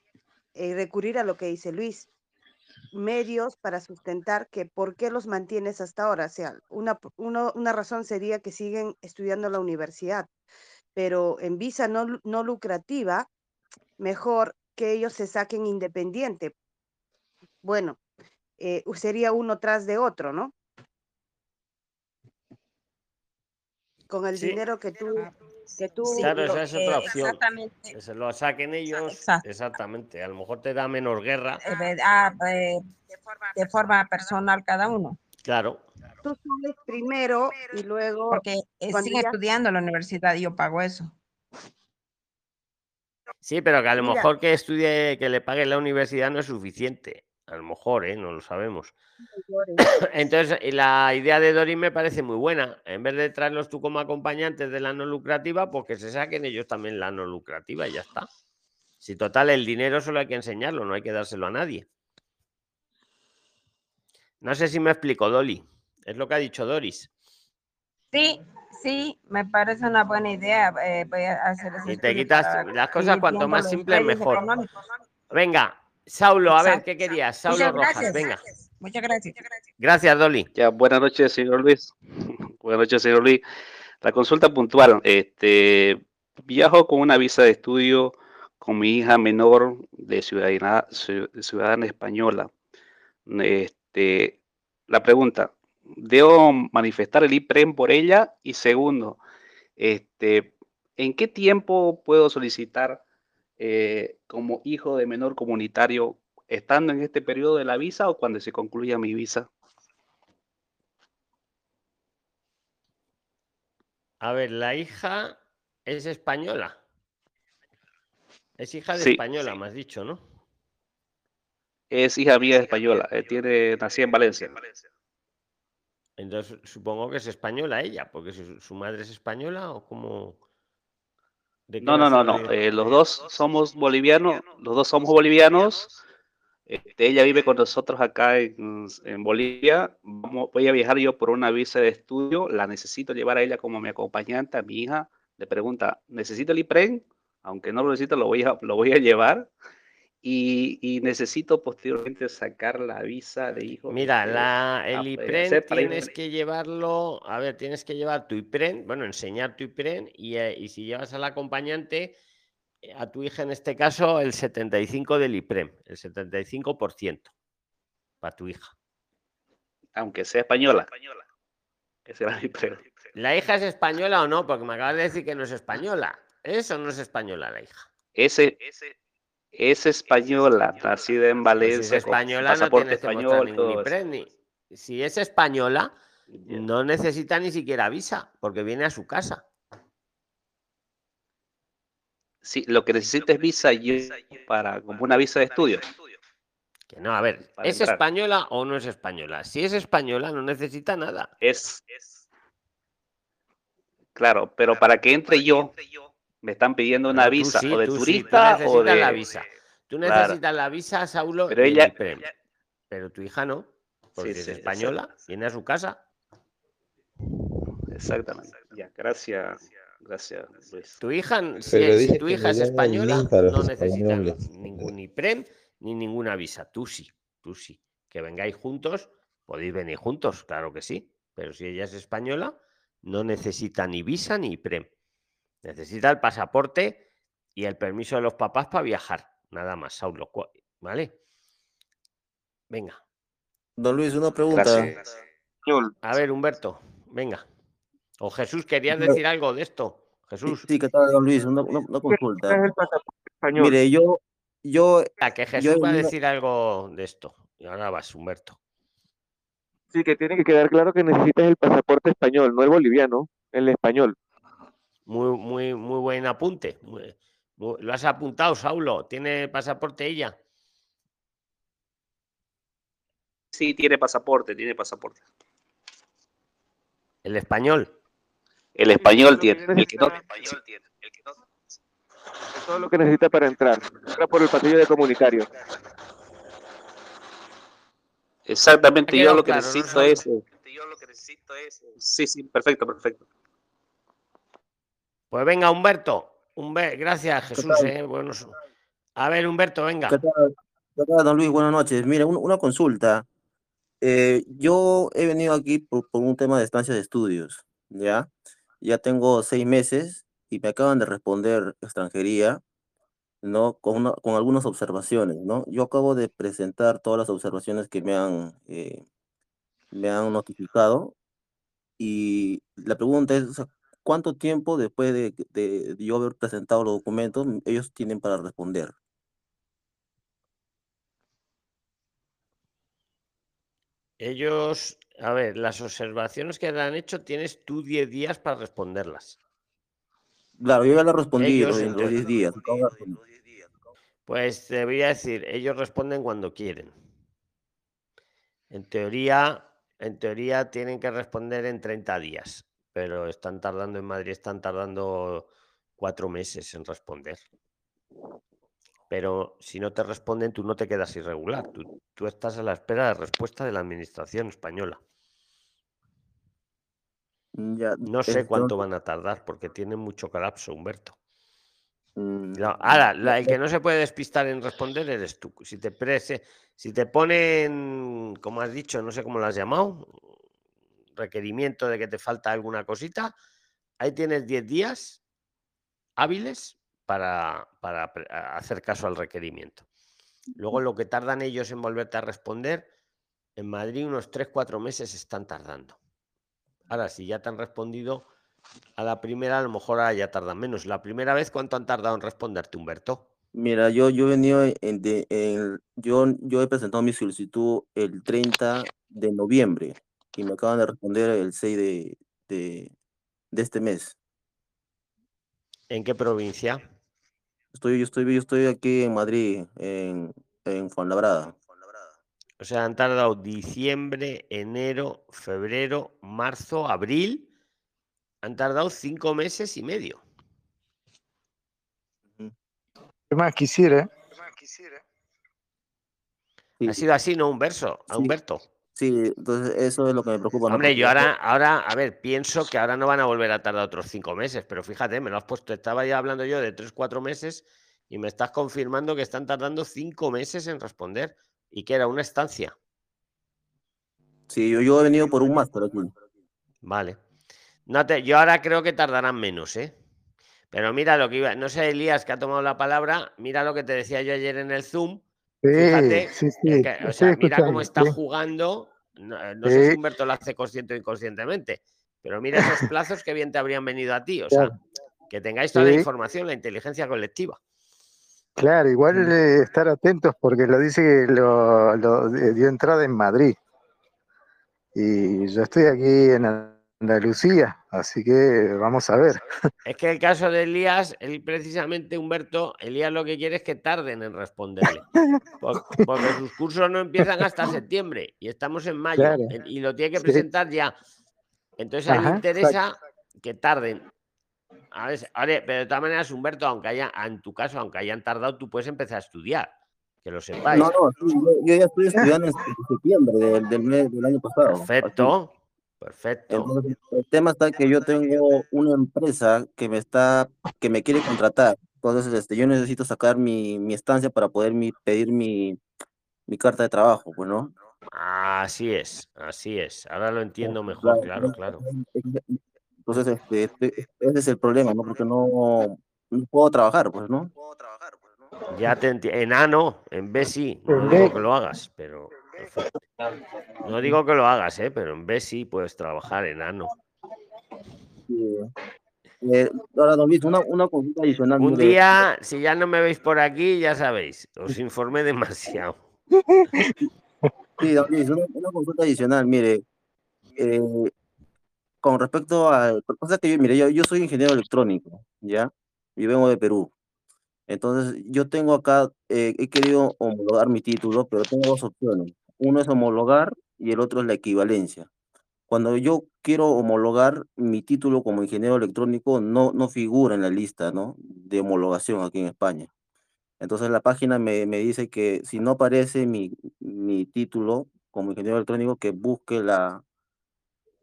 eh, recurrir a lo que dice Luis, medios para sustentar que por qué los mantienes hasta ahora. Sea, una, una razón sería que siguen estudiando la universidad, pero en visa no, no lucrativa, mejor que ellos se saquen independiente. Bueno, eh, sería uno tras de otro, ¿no? Con el dinero que tú claro, esa es otra opción. Que se lo saquen ellos. Exactamente. A lo mejor te da menos guerra. Eh, ah, eh, de forma personal cada uno. Claro. Tú sales primero y luego. Porque sigue estudiando en la universidad y yo pago eso. Sí, pero que a lo mejor que estudie, que le pague la universidad no es suficiente. A lo mejor, ¿eh? no lo sabemos. Entonces, la idea de Doris me parece muy buena. En vez de traerlos tú como acompañantes de la no lucrativa, pues que se saquen ellos también la no lucrativa y ya está. Si total, el dinero solo hay que enseñarlo, no hay que dárselo a nadie. No sé si me explico, Dolly. Es lo que ha dicho Doris. Sí, sí, me parece una buena idea. Eh, voy a hacer y te quitas las cosas cuanto más simples, mejor. Venga, Saulo, a ver, ¿qué querías? Saulo Rojas, venga. Muchas gracias. Gracias, Dolly. Ya, buenas noches, señor Luis. buenas noches, señor Luis. La consulta puntual. Este, viajo con una visa de estudio con mi hija menor de ciudadana, ciudadana española. Este, la pregunta, ¿debo manifestar el IPREM por ella? Y segundo, este, ¿en qué tiempo puedo solicitar eh, como hijo de menor comunitario estando en este periodo de la visa o cuando se concluya mi visa? A ver, la hija es española. Es hija de española, me has dicho, ¿no? Es hija mía española. Eh, tiene, nací en Valencia. Entonces supongo que es española ella, porque su, su madre es española o como. No, no, no, no. Eh, los dos somos bolivianos, los dos somos bolivianos. Este, ella vive con nosotros acá en, Bolivia. voy a viajar yo por una visa de estudio. La necesito llevar a ella como mi acompañante, a mi hija. Le pregunta, ¿necesito el IPREN? Aunque no lo necesito, lo voy a, lo voy a llevar. Y, necesito posteriormente sacar la visa de hijo. Mira, la, el IPREN tienes que llevarlo, a ver, tienes que llevar tu IPREN, bueno, enseñar tu IPREN y, eh, y si llevas al acompañante, eh, a tu hija en este caso, el 75 del IPREN, el 75% para tu hija. Aunque sea española. ¿La hija es española o no? Porque me acabas de decir que no es española. ¿Eso no es española la hija? Ese, ese, es española, nacida en pues Valencia. si es española, no tiene español, ningún Si es española, no necesita ni siquiera visa, porque viene a su casa. Sí, lo que necesita es visa para como una visa de estudio. Que no, a ver, ¿es española o no es española? Si es española, no necesita nada. Es. Claro, pero para que entre yo, me están pidiendo una visa o de turista o de la visa. Tú necesitas la visa, Saulo, pero ella, pero tu hija no, porque es española, viene a su casa. Exactamente. Ya, gracias. Gracias, Luis. Tu hija, si, tu hija es española, no necesita ningún IPREM ni ninguna visa. Tú sí, tú sí. Que vengáis juntos, podéis venir juntos, claro que sí. Pero si ella es española, no necesita ni visa ni IPREM. Necesita el pasaporte y el permiso de los papás para viajar. Nada más, Saulo. ¿Vale? Venga. Don Luis, una pregunta. A ver, Humberto, venga. O Jesús, ¿querías decir algo de esto? Jesús. Sí, que tal, don Luis? Una, consulta. Mire, yo. yo a que Jesús va a decir algo de esto. Y ahora vas, Humberto. Sí, que tiene que quedar claro que necesitas el pasaporte español, no el boliviano, el español. Muy, muy, muy buen apunte. lo has apuntado, Saulo. ¿Tiene pasaporte ella? Sí, tiene pasaporte, tiene pasaporte. ¿El español? El español tiene. El que no, Es todo lo que necesita para entrar. Entra por el pasillo de comunicario. Exactamente, yo lo que necesito es. Yo lo que necesito es. Sí, sí, perfecto, perfecto. Pues venga, Humberto. Gracias, Jesús. Eh, a ver, Humberto, venga. ¿Qué tal, don Luis? Buenas noches. Mira, una consulta. Eh, yo he venido aquí por, un tema de estancia de estudios, ¿ya? Ya tengo seis meses y me acaban de responder extranjería, ¿no? Con, con algunas observaciones, ¿no? Yo acabo de presentar todas las observaciones que me han, eh, me han notificado y la pregunta es, ¿cuánto tiempo después de, de, yo haber presentado los documentos ellos tienen para responder? Ellos, a ver, las observaciones que le han hecho tienes tú 10 días para responderlas. Claro, yo ya las respondí en los 10 días. Pues te voy a decir, ellos responden cuando quieren. En teoría, en teoría tienen que responder en 30 días pero están tardando en Madrid, están tardando cuatro meses en responder. Pero si no te responden, tú no te quedas irregular. Tú, estás a la espera de respuesta de la administración española. Mm, no sé cuánto van a tardar porque tienen mucho colapso, Humberto. Mm, ahora, el que no se puede despistar en responder eres tú. Si te, prese, si te ponen, como has dicho, no sé cómo lo has llamado, requerimiento de que te falta alguna cosita, ahí tienes 10 días hábiles para, para hacer caso al requerimiento. Luego lo que tardan ellos en volverte a responder, en Madrid unos 3-4 meses están tardando. Ahora, si ya te han respondido a la primera, a lo mejor ahora ya tardan menos. La primera vez, ¿cuánto han tardado en responderte, Humberto? Mira, yo, yo he venido en, yo, yo he presentado mi solicitud el 30 de noviembre y me acaban de responder el 6 de, de, este mes. ¿En qué provincia? Estoy, yo, estoy, yo estoy aquí en Madrid, en, en Fuenlabrada. O sea, han tardado diciembre, enero, febrero, marzo, abril. Han tardado cinco meses y medio. más quisiera? Ha sido así, no un verso, a Sí. Humberto. Sí, entonces eso es lo que me preocupa. Hombre, yo ahora, ahora, a ver, pienso que ahora no van a volver a tardar otros cinco meses, pero fíjate, me lo has puesto, estaba ya hablando yo de tres, cuatro meses y me estás confirmando que están tardando cinco meses en responder y que era una estancia. Sí, yo, yo he venido por un máster aquí. Vale. No te, yo ahora creo que tardarán menos, ¿eh? Pero mira lo que iba, no sé, Elías, que ha tomado la palabra, mira lo que te decía yo ayer en el Zoom. Fíjate, sí, es sí, que, lo o sea, mira cómo está jugando. No, eh, no sé si. Humberto lo hace consciente o inconscientemente, pero mira esos plazos que bien te habrían venido a ti. O sea, que tengáis toda la información, la inteligencia colectiva. Claro, igual Mm. eh, estar atentos porque lo dice que lo, lo eh, dio entrada en Madrid. Y yo estoy aquí en Andalucía, así que vamos a ver. Es que el caso de Elías, él precisamente, Humberto, Elías lo que quiere es que tarden en responderle. por- Porque sus cursos no empiezan hasta septiembre y estamos en mayo Claro. y lo tiene que Sí. presentar ya. Entonces a él le interesa que tarden. A ver, ahora, pero de todas maneras, Humberto, aunque haya, en tu caso, aunque hayan tardado, tú puedes empezar a estudiar, que lo sepáis. No, no, sí, yo, yo ya estoy estudiando en septiembre del, del mes del año pasado. Perfecto, perfecto. Entonces, el tema está que yo tengo una empresa que me está, que me quiere contratar. Entonces, este, yo necesito sacar mi, mi estancia para poder mi, pedir mi, mi carta de trabajo, pues, ¿no? Así es, así es. Ahora lo entiendo mejor, Claro, claro. Entonces, este, este- ese es el problema, ¿no? Porque no, no puedo trabajar, pues, ¿no? Ya te entiendo. En A no, en B sí. No digo que lo hagas, pero. No digo que lo hagas, ¿eh? pero en B sí puedes trabajar en A no. Sí. Eh, ahora, don Luis, una, una consulta adicional. Un día, si ya no me veis por aquí, ya sabéis, os informé demasiado. Sí, Luis, una, una consulta adicional, mire, eh, con respecto a, cosa que yo, mire, yo, yo soy ingeniero electrónico, ¿ya? Y vengo de Perú. Entonces, yo tengo acá, eh, he querido homologar mi título, pero tengo dos opciones. Uno es homologar y el otro es la equivalencia. Cuando yo quiero homologar mi título como ingeniero electrónico, no, no figura en la lista, ¿no? de homologación aquí en España. Entonces la página me, me dice que si no aparece mi, mi título como ingeniero electrónico, que busque la,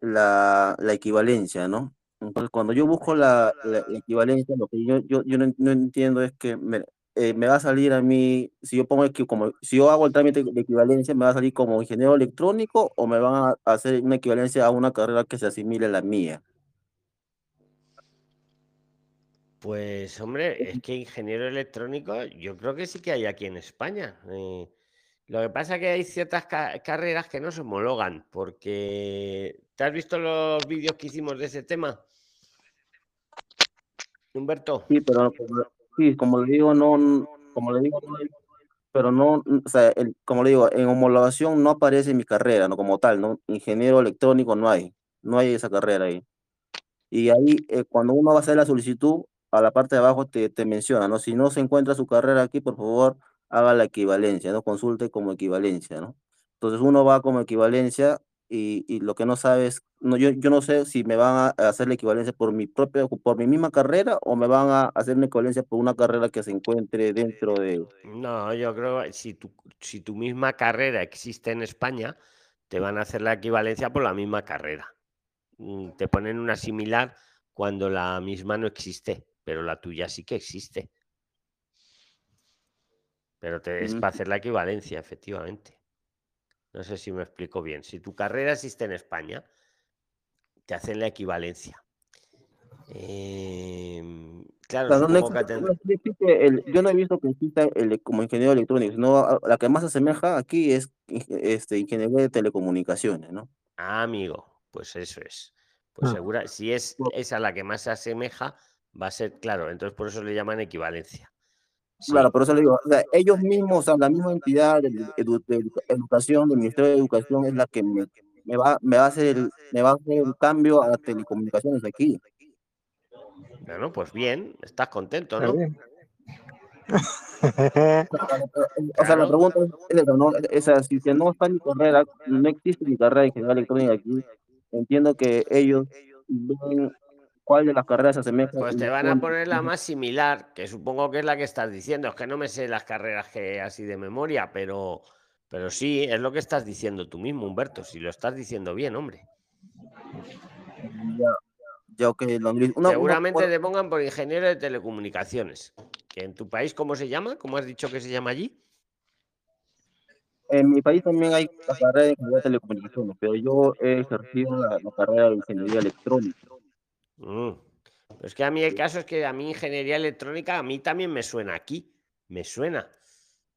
la, la equivalencia, ¿no? Entonces cuando yo busco la, equivalencia, lo que yo, yo, yo no, no entiendo es que eh, me va a salir a mí, si yo pongo como, si yo hago el trámite de equivalencia, me va a salir como ingeniero electrónico o me van a hacer una equivalencia a una carrera que se asimile a la mía. Pues, hombre, es que ingeniero electrónico, yo creo que sí que hay aquí en España. eh, lo que pasa es que hay ciertas ca- carreras que no se homologan, porque ¿te has visto los vídeos que hicimos de ese tema? Humberto. Sí, pero como- sí, como le digo, no, como le digo, no pero no, o sea, el- como le digo, en homologación no aparece mi carrera, no como tal, ¿no? Ingeniero electrónico no hay, no hay esa carrera ahí. Y ahí, eh, cuando uno va a hacer la solicitud, a la parte de abajo te, te menciona, ¿no? Si no se encuentra su carrera aquí, por favor, haga la equivalencia, ¿no? Consulte como equivalencia, ¿no? Entonces uno va como equivalencia y, y lo que no sabe es, no, yo, yo no sé si me van a hacer la equivalencia por mi propia, por mi misma carrera o me van a hacer una equivalencia por una carrera que se encuentre dentro de... No, yo creo que si tu, si tu misma carrera existe en España, te van a hacer la equivalencia por la misma carrera. Mm, Te ponen una similar cuando la misma no existe, pero la tuya sí que existe. Pero te, es Mm. para hacer la equivalencia, efectivamente. No sé si me explico bien. Si tu carrera existe en España, te hacen la equivalencia. Em, claro, O sea, no, existe- existe el- yo no he visto que exista el, como ingeniero electrónico, sino la que más se asemeja aquí es este, ingeniería de telecomunicaciones, ¿no? Ah, amigo, pues eso es. Pues Ah. segura, si es esa la que más se asemeja, va a ser claro. Entonces por eso le llaman equivalencia. Claro, por eso le digo, o sea, ellos mismos, o sea, la misma entidad de, edu- de edu- educación, del Ministerio de Educación, es la que me, me va, me va a hacer el, me va a hacer el cambio a las telecomunicaciones aquí. Bueno, pues bien, estás contento, ¿no? O sea, la pregunta es esa, ¿no? O sea, si que no está mi carrera, no existe mi carrera de ingeniería electrónica aquí, entiendo que ellos ven cuál de las carreras se asemeja. Pues te van a poner la más similar, que supongo que es la que estás diciendo. Es que no me sé las carreras que así de memoria, pero, pero sí, es lo que estás diciendo tú mismo, Humberto. Si lo estás diciendo bien, hombre. Ya, ya ok, don Luis. Una- una- Seguramente te pongan por ingeniero de telecomunicaciones. Que en tu país, ¿cómo se llama? ¿Cómo has dicho que se llama allí? En mi país también hay la carrera de ingeniería de telecomunicaciones, pero yo he ejercido la, la carrera de ingeniería electrónica. Mm. Pero es que a mí el caso es que a mí ingeniería electrónica a mí también me suena aquí, me suena,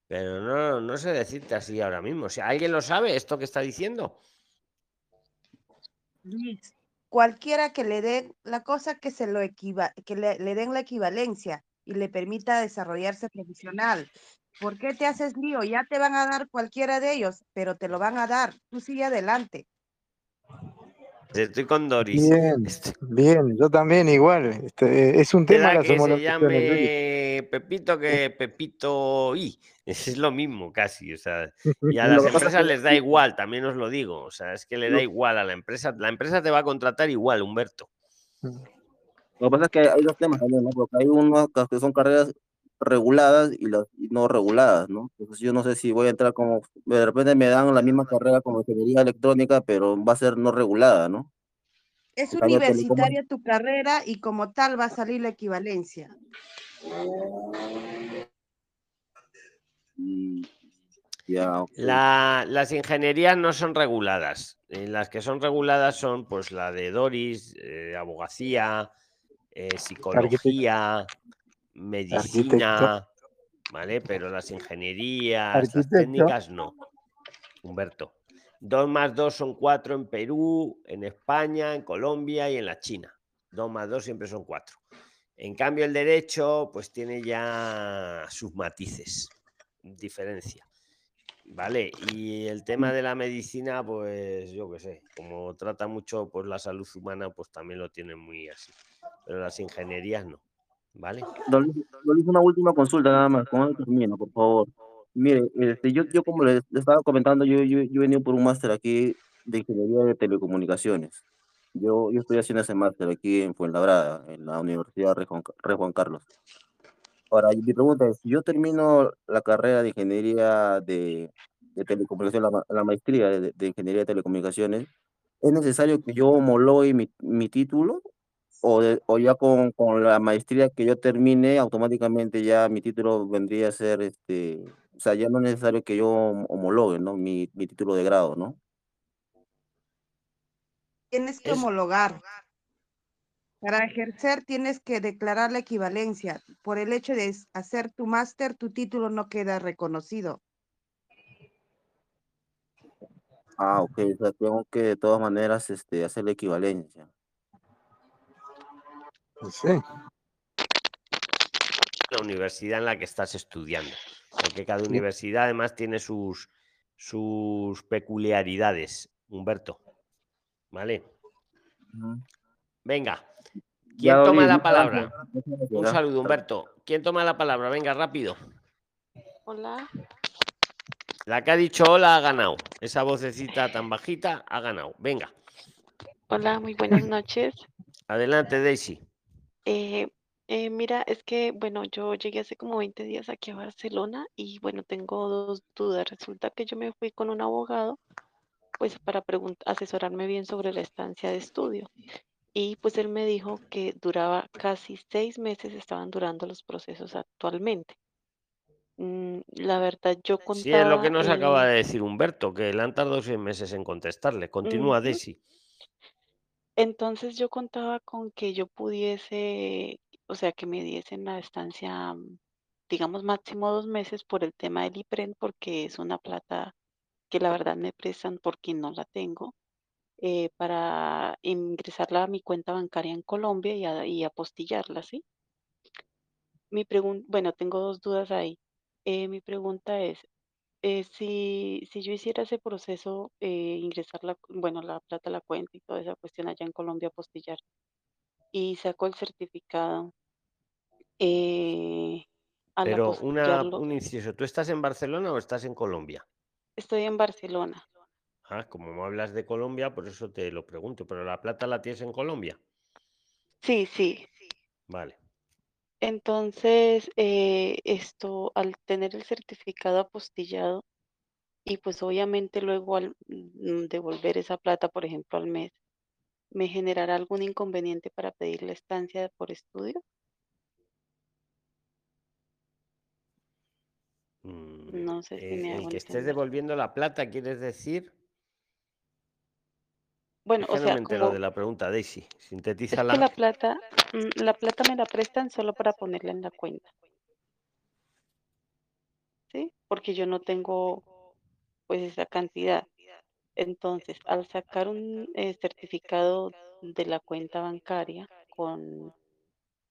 pero no, no sé decirte así ahora mismo. Si alguien lo sabe, esto que está diciendo. Luis, cualquiera que le den la cosa que se lo equiva, que le, le den la equivalencia y le permita desarrollarse profesional. ¿Por qué te haces lío? Ya te van a dar cualquiera de ellos, pero te lo van a dar. Tú sigue adelante. Estoy con Doris. Bien, bien, yo también igual. Este, es un tema las que se llame Pepito que Pepito I. Es lo mismo casi. O sea, y a las empresas que- les da igual, también os lo digo. O sea, es que le da igual a la empresa. La empresa te va a contratar igual, Humberto. Lo que pasa es que hay dos temas también, ¿no? Porque hay unos que son carreras reguladas y las y no reguladas, ¿no? Entonces yo no sé si voy a entrar como, de repente me dan la misma carrera como ingeniería electrónica, pero va a ser no regulada, ¿no? Es En cambio, telecom- universitaria tu carrera y como tal va a salir la equivalencia. Mm. La- las ingenierías no son reguladas. Eh, las que son reguladas son pues la de Doris, eh, abogacía, eh, psicología, medicina, ¿vale? Pero las ingenierías, las técnicas no. Humberto. Dos más dos son cuatro en Perú, en España, en Colombia y en la China. Dos más dos siempre son cuatro. En cambio, el derecho, pues tiene ya sus matices, diferencia. Vale, y el tema de la medicina, pues yo qué sé, como trata mucho pues, la salud humana, pues también lo tienen muy así. Pero las ingenierías no, ¿vale? Don Luis, una última consulta nada más, con termino, por favor. Mire, este, yo, yo como les, estaba comentando, yo, yo, yo he venido por un máster aquí de ingeniería de telecomunicaciones. Yo, yo estoy haciendo ese máster aquí en Fuenlabrada, en la Universidad Rey Juan, Rey Juan Carlos. Ahora, mi pregunta es, si yo termino la carrera de ingeniería de, de telecomunicaciones, la, la maestría de, de ingeniería de telecomunicaciones, ¿es necesario que yo homologue mi, mi título o, de- o ya con, con la maestría que yo termine, automáticamente ya mi título vendría a ser, este, o sea, ya no es necesario que yo hom- homologue, ¿no? Mi, mi título de grado, ¿no? Tienes que homologar. Para ejercer tienes que declarar la equivalencia. Por el hecho de hacer tu máster, tu título no queda reconocido. Ah, ok, o sea, tengo que de todas maneras este, hacer la equivalencia. Sí. La universidad en la que estás estudiando. Porque cada universidad además tiene sus, sus peculiaridades, Humberto. ¿Vale? Venga, ¿quién toma la palabra? Un saludo, Humberto. ¿Quién toma la palabra? Venga, rápido. Hola. La que ha dicho hola ha ganado. Esa vocecita tan bajita ha ganado. Venga, Hola, muy buenas noches. adelante, Daisy. Eh, eh, mira, es que, bueno, yo llegué hace como 20 días aquí a Barcelona y, bueno, tengo dos dudas. Resulta que yo me fui con un abogado, pues, para pregun- asesorarme bien sobre la estancia de estudio. Y, pues, él me dijo que duraba casi seis meses, estaban durando los procesos actualmente. Mm, la verdad, yo Sí, es lo que contaba, nos acaba de decir Humberto, que le han tardado seis meses en contestarle. Continúa, ujú. Daisy. Entonces yo contaba con que yo pudiese, o sea, que me diesen la estancia, mm, digamos, máximo dos meses por el tema del IPREN, porque es una plata que la verdad me prestan porque no la tengo, eh, para ingresarla a mi cuenta bancaria en Colombia y, a- apostillarla, ¿sí? Mi pregunta, bueno, tengo dos dudas ahí. Eh, mi pregunta es, eh, si, si yo hiciera ese proceso, eh, ingresar la, bueno, la plata a la cuenta y toda esa cuestión allá en Colombia, apostillar, y saco el certificado, eh, al Pero una, apostillarlo, un inciso, ¿tú estás en Barcelona o estás en Colombia? estoy en Barcelona. Ah, como me hablas de Colombia, por eso te lo pregunto, pero la plata la tienes en Colombia. Sí, sí. Vale. Entonces, eh, esto, al tener el certificado apostillado y pues obviamente luego al mm, devolver esa plata, por ejemplo, al mes, ¿me generará algún inconveniente para pedir la estancia por estudio? Mm, No sé si eh, me el hago que estés devolviendo la plata, ¿quieres decir? Bueno, Es o que no sea, me como de la pregunta, Daisy. es que Sintetízala. la plata, mm, la plata me la prestan solo para ponerla en la cuenta, ¿sí? Porque yo no tengo pues esa cantidad. Entonces, al sacar un eh, certificado de la cuenta bancaria con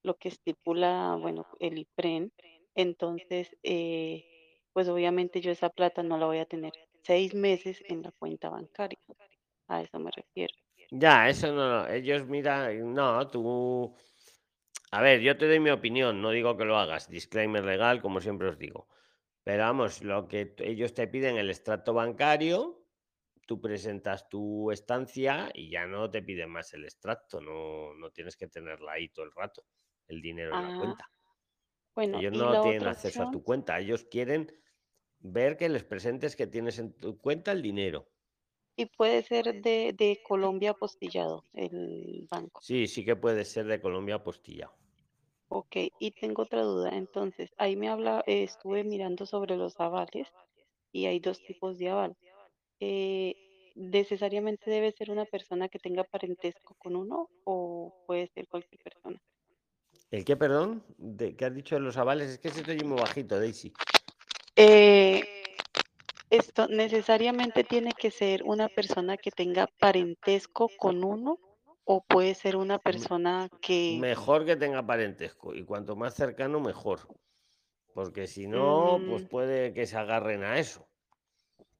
lo que estipula, bueno, el IPREN, entonces, eh, pues obviamente yo esa plata no la voy a tener seis meses en la cuenta bancaria. A eso me refiero. Ya, eso no, ellos miran, no, tú, a ver, yo te doy mi opinión, no digo que lo hagas, disclaimer legal, como siempre os digo, pero vamos, lo que ellos te piden el extracto bancario, tú presentas tu estancia y ya no te piden más el extracto, no, no tienes que tenerla ahí todo el rato, el dinero en la Ah, cuenta. bueno, Ellos no tienen acceso a tu cuenta, ellos quieren ver que les presentes que tienes en tu cuenta el dinero. Y puede ser de, de Colombia apostillado, el banco. Sí, sí que puede ser de Colombia apostillado. Ok, y tengo otra duda. Entonces, ahí me habla, eh, estuve mirando sobre los avales y hay dos tipos de aval. Eh, ¿necesariamente debe ser una persona que tenga parentesco con uno o puede ser cualquier persona? ¿El qué, perdón? ¿De, ¿Qué has dicho de los avales? Es que se te oye muy bajito, Daisy. Eh, esto necesariamente tiene que ser una persona que tenga parentesco con uno o puede ser una persona que... Mejor que tenga parentesco y cuanto más cercano, mejor. Porque si no, pues mm, puede que se agarren a eso.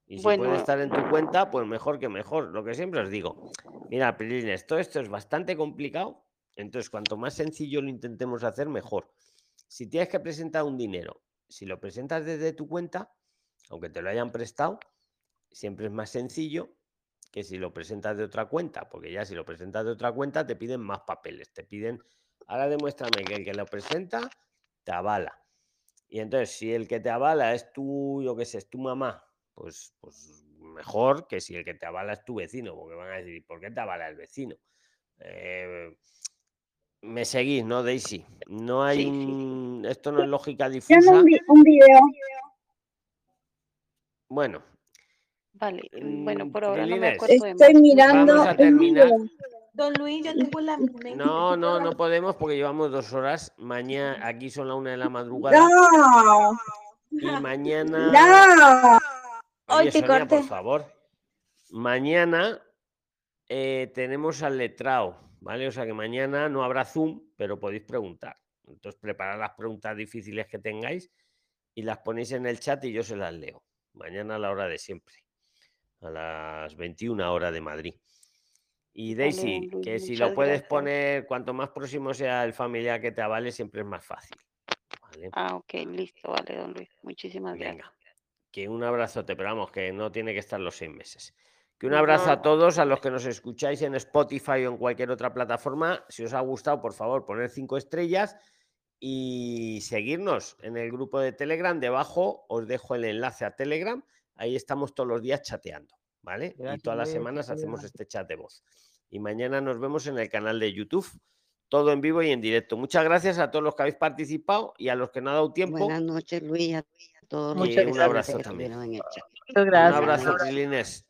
Y si puede estar en tu cuenta, pues mejor que mejor. Lo que siempre os digo. Mira, Prilines, todo esto es bastante complicado. Entonces, cuanto más sencillo lo intentemos hacer, mejor. Si tienes que presentar un dinero, si lo presentas desde tu cuenta, aunque te lo hayan prestado, siempre es más sencillo que si lo presentas de otra cuenta, porque ya si lo presentas de otra cuenta te piden más papeles, te piden, ahora demuéstrame que el que lo presenta te avala. Y entonces, si el que te avala es tu, yo qué sé, es tu mamá, pues, pues mejor que si el que te avala es tu vecino, porque van a decir, ¿por qué te avala el vecino? Eh, me seguís, ¿no, Daisy? No hay sí, sí, sí. un. Esto no es lógica difusa. un video. Bueno, Vale, mm, bueno, por ahora no me acuerdo de Estoy más. mirando vamos a un terminar. video. Don Luis, yo tengo la misma No, no, no podemos porque llevamos dos horas. Mañana, aquí son la una de la madrugada. No, Y mañana. no. Hoy Oye, te Sonia, por corté. favor. Mañana eh, tenemos al letrado, ¿vale? O sea que mañana no habrá Zoom, pero podéis preguntar. Entonces, preparad las preguntas difíciles que tengáis y las ponéis en el chat y yo se las leo. Mañana a la hora de siempre, a las 21 horas de Madrid. Y Daisy, que si lo puedes gracias. poner, cuanto más próximo sea el familiar que te avale, siempre es más fácil. ¿vale? Ah, ok, listo, vale, don Luis. Muchísimas gracias. Que un abrazote, pero vamos, que no tiene que estar los seis meses. Que un abrazo a todos, a los que nos escucháis en Spotify o en cualquier otra plataforma. Si os ha gustado, por favor, poner cinco estrellas y seguirnos en el grupo de Telegram. Debajo os dejo el enlace a Telegram. Ahí estamos todos los días chateando, ¿vale? y todas las semanas hacemos este chat de voz. Y mañana nos vemos en el canal de YouTube. Todo en vivo y en directo. Muchas gracias a todos los que habéis participado y a los que no ha dado tiempo. Buenas noches, Luis, a todos Muchas un abrazo también. Muchas Un gracias. abrazo, Trilines.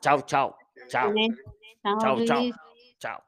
Chao, chao, chao, Chao, chao, chao.